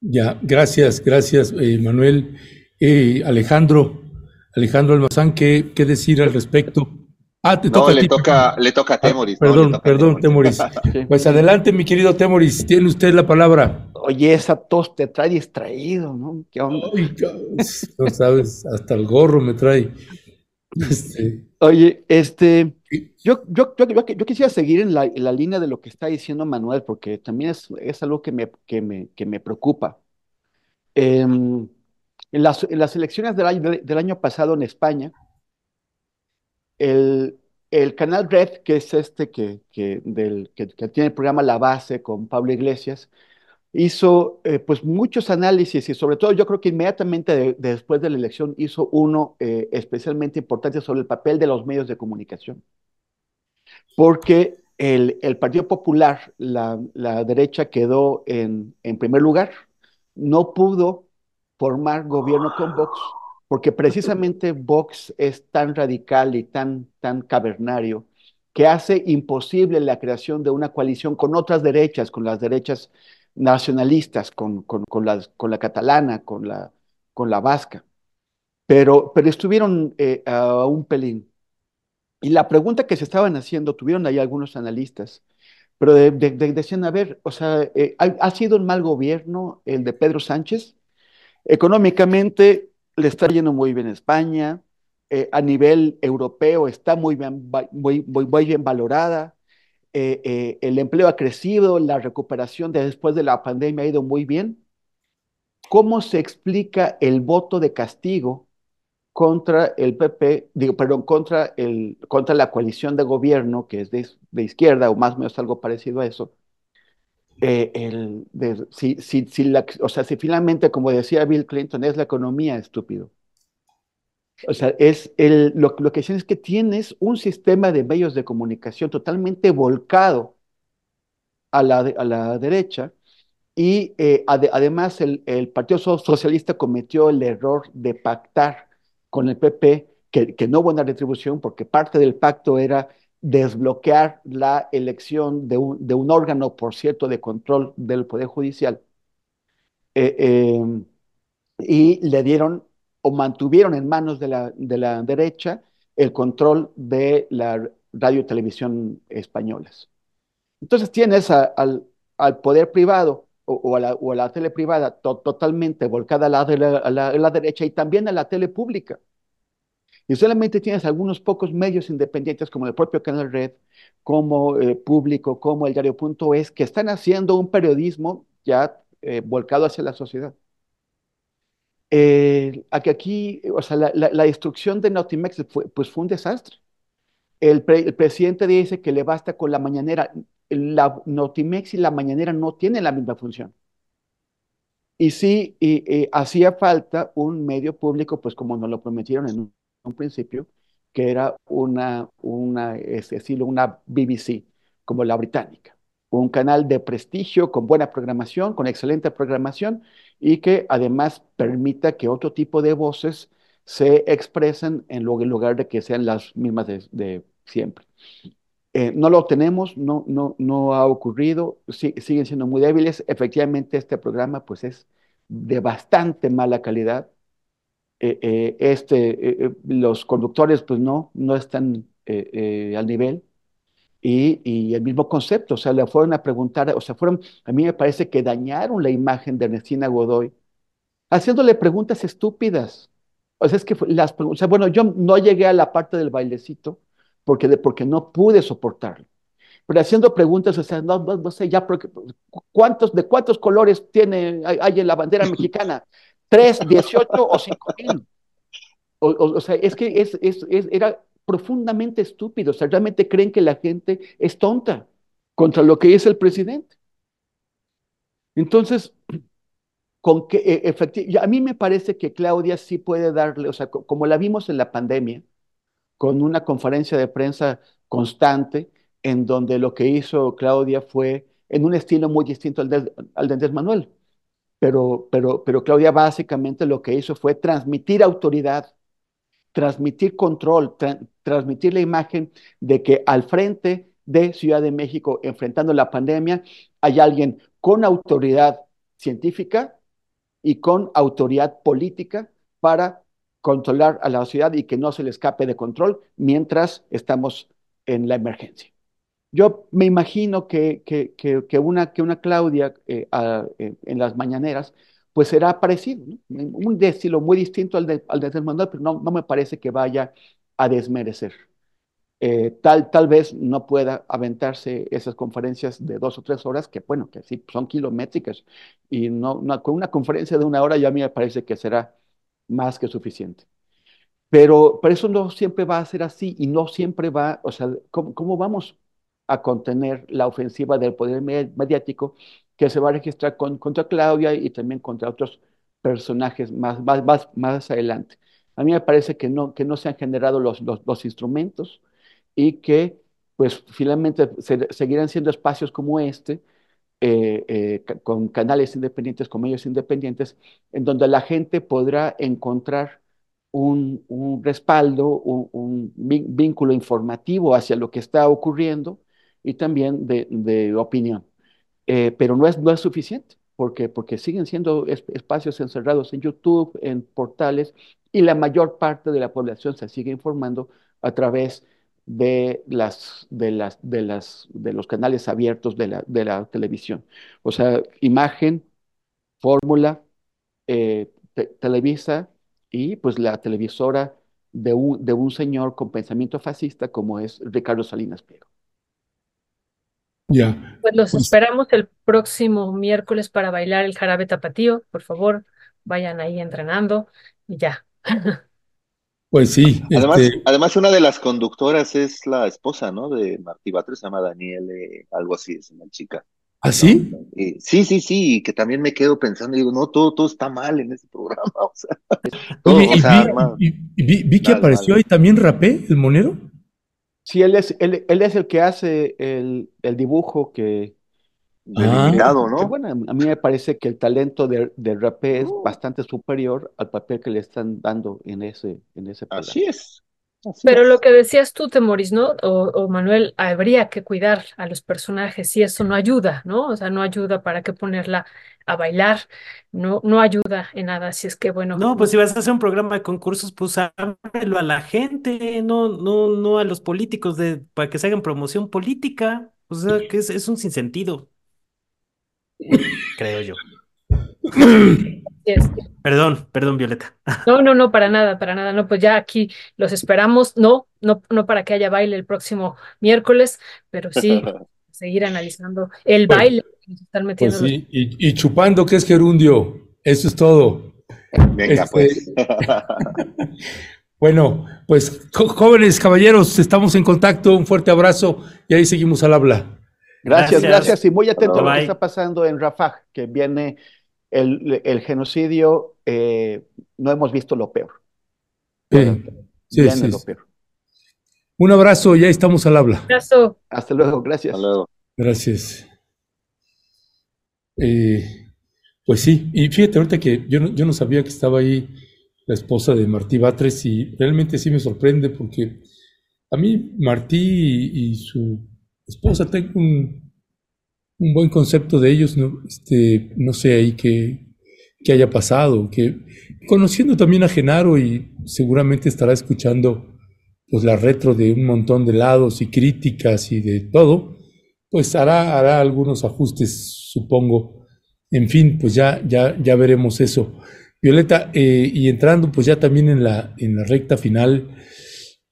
Ya, gracias, gracias, eh, Manuel. Eh, Alejandro, Alejandro Almazán, ¿qué, qué decir al respecto? Ah, te No, toca a le ti. toca, le toca a Ah, Temoris. perdón, toca perdón, Temoris. Pues adelante, mi querido Temoris, tiene usted la palabra. Oye, esa tos te trae distraído, ¿no? ¿Qué onda? Ay, cabrón, no sabes, hasta el gorro me trae. Este, Oye, este, yo, yo, yo, yo, yo quisiera seguir en la, en la línea de lo que está diciendo Manuel, porque también es, es algo que me, que me, que me preocupa. Em, en las, en las elecciones del año, del año pasado en España, el, el canal Red, que es este que, que, del, que, tiene el programa La Base con Pablo Iglesias, hizo eh, pues muchos análisis y sobre todo yo creo que inmediatamente de- de después de la elección hizo uno eh, especialmente importante sobre el papel de los medios de comunicación. Porque el, el Partido Popular, la, la derecha quedó en, en primer lugar, no pudo formar gobierno con Vox, porque precisamente Vox es tan radical y tan, tan cavernario que hace imposible la creación de una coalición con otras derechas, con las derechas nacionalistas, con, con, con, la, con la catalana, con la, con la vasca. Pero, pero estuvieron eh, a un pelín. Y la pregunta que se estaban haciendo, tuvieron ahí algunos analistas, pero de- de- de- decían, a ver, o sea, eh, ¿ha, ha sido un mal gobierno el de Pedro Sánchez? Económicamente le está yendo muy bien España, eh, a nivel europeo está muy bien, valorada, eh, eh, el empleo ha crecido, la recuperación de después de la pandemia ha ido muy bien. ¿Cómo se explica el voto de castigo contra el PP, digo, perdón, contra, el, contra la coalición de gobierno, que es de izquierda o más o menos algo parecido a eso? El, de- si, si, si la, o sea, si finalmente, como decía Bill Clinton, es la economía, estúpido. O sea, es el, lo, lo que dicen es que tienes un sistema de medios de comunicación totalmente volcado a la, a la derecha y eh, ade- además el, el Partido So- Socialista cometió el error de pactar con el PP, que, que no hubo una retribución porque parte del pacto era desbloquear la elección de un, de un órgano, por cierto, de control del Poder Judicial. Eh, eh, y le dieron o mantuvieron en manos de la, de la derecha el control de la radio y televisión españolas. Entonces tienes al, poder privado o, a la, tele privada to, totalmente volcada a, la, a la, derecha y también a la tele pública. Y solamente tienes algunos pocos medios independientes como el propio Canal Red, como eh, Público, como el diario.es, que están haciendo un periodismo ya eh, volcado hacia la sociedad. Eh, aquí, o sea, la, la, la, destrucción de Notimex fue, pues fue un desastre. El, pre, el, presidente dice que le basta con la mañanera. La Notimex y la mañanera no tienen la misma función. Y sí, y, y hacía falta un medio público, pues como nos lo prometieron en un, principio, que era una, una, es decir, una BBC, como la británica. Un canal de prestigio, con buena programación, con excelente programación, y que además permita que otro tipo de voces se expresen en lugar de que sean las mismas de, siempre. Eh, no lo tenemos, no, no, no ha ocurrido, siguen siendo muy débiles. Efectivamente, este programa pues es de bastante mala calidad. Eh, eh, este, los conductores pues no, no están al nivel. Y, y, el mismo concepto, o sea, le fueron a preguntar, o sea, fueron, a mí me parece que dañaron la imagen de Ernestina Godoy, haciéndole preguntas estúpidas. O sea, es que las preguntas, o sea, bueno, yo no llegué a la parte del bailecito porque, de, porque no pude soportarlo. Pero haciendo preguntas, o sea, no, no, no sé ya, porque, ¿cuántos, ¿de cuántos colores tiene, hay, hay en la bandera mexicana? ¿Tres, dieciocho o cinco mil? O, o, o, sea, es que es, es, es, era profundamente estúpido. O sea, realmente creen que la gente es tonta contra lo que es el presidente. Entonces, con que e, efectivamente, a mí me parece que Claudia sí puede darle, o sea, como la vimos en la pandemia, con una conferencia de prensa constante, en donde lo que hizo Claudia fue en un estilo muy distinto al de, al de Andrés Manuel. Pero, pero, pero Claudia básicamente lo que hizo fue transmitir autoridad, transmitir control, tra transmitir la imagen de que al frente de Ciudad de México, enfrentando la pandemia, hay alguien con autoridad científica y con autoridad política para controlar a la ciudad y que no se le escape de control mientras estamos en la emergencia. Yo me imagino que, que, que, que una, que una Claudia eh, a, eh, en las mañaneras pues será parecido, ¿no? un estilo muy distinto al de, al de Manuel, pero no, no me parece que vaya a desmerecer. Eh, tal, tal vez no pueda aventarse esas conferencias de dos o tres horas, que bueno, que sí, son kilométricas, y no, no, con una conferencia de una hora ya a mí me parece que será más que suficiente. Pero, pero eso no siempre va a ser así y no siempre va, o sea, ¿cómo, cómo vamos a contener la ofensiva del poder mediático que se va a registrar con, contra Claudia y también contra otros personajes más, más, más, más adelante. A mí me parece que no, que no se han generado los, los, los instrumentos y que pues finalmente se, seguirán siendo espacios como este, eh, eh, con canales independientes, con medios independientes, en donde la gente podrá encontrar un, un respaldo, un, un, vínculo informativo hacia lo que está ocurriendo y también de, de opinión. Eh, pero no es, no es suficiente, porque, porque siguen siendo es, espacios encerrados en YouTube, en portales, y la mayor parte de la población se sigue informando a través de, las, de, las, de, las, de los canales abiertos de la, de la televisión. O sea, imagen, fórmula, eh, te, Televisa y pues la televisora de un, de un señor con pensamiento fascista como es Ricardo Salinas Pliego. Ya. Pues los pues, esperamos el próximo miércoles para bailar el jarabe tapatío. Por favor, vayan ahí entrenando y ya. Pues sí. Además, este... además, una de las conductoras es la esposa, ¿no? De Martí Batres, se llama Daniele, algo así, es una chica. ¿Ah, sí? ¿no? Y, sí, sí, sí, que también me quedo pensando, digo, no, todo, todo está mal en ese programa. O sea, todo, Oye, y, o sea, vi, y, vi, vi, que mal, apareció mal. ahí también Rapé, el monero. Sí, él es, él, él es el que hace el, el dibujo que, delimitado, ¿no? bueno, a mí me parece que el talento de, de Rapé es bastante superior al papel que le están dando en ese, en ese. Así es. Pero lo que decías tú, Temoris, ¿no? O, o, Manuel, habría que cuidar a los personajes y eso no ayuda, ¿no? O sea, no ayuda para qué ponerla a bailar, no, no ayuda en nada. Así es que, bueno. No, pues si vas a hacer un programa de concursos, pues ábrelo a la gente, no, no, no a los políticos de, para que se hagan promoción política. O sea, que es, es un sinsentido. Creo yo. Perdón, perdón, Violeta. No, no, no, para nada, para nada. No, pues ya aquí los esperamos. No, no, no para que haya baile el próximo miércoles, pero sí seguir analizando el baile que nos están metiendo. Pues sí, y, y, chupando que es gerundio. Eso es todo. Venga, Este, pues. bueno, pues jóvenes, caballeros, estamos en contacto. Un fuerte abrazo y ahí seguimos al habla. Gracias, Gracias. gracias, y muy atento a lo Bye. que está pasando en Rafah, que viene el, el genocidio, eh, no hemos visto lo peor. Eh, sí, viene sí, lo sí. peor. Un abrazo y ahí estamos al habla. Abrazo. Hasta luego, gracias. Hasta luego. Gracias. Eh, pues sí, y fíjate ahorita que yo no, yo no sabía que estaba ahí la esposa de Martí Batres y realmente sí me sorprende porque a mí Martí y, y su esposa tengo un, un buen concepto de ellos, ¿no? Este, no sé ahí qué, haya pasado, que conociendo también a Genaro y seguramente estará escuchando pues la retro de un montón de lados y críticas y de todo, pues hará, hará algunos ajustes, supongo. En fin, pues ya, ya, ya veremos eso. Violeta, eh, y entrando pues ya también en la, en la recta final,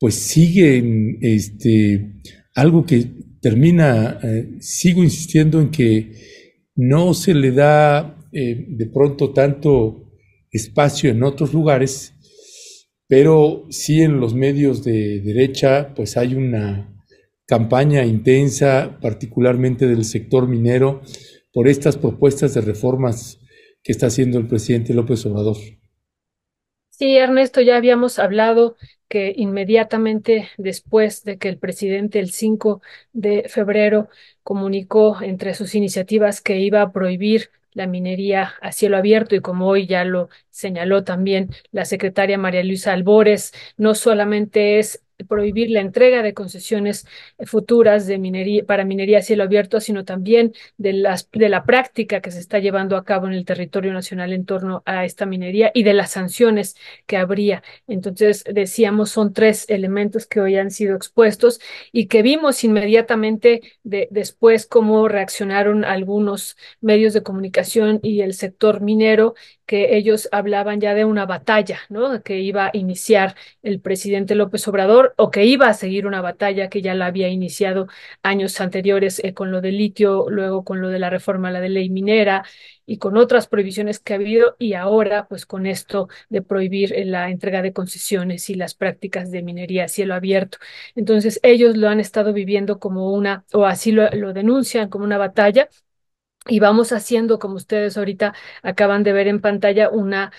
pues sigue este, algo que termina, eh, sigo insistiendo en que no se le da eh, de pronto tanto espacio en otros lugares, pero sí en los medios de derecha, pues hay una campaña intensa, particularmente del sector minero, por estas propuestas de reformas que está haciendo el presidente López Obrador. Sí, Ernesto, ya habíamos hablado que inmediatamente después de que el presidente el 5 de febrero comunicó entre sus iniciativas que iba a prohibir la minería a cielo abierto y como hoy ya lo señaló también la secretaria María Luisa Albores, no solamente es prohibir la entrega de concesiones futuras de minería para minería a cielo abierto, sino también de las de la práctica que se está llevando a cabo en el territorio nacional en torno a esta minería y de las sanciones que habría. Entonces, decíamos, son tres elementos que hoy han sido expuestos y que vimos inmediatamente de, después cómo reaccionaron algunos medios de comunicación y el sector minero, que ellos hablaban ya de una batalla, ¿no? Que iba a iniciar el presidente López Obrador o que iba a seguir una batalla que ya la había iniciado años anteriores eh, con lo del litio, luego con lo de la reforma a la de ley minera y con otras prohibiciones que ha habido y ahora pues con esto de prohibir eh, la entrega de concesiones y las prácticas de minería a cielo abierto. Entonces ellos lo han estado viviendo como una, o así lo, lo denuncian como una batalla y vamos haciendo, como ustedes ahorita acaban de ver en pantalla, una,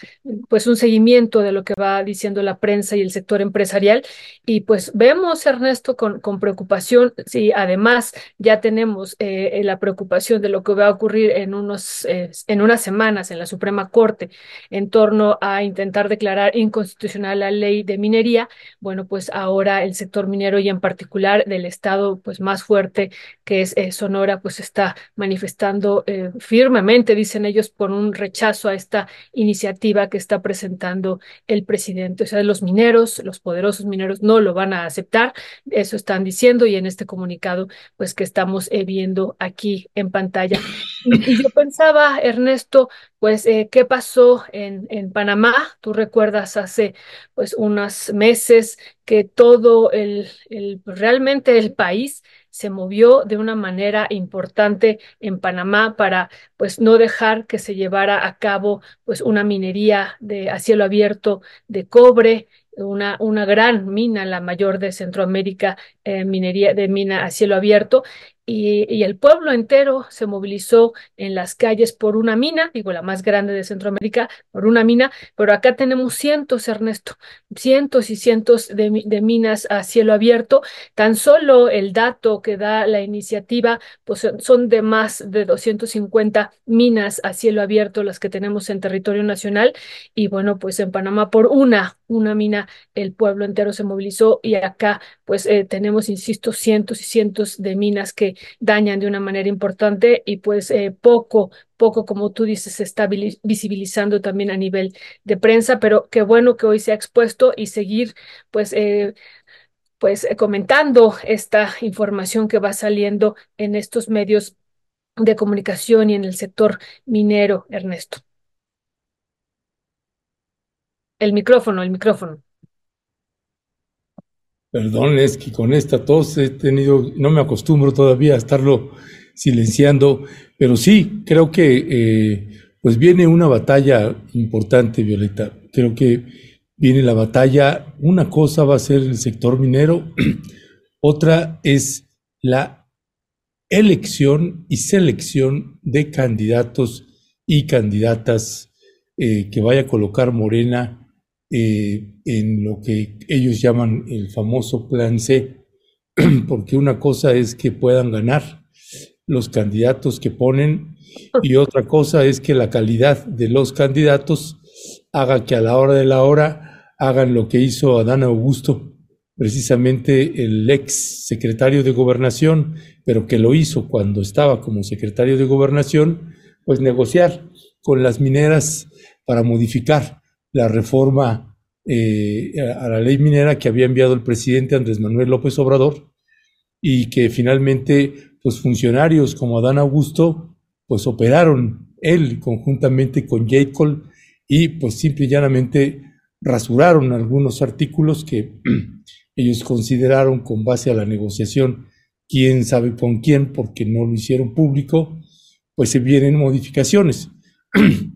pues un seguimiento de lo que va diciendo la prensa y el sector empresarial. Y pues vemos, Ernesto, con, con preocupación, si además ya tenemos eh, la preocupación de lo que va a ocurrir en, unos, eh, en unas semanas en la Suprema Corte en torno a intentar declarar inconstitucional la ley de minería, bueno, pues ahora el sector minero y en particular del estado pues más fuerte que es eh, Sonora, pues está manifestando eh, firmemente, dicen ellos, por un rechazo a esta iniciativa que está presentando el presidente. O sea, los mineros, los poderosos mineros no lo van a aceptar, eso están diciendo y en este comunicado, pues que estamos eh, viendo aquí en pantalla. Y, yo pensaba, Ernesto, pues, eh, ¿qué pasó en, Panamá? Tú recuerdas hace, pues, unos meses que todo el, el, realmente el país se movió de una manera importante en Panamá para pues no dejar que se llevara a cabo pues una minería de a cielo abierto de cobre una, una gran mina, la mayor de Centroamérica, eh, minería de mina a cielo abierto, y, el pueblo entero se movilizó en las calles por una mina, digo, la más grande de Centroamérica, por una mina, pero acá tenemos cientos, Ernesto, cientos y cientos de, minas a cielo abierto. Tan solo el dato que da la iniciativa, pues son de más de 250 minas a cielo abierto las que tenemos en territorio nacional. Y bueno, pues en Panamá por una, una mina, el pueblo entero se movilizó y acá pues eh, tenemos, insisto, cientos y cientos de minas que dañan de una manera importante y pues eh, poco, poco, como tú dices, se está visibilizando también a nivel de prensa, pero qué bueno que hoy se ha expuesto y seguir pues... Eh, pues comentando esta información que va saliendo en estos medios de comunicación y en el sector minero, Ernesto. El micrófono, el micrófono. Perdón, es que con esta tos he tenido, no me acostumbro todavía a estarlo silenciando, pero sí, creo que eh, pues viene una batalla importante, Violeta. Creo que viene la batalla, una cosa va a ser el sector minero, otra es la elección y selección de candidatos y candidatas eh, que vaya a colocar Morena eh, en lo que ellos llaman el famoso plan C, porque una cosa es que puedan ganar los candidatos que ponen y otra cosa es que la calidad de los candidatos haga que a la hora de la hora hagan lo que hizo Adán Augusto, precisamente el ex secretario de gobernación, pero que lo hizo cuando estaba como secretario de gobernación, pues negociar con las mineras para modificar la reforma eh, a la ley minera que había enviado el presidente Andrés Manuel López Obrador y que finalmente pues funcionarios como Adán Augusto pues operaron él conjuntamente con J. Cole y pues simple y llanamente rasuraron algunos artículos que ellos consideraron con base a la negociación quién sabe con quién porque no lo hicieron público pues se vienen modificaciones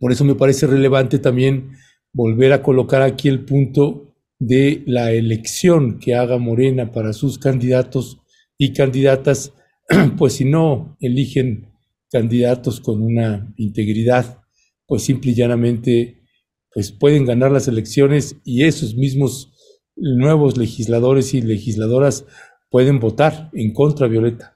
Por eso me parece relevante también volver a colocar aquí el punto de la elección que haga Morena para sus candidatos y candidatas, pues si no eligen candidatos con una integridad, pues simple y llanamente pues pueden ganar las elecciones y esos mismos nuevos legisladores y legisladoras pueden votar en contra Violeta.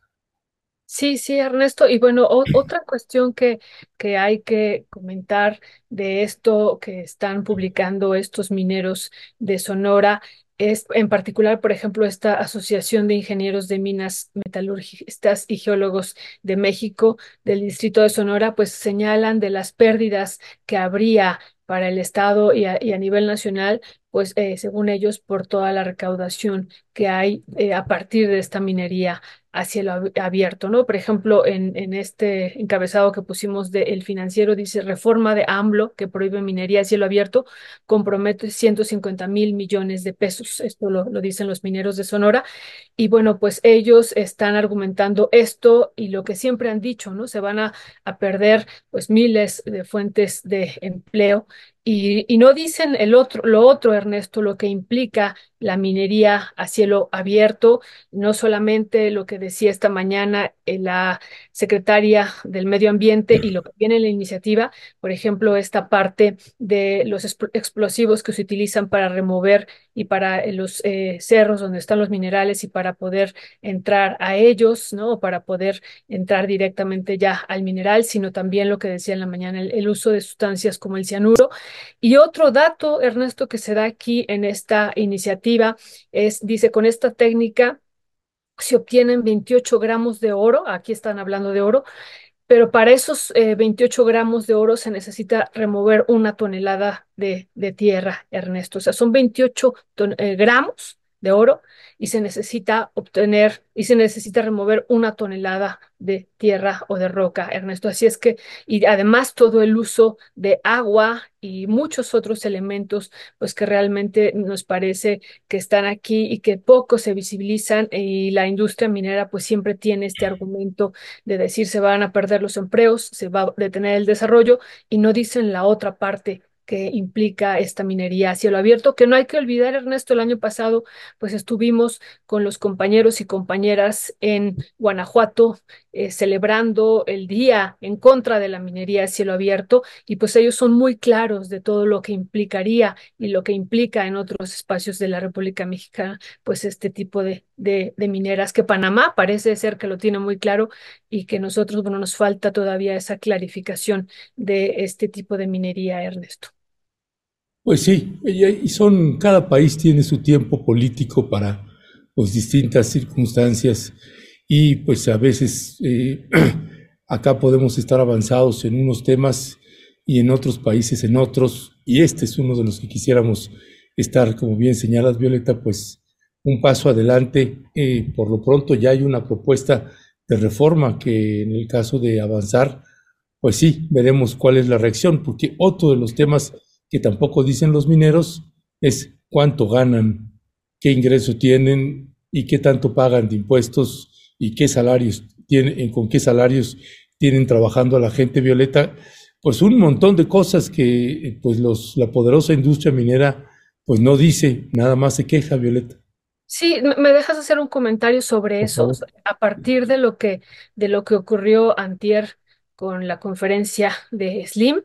Sí, sí, Ernesto. Y bueno, otra cuestión que, que hay que comentar de esto que están publicando estos mineros de Sonora es en particular, por ejemplo, esta Asociación de Ingenieros de Minas Metalurgistas y Geólogos de México del Distrito de Sonora, pues señalan de las pérdidas que habría para el Estado y a, nivel nacional, pues eh, según ellos, por toda la recaudación que hay eh, a partir de esta minería a cielo abierto, ¿no? Por ejemplo, en, en este encabezado que pusimos de El Financiero dice reforma de AMLO que prohíbe minería a cielo abierto, compromete 150 mil millones de pesos. Esto lo, lo dicen los mineros de Sonora. Y bueno, pues ellos están argumentando esto y lo que siempre han dicho, ¿no? Se van a, a perder pues miles de fuentes de empleo y, y, no dicen el otro, lo otro, Ernesto, lo que implica la minería a cielo abierto, no solamente lo que decía esta mañana eh, la secretaria del Medio Ambiente y lo que viene en la iniciativa, por ejemplo, esta parte de los explosivos que se utilizan para remover y para eh, los eh, cerros donde están los minerales y para poder entrar a ellos, ¿no? O para poder entrar directamente ya al mineral, sino también lo que decía en la mañana, el, el uso de sustancias como el cianuro. Y otro dato, Ernesto, que se da aquí en esta iniciativa es, dice, con esta técnica se obtienen 28 gramos de oro, aquí están hablando de oro, pero para esos 28 eh, gramos de oro se necesita remover una tonelada de, de tierra, Ernesto. O sea, son 28 eh, gramos de oro y se necesita obtener y se necesita remover una tonelada de tierra o de roca, Ernesto. Así es que, y además todo el uso de agua y muchos otros elementos, pues que realmente nos parece que están aquí y que poco se visibilizan y la industria minera pues siempre tiene este argumento de decir se van a perder los empleos, se va a detener el desarrollo y no dicen la otra parte que implica esta minería a cielo abierto, que no hay que olvidar, Ernesto, el año pasado pues estuvimos con los compañeros y compañeras en Guanajuato eh, celebrando el día en contra de la minería a cielo abierto y pues ellos son muy claros de todo lo que implicaría y lo que implica en otros espacios de la República Mexicana pues este tipo de, de, de mineras que Panamá parece ser que lo tiene muy claro y que nosotros, bueno, nos falta todavía esa clarificación de este tipo de minería, Ernesto. Pues sí, y son, cada país tiene su tiempo político para pues, distintas circunstancias y pues a veces eh, acá podemos estar avanzados en unos temas y en otros países en otros y este es uno de los que quisiéramos estar, como bien señalas Violeta, pues un paso adelante. Eh, por lo pronto ya hay una propuesta de reforma que en el caso de avanzar, pues sí, veremos cuál es la reacción, porque otro de los temas que tampoco dicen los mineros es cuánto ganan, qué ingreso tienen y qué tanto pagan de impuestos y qué salarios tienen, con qué salarios tienen trabajando a la gente violeta, pues un montón de cosas que pues los, la poderosa industria minera pues no dice, nada más se queja Violeta. Sí, me dejas hacer un comentario sobre eso, a partir de lo que, de lo que ocurrió antier con la conferencia de Slim.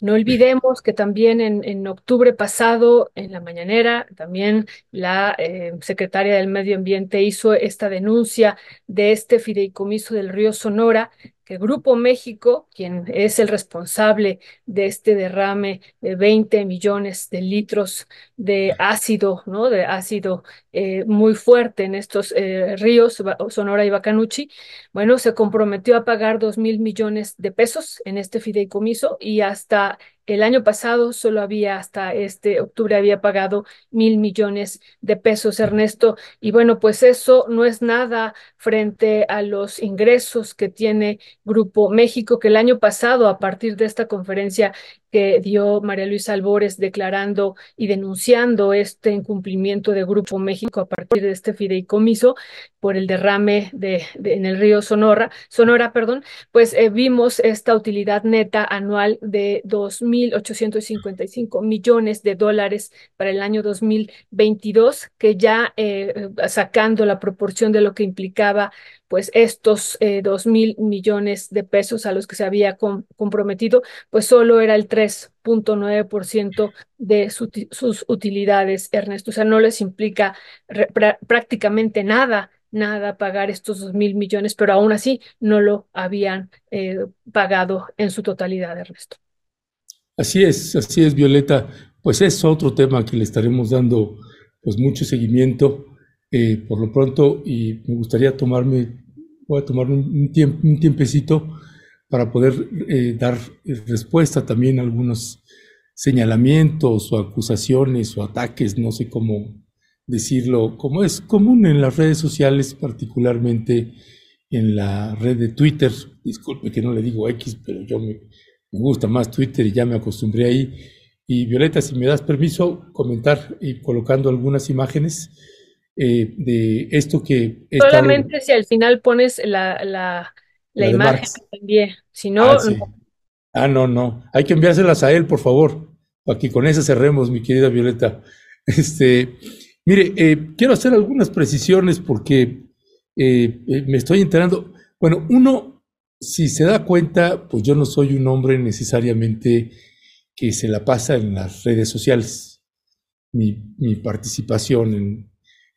No olvidemos que también en, octubre pasado, en la mañanera, también la eh, secretaria del Medio Ambiente hizo esta denuncia de este fideicomiso del río Sonora que Grupo México, quien es el responsable de este derrame de 20 millones de litros de ácido, ¿no? De ácido eh, muy fuerte en estos eh, ríos, Sonora y Bacanuchi, bueno, se comprometió a pagar dos mil millones de pesos en este fideicomiso y hasta el año pasado solo había, hasta este octubre, había pagado mil millones de pesos, Ernesto. Y bueno, pues eso no es nada frente a los ingresos que tiene Grupo México, que el año pasado, a partir de esta conferencia que dio María Luisa Albores declarando y denunciando este incumplimiento de Grupo México a partir de este fideicomiso por el derrame de, en el río Sonora, Sonora, perdón, pues eh, vimos esta utilidad neta anual de 2.855 millones de dólares para el año 2022, que ya eh, sacando la proporción de lo que implicaba pues estos eh, dos mil millones de pesos a los que se había comprometido, pues solo era el 3.9% de sus utilidades, Ernesto. O sea, no les implica prácticamente nada nada pagar estos dos mil millones, pero aún así no lo habían eh, pagado en su totalidad, Ernesto. Así es, así es, Violeta. Pues es otro tema que le estaremos dando pues mucho seguimiento eh, por lo pronto y me gustaría tomarme voy a tomar un, tiempo, un tiempecito para poder eh, dar respuesta también a algunos señalamientos o acusaciones o ataques, no sé cómo decirlo, como es común en las redes sociales, particularmente en la red de Twitter. Disculpe que no le digo X, pero yo me, gusta más Twitter y ya me acostumbré ahí. Y Violeta, si me das permiso, comentar y colocando algunas imágenes eh, de esto que... Solamente si al final pones la, la, la, imagen que si no... Ah, ah, no, no. Hay que enviárselas a él, por favor, para que con eso cerremos, mi querida Violeta. Este, mire, eh, quiero hacer algunas precisiones porque eh, me estoy enterando. Bueno, uno, si se da cuenta, pues yo no soy un hombre necesariamente que se la pasa en las redes sociales. Mi, mi participación en,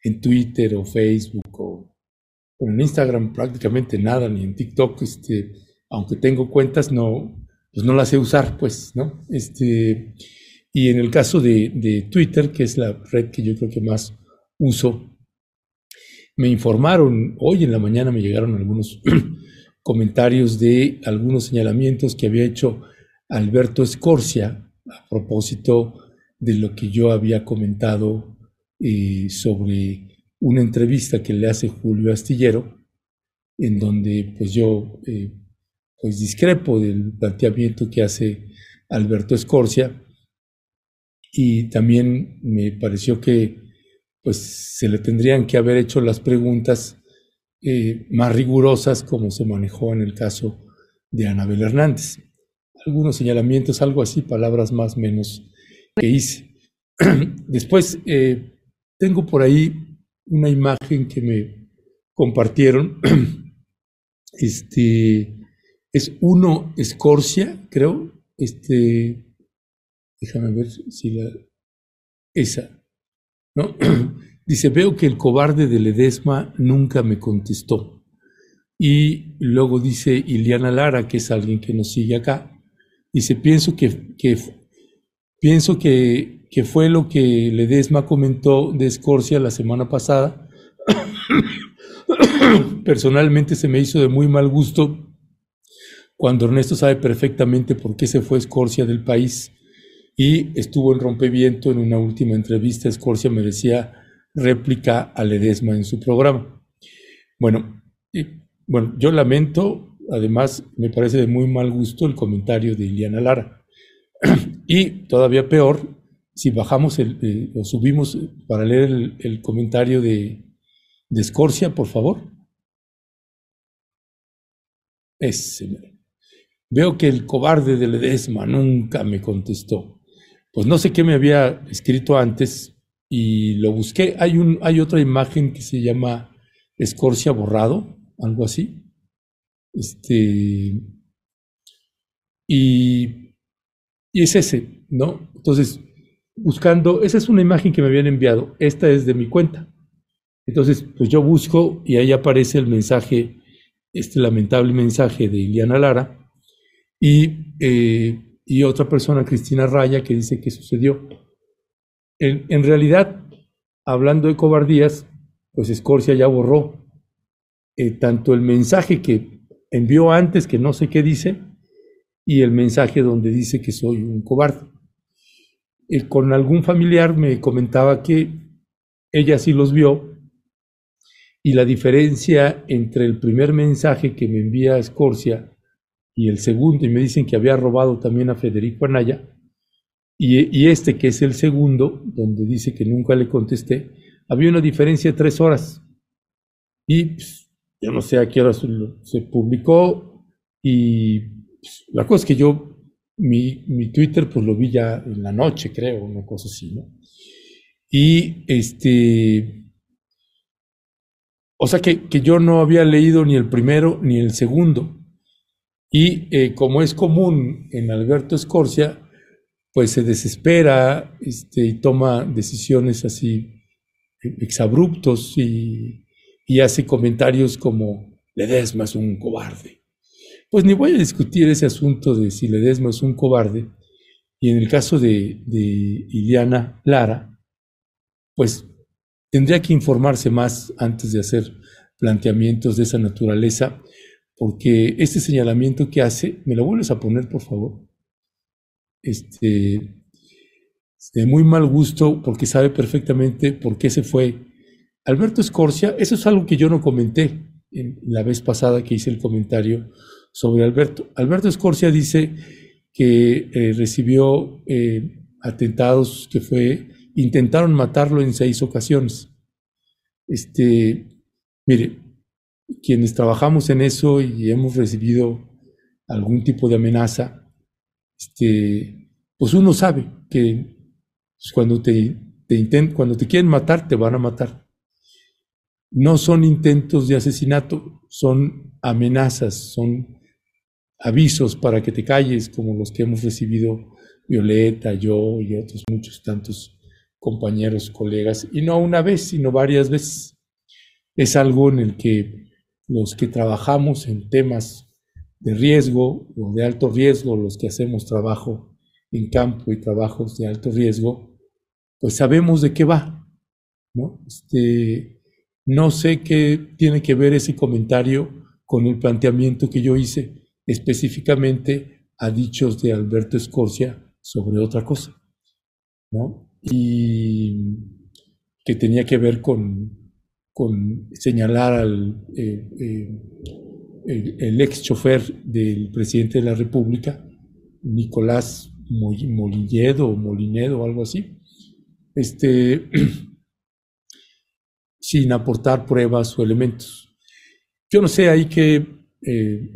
en Twitter o Facebook o, en Instagram prácticamente nada, ni en TikTok, este, aunque tengo cuentas, no, pues no las sé usar, pues, ¿no? Este, y en el caso de, de Twitter, que es la red que yo creo que más uso, me informaron, hoy en la mañana me llegaron algunos comentarios de algunos señalamientos que había hecho Alberto Escorcia a propósito de lo que yo había comentado sobre una entrevista que le hace Julio Astillero, en donde pues yo eh, pues discrepo del planteamiento que hace Alberto Escorcia y también me pareció que pues se le tendrían que haber hecho las preguntas eh, más rigurosas como se manejó en el caso de Anabel Hernández. algunos señalamientos, algo así, palabras más menos que hice. Después, eh, tengo por ahí una imagen que me compartieron. Este es uno Escorcia, creo. Este, déjame ver si la. Esa, ¿no? Dice: Veo que el cobarde de Ledesma nunca me contestó. Y luego dice Iliana Lara, que es alguien que nos sigue acá, dice, pienso que, que pienso que, que, fue lo que Ledesma comentó de Escorcia la semana pasada. Personalmente se me hizo de muy mal gusto cuando Ernesto sabe perfectamente por qué se fue Escorcia del país y estuvo en rompeviento en una última entrevista. Escorcia me decía réplica a Ledesma en su programa. Bueno, bueno, yo lamento, además me parece de muy mal gusto el comentario de Iliana Lara. Y todavía peor, si bajamos eh, o subimos para leer el, comentario de, de Escorcia, por favor. Ese. Veo que el cobarde de Ledesma nunca me contestó. Pues no sé qué me había escrito antes y lo busqué. Hay, un, hay otra imagen que se llama Escorcia borrado algo así. Este, y, y es ese, ¿no? Entonces, buscando, esa es una imagen que me habían enviado, esta es de mi cuenta. Entonces, pues yo busco y ahí aparece el mensaje, este lamentable mensaje de Iliana Lara y, eh, otra persona, Cristina Raya, que dice que sucedió. En, en realidad, hablando de cobardías, pues Escorcia ya borró eh, tanto el mensaje que envió antes, que no sé qué dice, y el mensaje donde dice que soy un cobarde. Eh, con algún familiar me comentaba que ella sí los vio y la diferencia entre el primer mensaje que me envía Escorcia y el segundo, y me dicen que había robado también a Federico Anaya, y, este que es el segundo, donde dice que nunca le contesté, había una diferencia de tres horas. Y pues, yo no sé a qué hora se publicó y la cosa es que yo, mi, mi, Twitter pues lo vi ya en la noche, creo, una cosa así, ¿no? Y este, o sea que, que yo no había leído ni el primero ni el segundo. Y eh, como es común en Alberto Escorcia, pues se desespera este, y toma decisiones así exabruptos y y hace comentarios como Ledesma es un cobarde. Pues ni voy a discutir ese asunto de si Ledesma es un cobarde. Y en el caso de, Iliana Lara, pues tendría que informarse más antes de hacer planteamientos de esa naturaleza, porque este señalamiento que hace, ¿me lo vuelves a poner, por favor? Este, de muy mal gusto, porque sabe perfectamente por qué se fue Alberto Escorcia, eso es algo que yo no comenté en la vez pasada que hice el comentario sobre Alberto. Alberto Escorcia dice que eh, recibió eh, atentados que fue, intentaron matarlo en seis ocasiones. Este, mire, quienes trabajamos en eso y hemos recibido algún tipo de amenaza, este, pues uno sabe que cuando te, te cuando te quieren matar, te van a matar no son intentos de asesinato, son amenazas, son avisos para que te calles, como los que hemos recibido Violeta, yo y otros muchos tantos compañeros, colegas, y no una vez, sino varias veces. Es algo en el que los que trabajamos en temas de riesgo o de alto riesgo, los que hacemos trabajo en campo y trabajos de alto riesgo, pues sabemos de qué va, ¿no? Este, no sé qué tiene que ver ese comentario con el planteamiento que yo hice específicamente a dichos de Alberto Escorcia sobre otra cosa, ¿no? Y que tenía que ver con, con señalar al eh, eh, el, ex chofer del presidente de la República, Nicolás Molinedo o algo así, este, sin aportar pruebas o elementos. Yo no sé ahí que eh,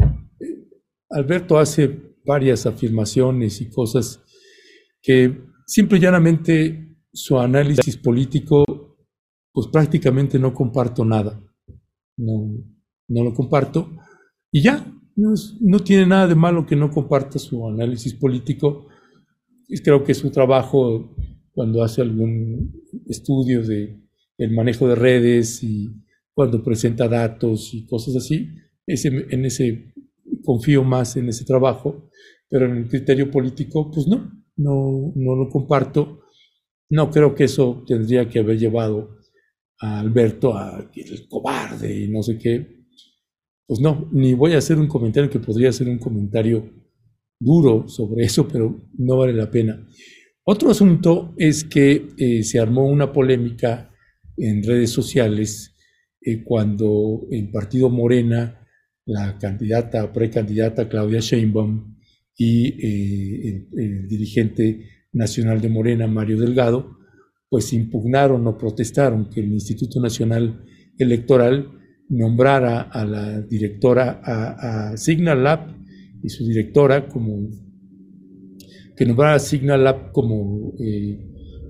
Alberto hace varias afirmaciones y cosas que simple y llanamente su análisis político, pues prácticamente no comparto nada. No, no lo comparto. Y ya, no, tiene nada de malo que no comparta su análisis político. Creo que su trabajo, cuando hace algún estudio de el manejo de redes y cuando presenta datos y cosas así, ese, en ese confío más en ese trabajo, pero en el criterio político, pues no, no, no lo comparto. No creo que eso tendría que haber llevado a Alberto a el cobarde y no sé qué. Pues no, ni voy a hacer un comentario que podría ser un comentario duro sobre eso, pero no vale la pena. Otro asunto es que eh, se armó una polémica en redes sociales eh, cuando el partido Morena, la candidata o precandidata Claudia Sheinbaum y eh, el, dirigente nacional de Morena, Mario Delgado, pues impugnaron o protestaron que el Instituto Nacional Electoral nombrara a la directora, a, Signal Lab y su directora como, que nombrara a Signal Lab como eh,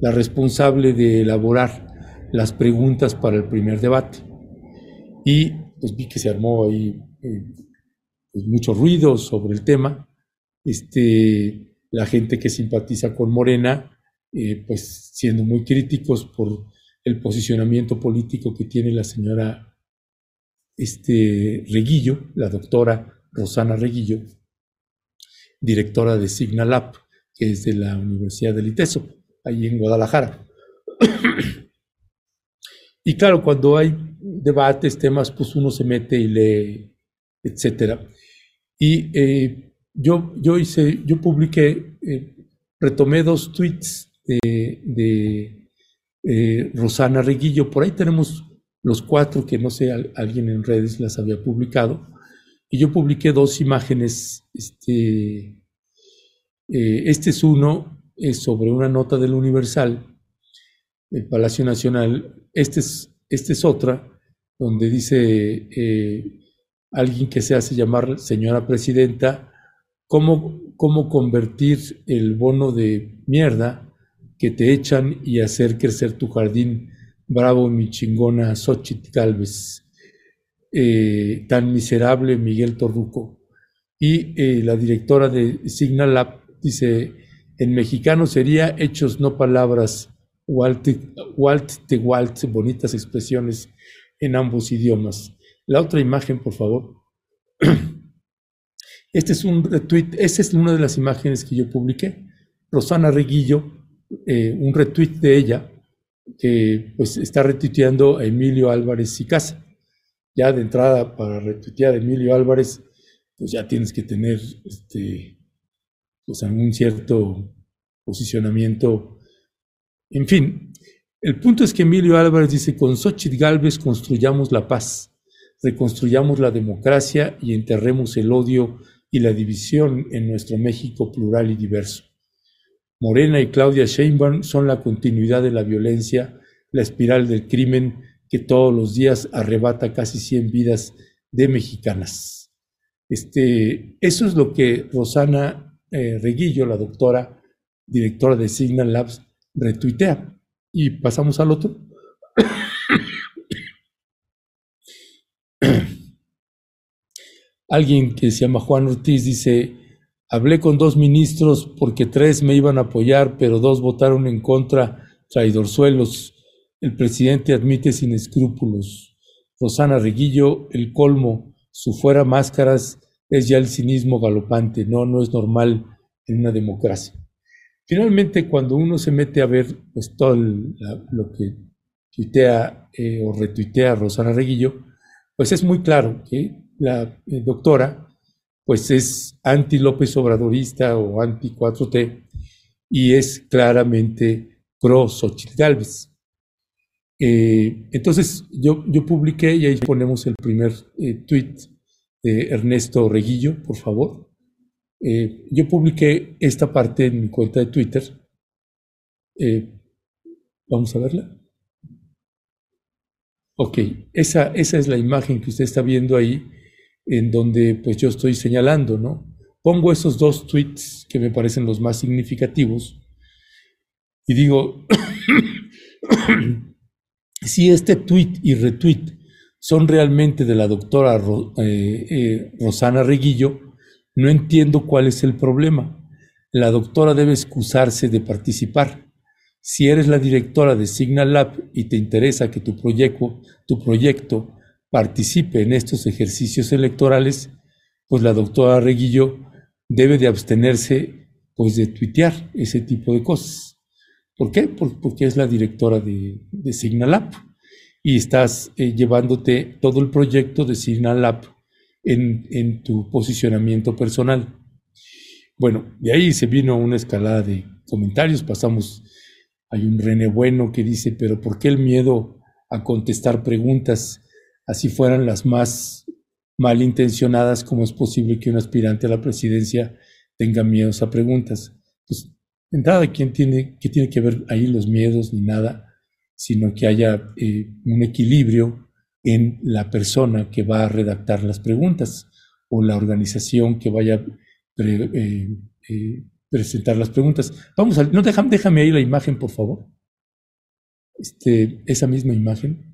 la responsable de elaborar las preguntas para el primer debate. Y pues vi que se armó ahí eh, pues, mucho ruido sobre el tema. Este, la gente que simpatiza con Morena, eh, pues siendo muy críticos por el posicionamiento político que tiene la señora este, Reguillo, la doctora Rosana Reguillo, directora de Signalab, que es de la Universidad del ITESO, ahí en Guadalajara. y claro, cuando hay debates, temas, pues uno se mete y lee, etcétera. Y eh, yo, yo hice, yo publiqué, eh, retomé dos tweets de, eh, Rosana Reguillo, por ahí tenemos los cuatro que no sé, alguien en redes las había publicado, y yo publiqué dos imágenes, este, este es uno, es sobre una nota del Universal, el Palacio Nacional, este es, este es otra, donde dice alguien que se hace llamar señora presidenta, cómo, cómo convertir el bono de mierda que te echan y hacer crecer tu jardín, bravo mi chingona Xochitl Galvez, eh, tan miserable Miguel Torruco. Y eh, la directora de Signal Lab dice, en mexicano sería hechos, no palabras, Walt, Walt de Walt, bonitas expresiones en ambos idiomas. La otra imagen, por favor. Este es un retweet, esta es una de las imágenes que yo publiqué. Rosana Reguillo, eh, un retweet de ella, que pues está retuiteando a Emilio Álvarez y Casa. Ya de entrada, para retuitear a Emilio Álvarez, pues ya tienes que tener este, pues algún cierto posicionamiento. En fin, el punto es que Emilio Álvarez dice, con Xochitl Galvez construyamos la paz, reconstruyamos la democracia y enterremos el odio y la división en nuestro México plural y diverso. Morena y Claudia Sheinbaum son la continuidad de la violencia, la espiral del crimen que todos los días arrebata casi 100 vidas de mexicanas. Este, eso es lo que Rosana eh, Reguillo, la doctora, directora de Signal Labs, retuitea. Y pasamos al otro. Alguien que se llama Juan Ortiz dice, hablé con dos ministros porque tres me iban a apoyar, pero dos votaron en contra, traidorzuelos. El presidente admite sin escrúpulos. Rosana Reguillo, el colmo, su fuera máscaras es ya el cinismo galopante. No, no es normal en una democracia. Finalmente, cuando uno se mete a ver pues, todo lo que tuitea eh, o retuitea Rosana Reguillo, pues es muy claro que la eh, doctora pues es anti López Obradorista o anti 4T y es claramente pro Xochitl Galvez. Eh, entonces yo, yo publiqué y ahí ponemos el primer tweet de Ernesto Reguillo, por favor. Eh, yo publiqué esta parte en mi cuenta de Twitter. Eh, vamos a verla. Ok, esa, esa es la imagen que usted está viendo ahí, en donde pues yo estoy señalando, ¿no? pongo esos dos tweets que me parecen los más significativos y digo, si este tweet y retweet son realmente de la doctora eh, eh, Rosana Reguillo, no entiendo cuál es el problema. La doctora debe excusarse de participar. Si eres la directora de Signal Lab y te interesa que tu proyecto, tu proyecto participe en estos ejercicios electorales, pues la doctora Reguillo debe de abstenerse pues de tuitear ese tipo de cosas. ¿Por qué? Porque es la directora de, de Signal Lab y estás eh, llevándote todo el proyecto de Signal Lab en, en tu posicionamiento personal. Bueno, de ahí se vino una escalada de comentarios, pasamos hay un René Bueno que dice, pero ¿por qué el miedo a contestar preguntas así fueran las más malintencionadas? ¿Cómo es posible que un aspirante a la presidencia tenga miedos a preguntas? Pues, entrada, ¿quién tiene, qué tiene que ver ahí los miedos ni nada? Sino que haya eh, un equilibrio en la persona que va a redactar las preguntas o la organización que vaya eh, eh, presentar las preguntas. Vamos a, no, déjame, déjame ahí la imagen, por favor. Este, esa misma imagen.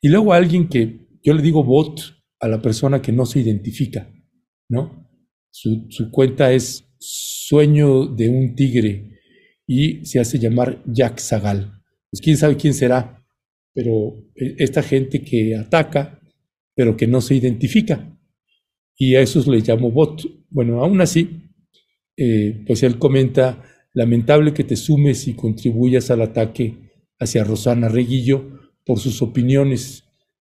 Y luego alguien que yo le digo bot a la persona que no se identifica, ¿no? Su, cuenta es Sueño de un Tigre y se hace llamar Jack Zagal. Pues quién sabe quién será, pero e, esta gente que ataca, pero que no se identifica. Y a esos le llamo bot. Bueno, aún así, eh, pues él comenta, lamentable que te sumes y contribuyas al ataque hacia Rosana Reguillo por sus opiniones,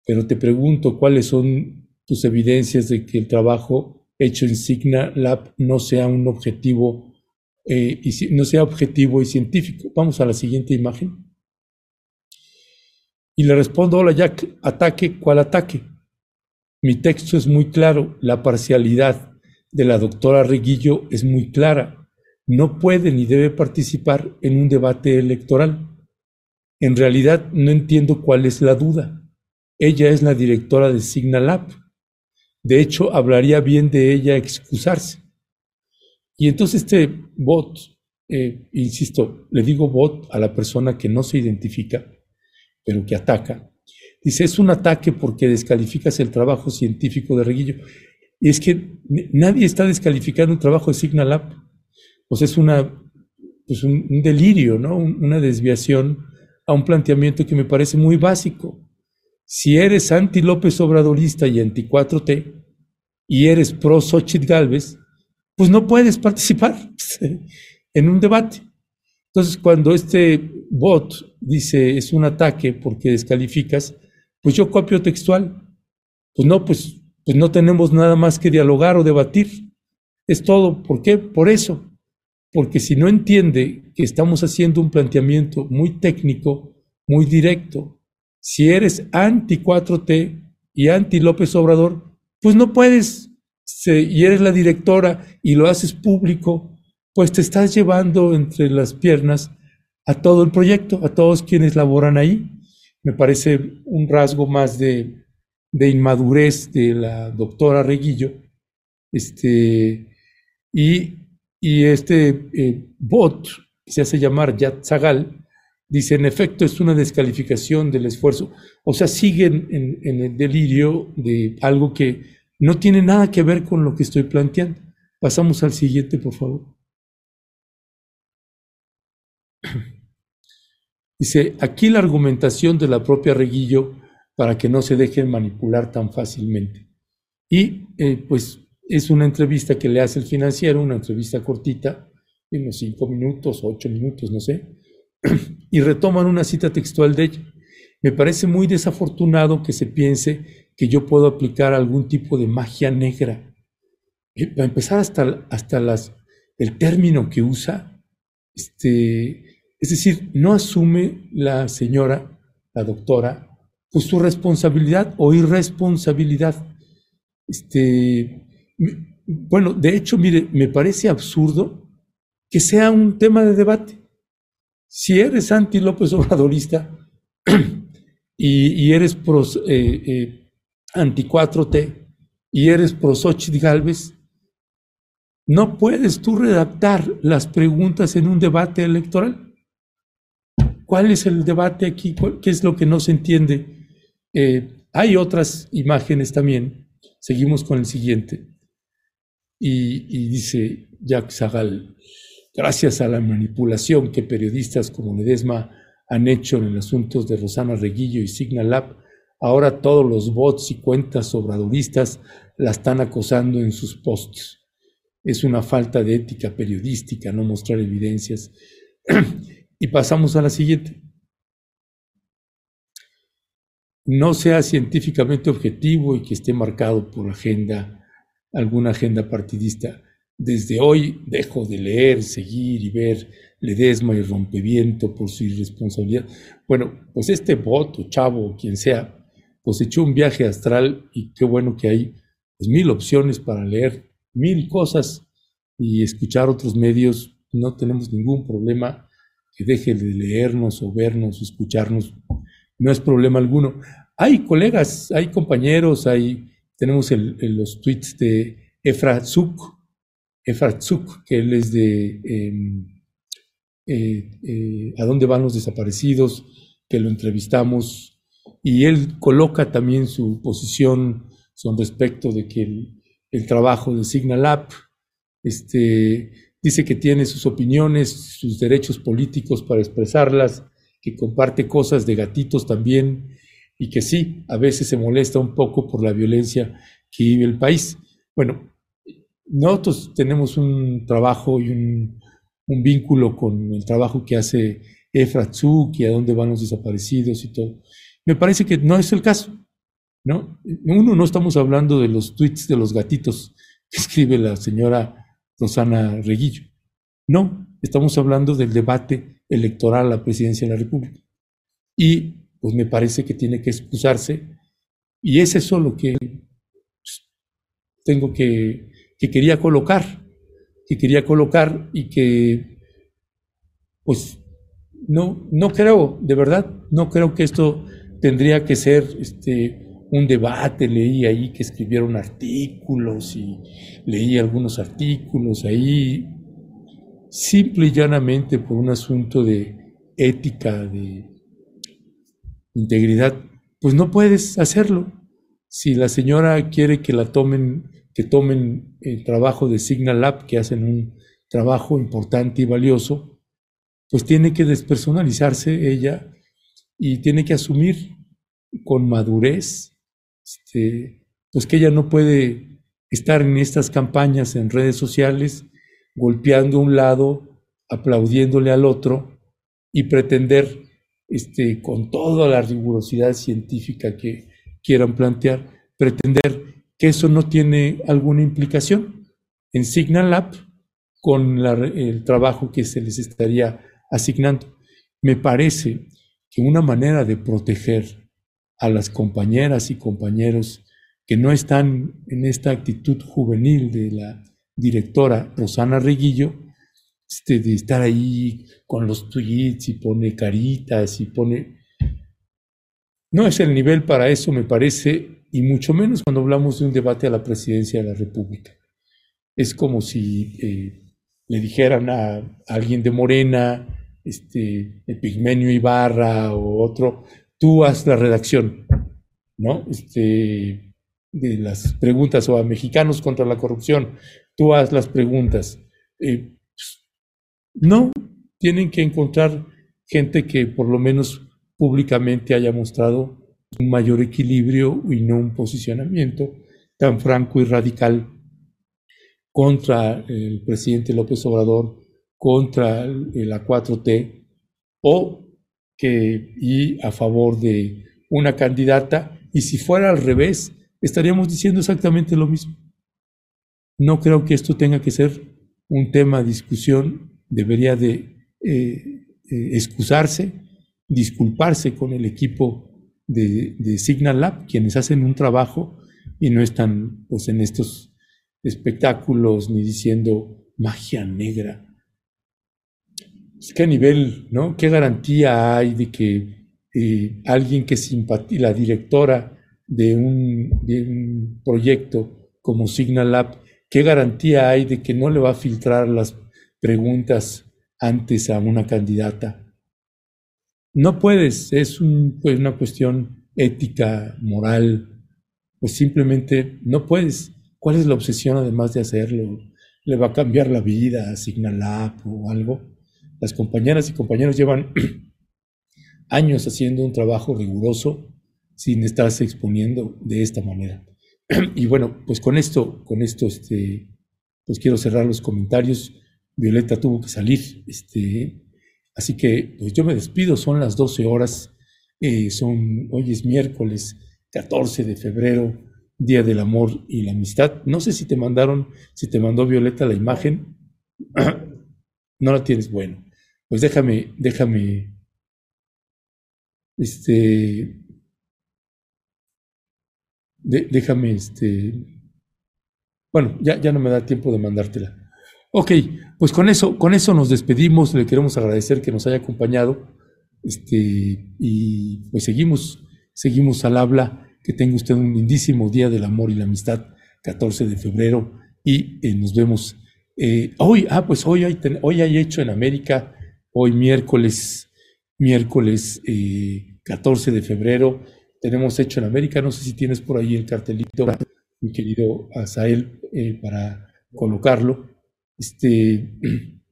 pero te pregunto cuáles son tus evidencias de que el trabajo hecho en Signa Lab no sea un objetivo eh, y no sea objetivo y científico. Vamos a la siguiente imagen. Y le respondo, hola Jack, ataque, ¿cuál ataque? Mi texto es muy claro, la parcialidad, de la doctora Reguillo es muy clara. No puede ni debe participar en un debate electoral. En realidad no entiendo cuál es la duda. Ella es la directora de Signalab. De hecho, hablaría bien de ella excusarse. Y entonces este bot, eh, insisto, le digo bot a la persona que no se identifica, pero que ataca. Dice, es un ataque porque descalificas el trabajo científico de Reguillo. Y es que nadie está descalificando un trabajo de Signal Lab. O sea, es una, pues un, delirio, ¿no? una desviación a un planteamiento que me parece muy básico. Si eres anti López Obradorista y anti 4T y eres pro Xochitl Galvez, pues no puedes participar en un debate. Entonces, cuando este bot dice es un ataque porque descalificas, pues yo copio textual. Pues no, pues pues no tenemos nada más que dialogar o debatir. Es todo. ¿Por qué? Por eso. Porque si no entiende que estamos haciendo un planteamiento muy técnico, muy directo, si eres anti 4T y anti López Obrador, pues no puedes, y eres la directora y lo haces público, pues te estás llevando entre las piernas a todo el proyecto, a todos quienes laboran ahí. Me parece un rasgo más de de inmadurez de la doctora Reguillo, este, y, y este eh, bot, que se hace llamar Yat Zagal, dice, en efecto, es una descalificación del esfuerzo. O sea, siguen en, el delirio de algo que no tiene nada que ver con lo que estoy planteando. Pasamos al siguiente, por favor. Dice, aquí la argumentación de la propia Reguillo para que no se dejen manipular tan fácilmente. Y eh, pues es una entrevista que le hace el financiero, una entrevista cortita, unos cinco minutos, ocho minutos, no sé, y retoman una cita textual de ella. Me parece muy desafortunado que se piense que yo puedo aplicar algún tipo de magia negra. Para empezar, hasta, hasta las, el término que usa, este, es decir, no asume la señora, la doctora, pues su responsabilidad o irresponsabilidad. Este, bueno, de hecho, mire, me parece absurdo que sea un tema de debate. Si eres anti López Obradorista y, eres pro, eh, eh, anti 4T y eres pro Xochitl Galvez, no puedes tú redactar las preguntas en un debate electoral. ¿Cuál es el debate aquí? ¿Qué es lo que no se entiende? Eh, hay otras imágenes también. Seguimos con el siguiente. Y, dice Jacques Sagal, gracias a la manipulación que periodistas como Ledesma han hecho en asuntos de Rosana Reguillo y Signalab, ahora todos los bots y cuentas obradoristas la están acosando en sus posts. Es una falta de ética periodística no mostrar evidencias. y pasamos a la siguiente. No sea científicamente objetivo y que esté marcado por agenda alguna agenda partidista. Desde hoy dejo de leer, seguir y ver Ledesma y Rompeviento por su irresponsabilidad. Bueno, pues este voto, chavo, quien sea, pues echó un viaje astral y qué bueno que hay pues, mil opciones para leer, mil cosas y escuchar otros medios. No tenemos ningún problema que deje de leernos o vernos o escucharnos. No es problema alguno. Hay colegas, hay compañeros, hay tenemos los tweets de Efratzuk, Efratzuk, que él es de em, eh, eh, ¿A dónde van los desaparecidos? que lo entrevistamos y él coloca también su posición con respecto de que el, trabajo de Signal App este, dice que tiene sus opiniones, sus derechos políticos para expresarlas, que comparte cosas de gatitos también y que sí, a veces se molesta un poco por la violencia que vive el país. Bueno, nosotros tenemos un trabajo y un, vínculo con el trabajo que hace Efratzuk y a dónde van los desaparecidos y todo. Me parece que no es el caso, ¿no? Uno, no estamos hablando de los tweets de los gatitos que escribe la señora Rosana Reguillo. No, estamos hablando del debate electoral a la presidencia de la República. Y pues me parece que tiene que excusarse. Y es eso lo que pues, tengo que, que quería colocar, que quería colocar y que, pues, no, no creo, de verdad, no creo que esto tendría que ser este, un debate. Leí ahí que escribieron artículos y leí algunos artículos ahí, simple y llanamente por un asunto de ética, de integridad, pues no puedes hacerlo. Si la señora quiere que la tomen, que tomen el trabajo de Signal Lab, que hacen un trabajo importante y valioso, pues tiene que despersonalizarse ella y tiene que asumir con madurez, este, pues que ella no puede estar en estas campañas en redes sociales golpeando un lado, aplaudiéndole al otro y pretender este, con toda la rigurosidad científica que quieran plantear, pretender que eso no tiene alguna implicación en Signal Lab con el trabajo que se les estaría asignando. Me parece que una manera de proteger a las compañeras y compañeros que no están en esta actitud juvenil de la directora Rosana Reguillo este, de estar ahí con los tweets y pone caritas y pone... No es el nivel para eso, me parece, y mucho menos cuando hablamos de un debate a la presidencia de la República. Es como si eh, le dijeran a, alguien de Morena, este, Epigmenio Ibarra o otro, tú haz la redacción, ¿no? Este, de las preguntas o a mexicanos contra la corrupción, tú haz las preguntas. Eh, no, tienen que encontrar gente que por lo menos públicamente haya mostrado un mayor equilibrio y no un posicionamiento tan franco y radical contra el presidente López Obrador, contra la 4T, o que y a favor de una candidata, y si fuera al revés, estaríamos diciendo exactamente lo mismo. No creo que esto tenga que ser un tema de discusión debería de eh, eh, excusarse, disculparse con el equipo de, Signal Lab, quienes hacen un trabajo y no están pues, en estos espectáculos ni diciendo magia negra. Es que a nivel, ¿no? ¿Qué garantía hay de que eh, alguien que simpatiza, la directora de un, de un proyecto como Signal Lab, ¿qué garantía hay de que no le va a filtrar las preguntas antes a una candidata? No puedes, es pues, una cuestión ética, moral, pues simplemente no puedes. ¿Cuál es la obsesión además de hacerlo? ¿Le va a cambiar la vida, asigna la app o algo? Las compañeras y compañeros llevan años haciendo un trabajo riguroso sin estarse exponiendo de esta manera. Y bueno, pues con esto, con esto, este, pues quiero cerrar los comentarios. Violeta tuvo que salir, este, así que pues yo me despido, son las 12 horas, eh, son, hoy es miércoles 14 de febrero, Día del Amor y la Amistad. No sé si te mandaron, si te mandó Violeta la imagen, no la tienes, bueno, pues déjame, déjame, este, déjame, este, bueno, ya, ya no me da tiempo de mandártela. Ok, pues con eso, con eso nos despedimos. Le queremos agradecer que nos haya acompañado. Este, y pues seguimos, seguimos al habla. Que tenga usted un lindísimo día del amor y la amistad, 14 de febrero. Y eh, nos vemos eh, hoy. Ah, pues hoy hay, hoy hay hecho en América, hoy miércoles, miércoles 14 eh, de febrero. Tenemos hecho en América. No sé si tienes por ahí el cartelito mi querido Asael, eh, para colocarlo. Este,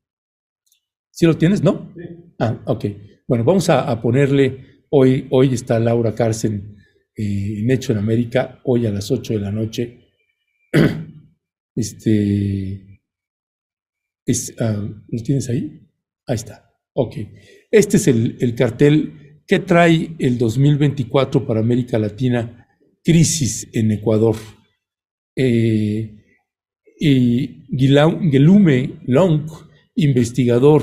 ¿Sí lo tienes? ¿No? Ah, ok. Bueno, vamos a, ponerle, hoy, hoy está Laura Carsen eh, en Hecho en América, hoy a las 8 de la noche. Este, es, ah, ¿Lo tienes ahí? Ahí está. Ok. Este es el, el cartel que trae el 2024 para América Latina, crisis en Ecuador. Eh, y Gelume Long, investigador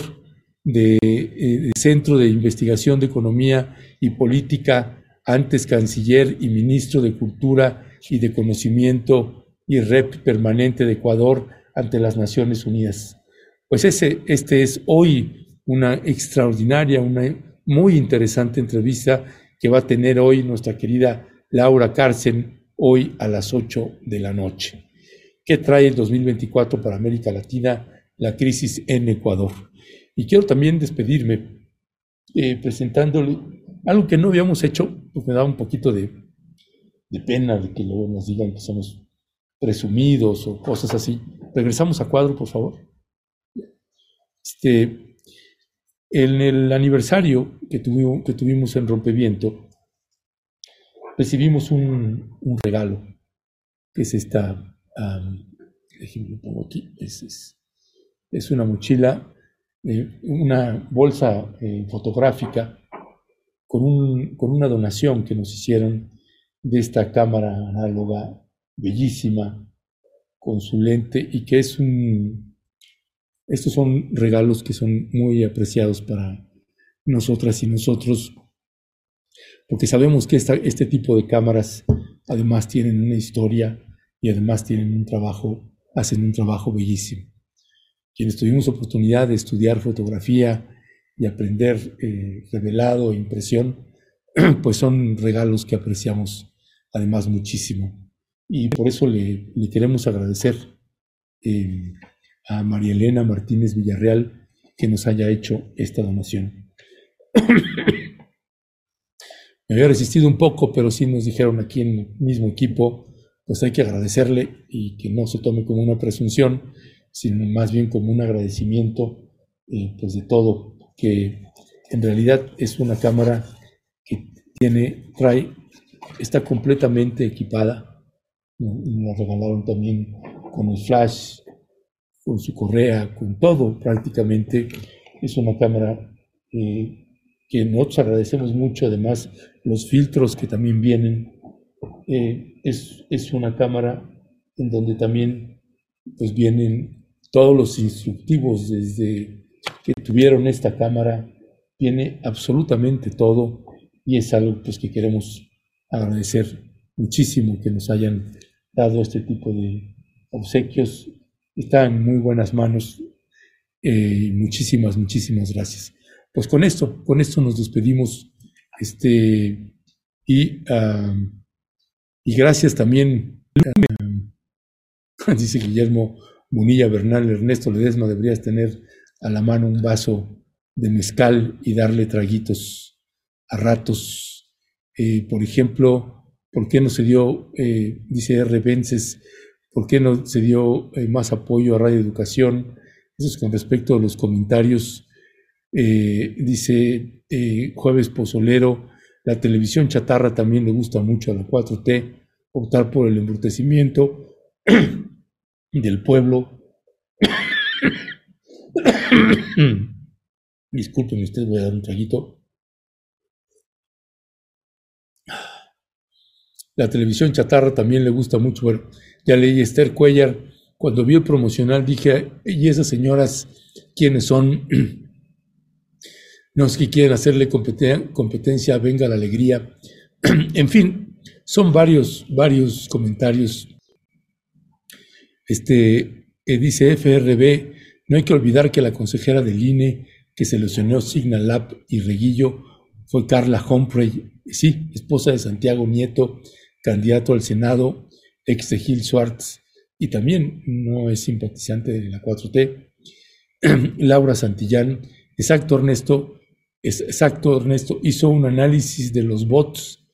del eh, Centro de Investigación de Economía y Política, antes canciller y ministro de Cultura y de Conocimiento y rep permanente de Ecuador ante las Naciones Unidas. Pues ese, este es hoy una extraordinaria, una muy interesante entrevista que va a tener hoy nuestra querida Laura Carcen hoy a las 8 de la noche. ¿Qué trae el 2024 para América Latina? La crisis en Ecuador. Y quiero también despedirme eh, presentándole algo que no habíamos hecho, porque me da un poquito de, pena de que luego nos digan que somos presumidos o cosas así. Regresamos a cuadro, por favor. Este, en el aniversario que, tuvimos, que tuvimos en Rompeviento, recibimos un, regalo, que es esta, déjenme pongo aquí, es, es, una mochila, eh, una bolsa eh, fotográfica con, un, con una donación que nos hicieron de esta cámara análoga bellísima, con su lente, y que es un... Estos son regalos que son muy apreciados para nosotras y nosotros porque sabemos que este tipo de cámaras además tienen una historia y además tienen un trabajo, hacen un trabajo bellísimo. Quienes tuvimos oportunidad de estudiar fotografía y aprender eh, revelado e impresión, pues son regalos que apreciamos además muchísimo. Y por eso le, queremos agradecer eh, a María Elena Martínez Villarreal que nos haya hecho esta donación. Me había resistido un poco, pero sí nos dijeron aquí en el mismo equipo, pues hay que agradecerle y que no se tome como una presunción, sino más bien como un agradecimiento eh, pues de todo, que en realidad es una cámara que tiene, trae, está completamente equipada, nos regalaron también con el flash, con su correa, con todo prácticamente, es una cámara eh, que nosotros agradecemos mucho, además los filtros que también vienen. Eh, es, es, una cámara en donde también pues vienen todos los instructivos desde que tuvieron esta cámara, viene absolutamente todo y es algo pues que queremos agradecer muchísimo que nos hayan dado este tipo de obsequios. Está en muy buenas manos. Eh, muchísimas, muchísimas gracias pues con esto, con esto nos despedimos. Este, y, y gracias también. Dice Guillermo Munilla Bernal, Ernesto Ledesma, deberías tener a la mano un vaso de mezcal y darle traguitos a ratos. Eh, por ejemplo, ¿por qué no se dio, eh, dice R. Vences, por qué no se dio eh, más apoyo a Radio Educación? Eso es con respecto a los comentarios. dice Jueves Pozolero, la televisión chatarra también le gusta mucho a la 4T, optar por el embrutecimiento del pueblo. Disculpen ustedes, voy a dar un traguito. La televisión chatarra también le gusta mucho. Bueno, ya leí Esther Cuellar. Cuando vi el promocional dije, ¿y esas señoras quiénes son? no es que quieren hacerle competencia, venga la alegría. en fin, son varios, varios comentarios. Este, dice FRB, no hay que olvidar que la consejera del INE que seleccionó Signal Lab y Reguillo fue Carla Humphrey, sí, esposa de Santiago Nieto, candidato al Senado, ex de Gil Schwartz, y también no es simpatizante de la 4T. Laura Santillán, exacto Ernesto, exacto Ernesto, hizo un análisis de los votos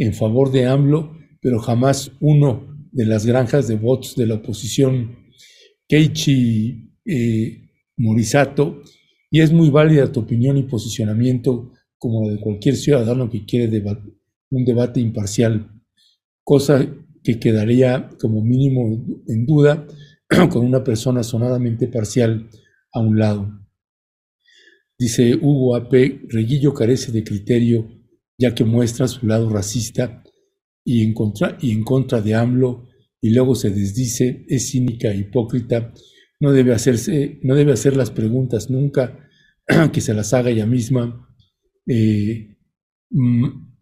en favor de AMLO, pero jamás uno de las granjas de votos de la oposición. Keiichi eh, Morisato y es muy válida tu opinión y posicionamiento como la de cualquier ciudadano que quiere un debate imparcial, cosa que quedaría como mínimo en duda con una persona sonadamente parcial a un lado. Dice Hugo A.P., Reguillo carece de criterio ya que muestra su lado racista y en contra, y en contra de AMLO y luego se desdice, es cínica e hipócrita no debe, hacerse, no debe hacer las preguntas nunca, que se las haga ella misma. Eh,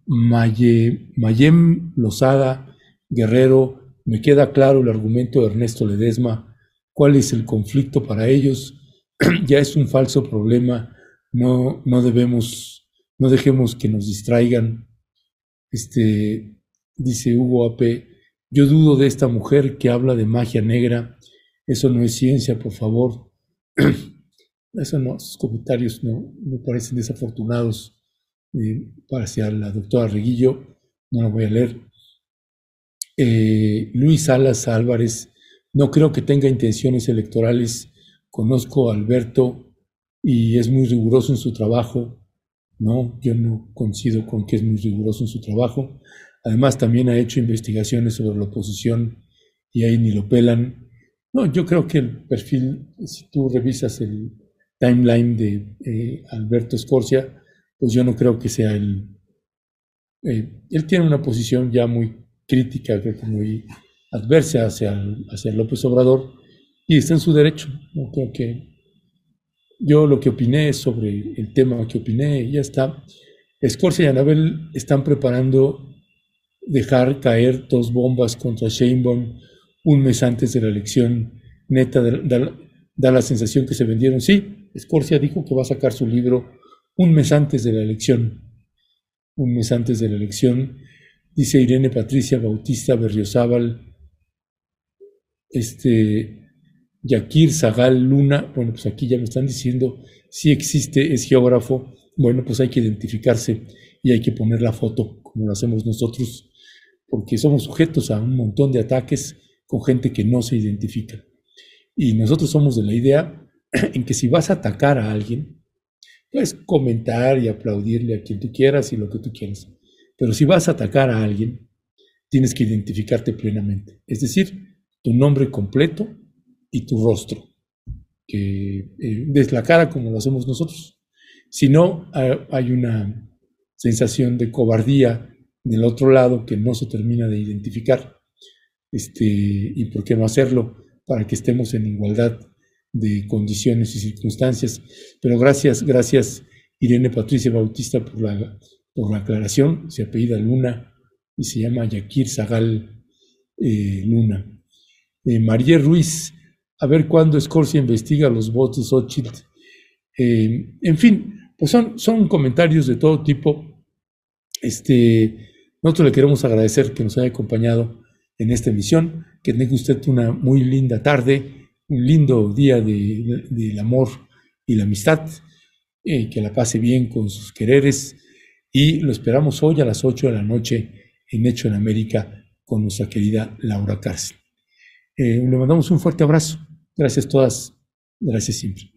Mayem Lozada, Guerrero, me queda claro el argumento de Ernesto Ledesma. ¿Cuál es el conflicto para ellos? ya es un falso problema. No, no debemos, no dejemos que nos distraigan. Este, dice Hugo AP, yo dudo de esta mujer que habla de magia negra eso no es ciencia, por favor. Eso no, sus comentarios no me parecen desafortunados eh, hacia la doctora Reguillo. No lo voy a leer. Eh, Luis Salas Álvarez, no creo que tenga intenciones electorales. Conozco a Alberto y es muy riguroso en su trabajo. No, yo no coincido con que es muy riguroso en su trabajo. Además, también ha hecho investigaciones sobre la oposición y ahí ni lo pelan. No, yo creo que el perfil, si tú revisas el timeline de eh, Alberto Escorcia, pues yo no creo que sea el... Eh, él tiene una posición ya muy crítica, creo muy adversa hacia, hacia López Obrador, y está en su derecho. No creo que yo lo que opiné sobre el tema que opiné, ya está. Escorcia y Anabel están preparando dejar caer dos bombas contra Sheinbaum un mes antes de la elección, neta, da, la sensación que se vendieron. Sí, Escorcia dijo que va a sacar su libro un mes antes de la elección. Un mes antes de la elección, dice Irene Patricia Bautista Berriozábal, este, Yakir Zagal Luna, bueno, pues aquí ya me están diciendo, si existe, es geógrafo, bueno, pues hay que identificarse y hay que poner la foto, como lo hacemos nosotros, porque somos sujetos a un montón de ataques con gente que no se identifica. Y nosotros somos de la idea en que si vas a atacar a alguien, puedes comentar y aplaudirle a quien tú quieras y lo que tú quieras. Pero si vas a atacar a alguien, tienes que identificarte plenamente. Es decir, tu nombre completo y tu rostro. Que eh, des la cara como lo hacemos nosotros. Si no, hay una sensación de cobardía del otro lado que no se termina de identificar este, y por qué no hacerlo para que estemos en igualdad de condiciones y circunstancias. Pero gracias, gracias Irene Patricia Bautista por la, por la aclaración. Se apellida Luna y se llama Yakir Zagal eh, Luna. Eh, María Ruiz, a ver cuándo Escorcia investiga los votos Ochit. Eh, en fin, pues son, son comentarios de todo tipo. Este, nosotros le queremos agradecer que nos haya acompañado en esta emisión. Que tenga usted una muy linda tarde, un lindo día del amor y la amistad. Eh, que la pase bien con sus quereres. Y lo esperamos hoy a las 8 de la noche en Hecho en América con nuestra querida Laura Cárcel. Eh, le mandamos un fuerte abrazo. Gracias todas. Gracias siempre.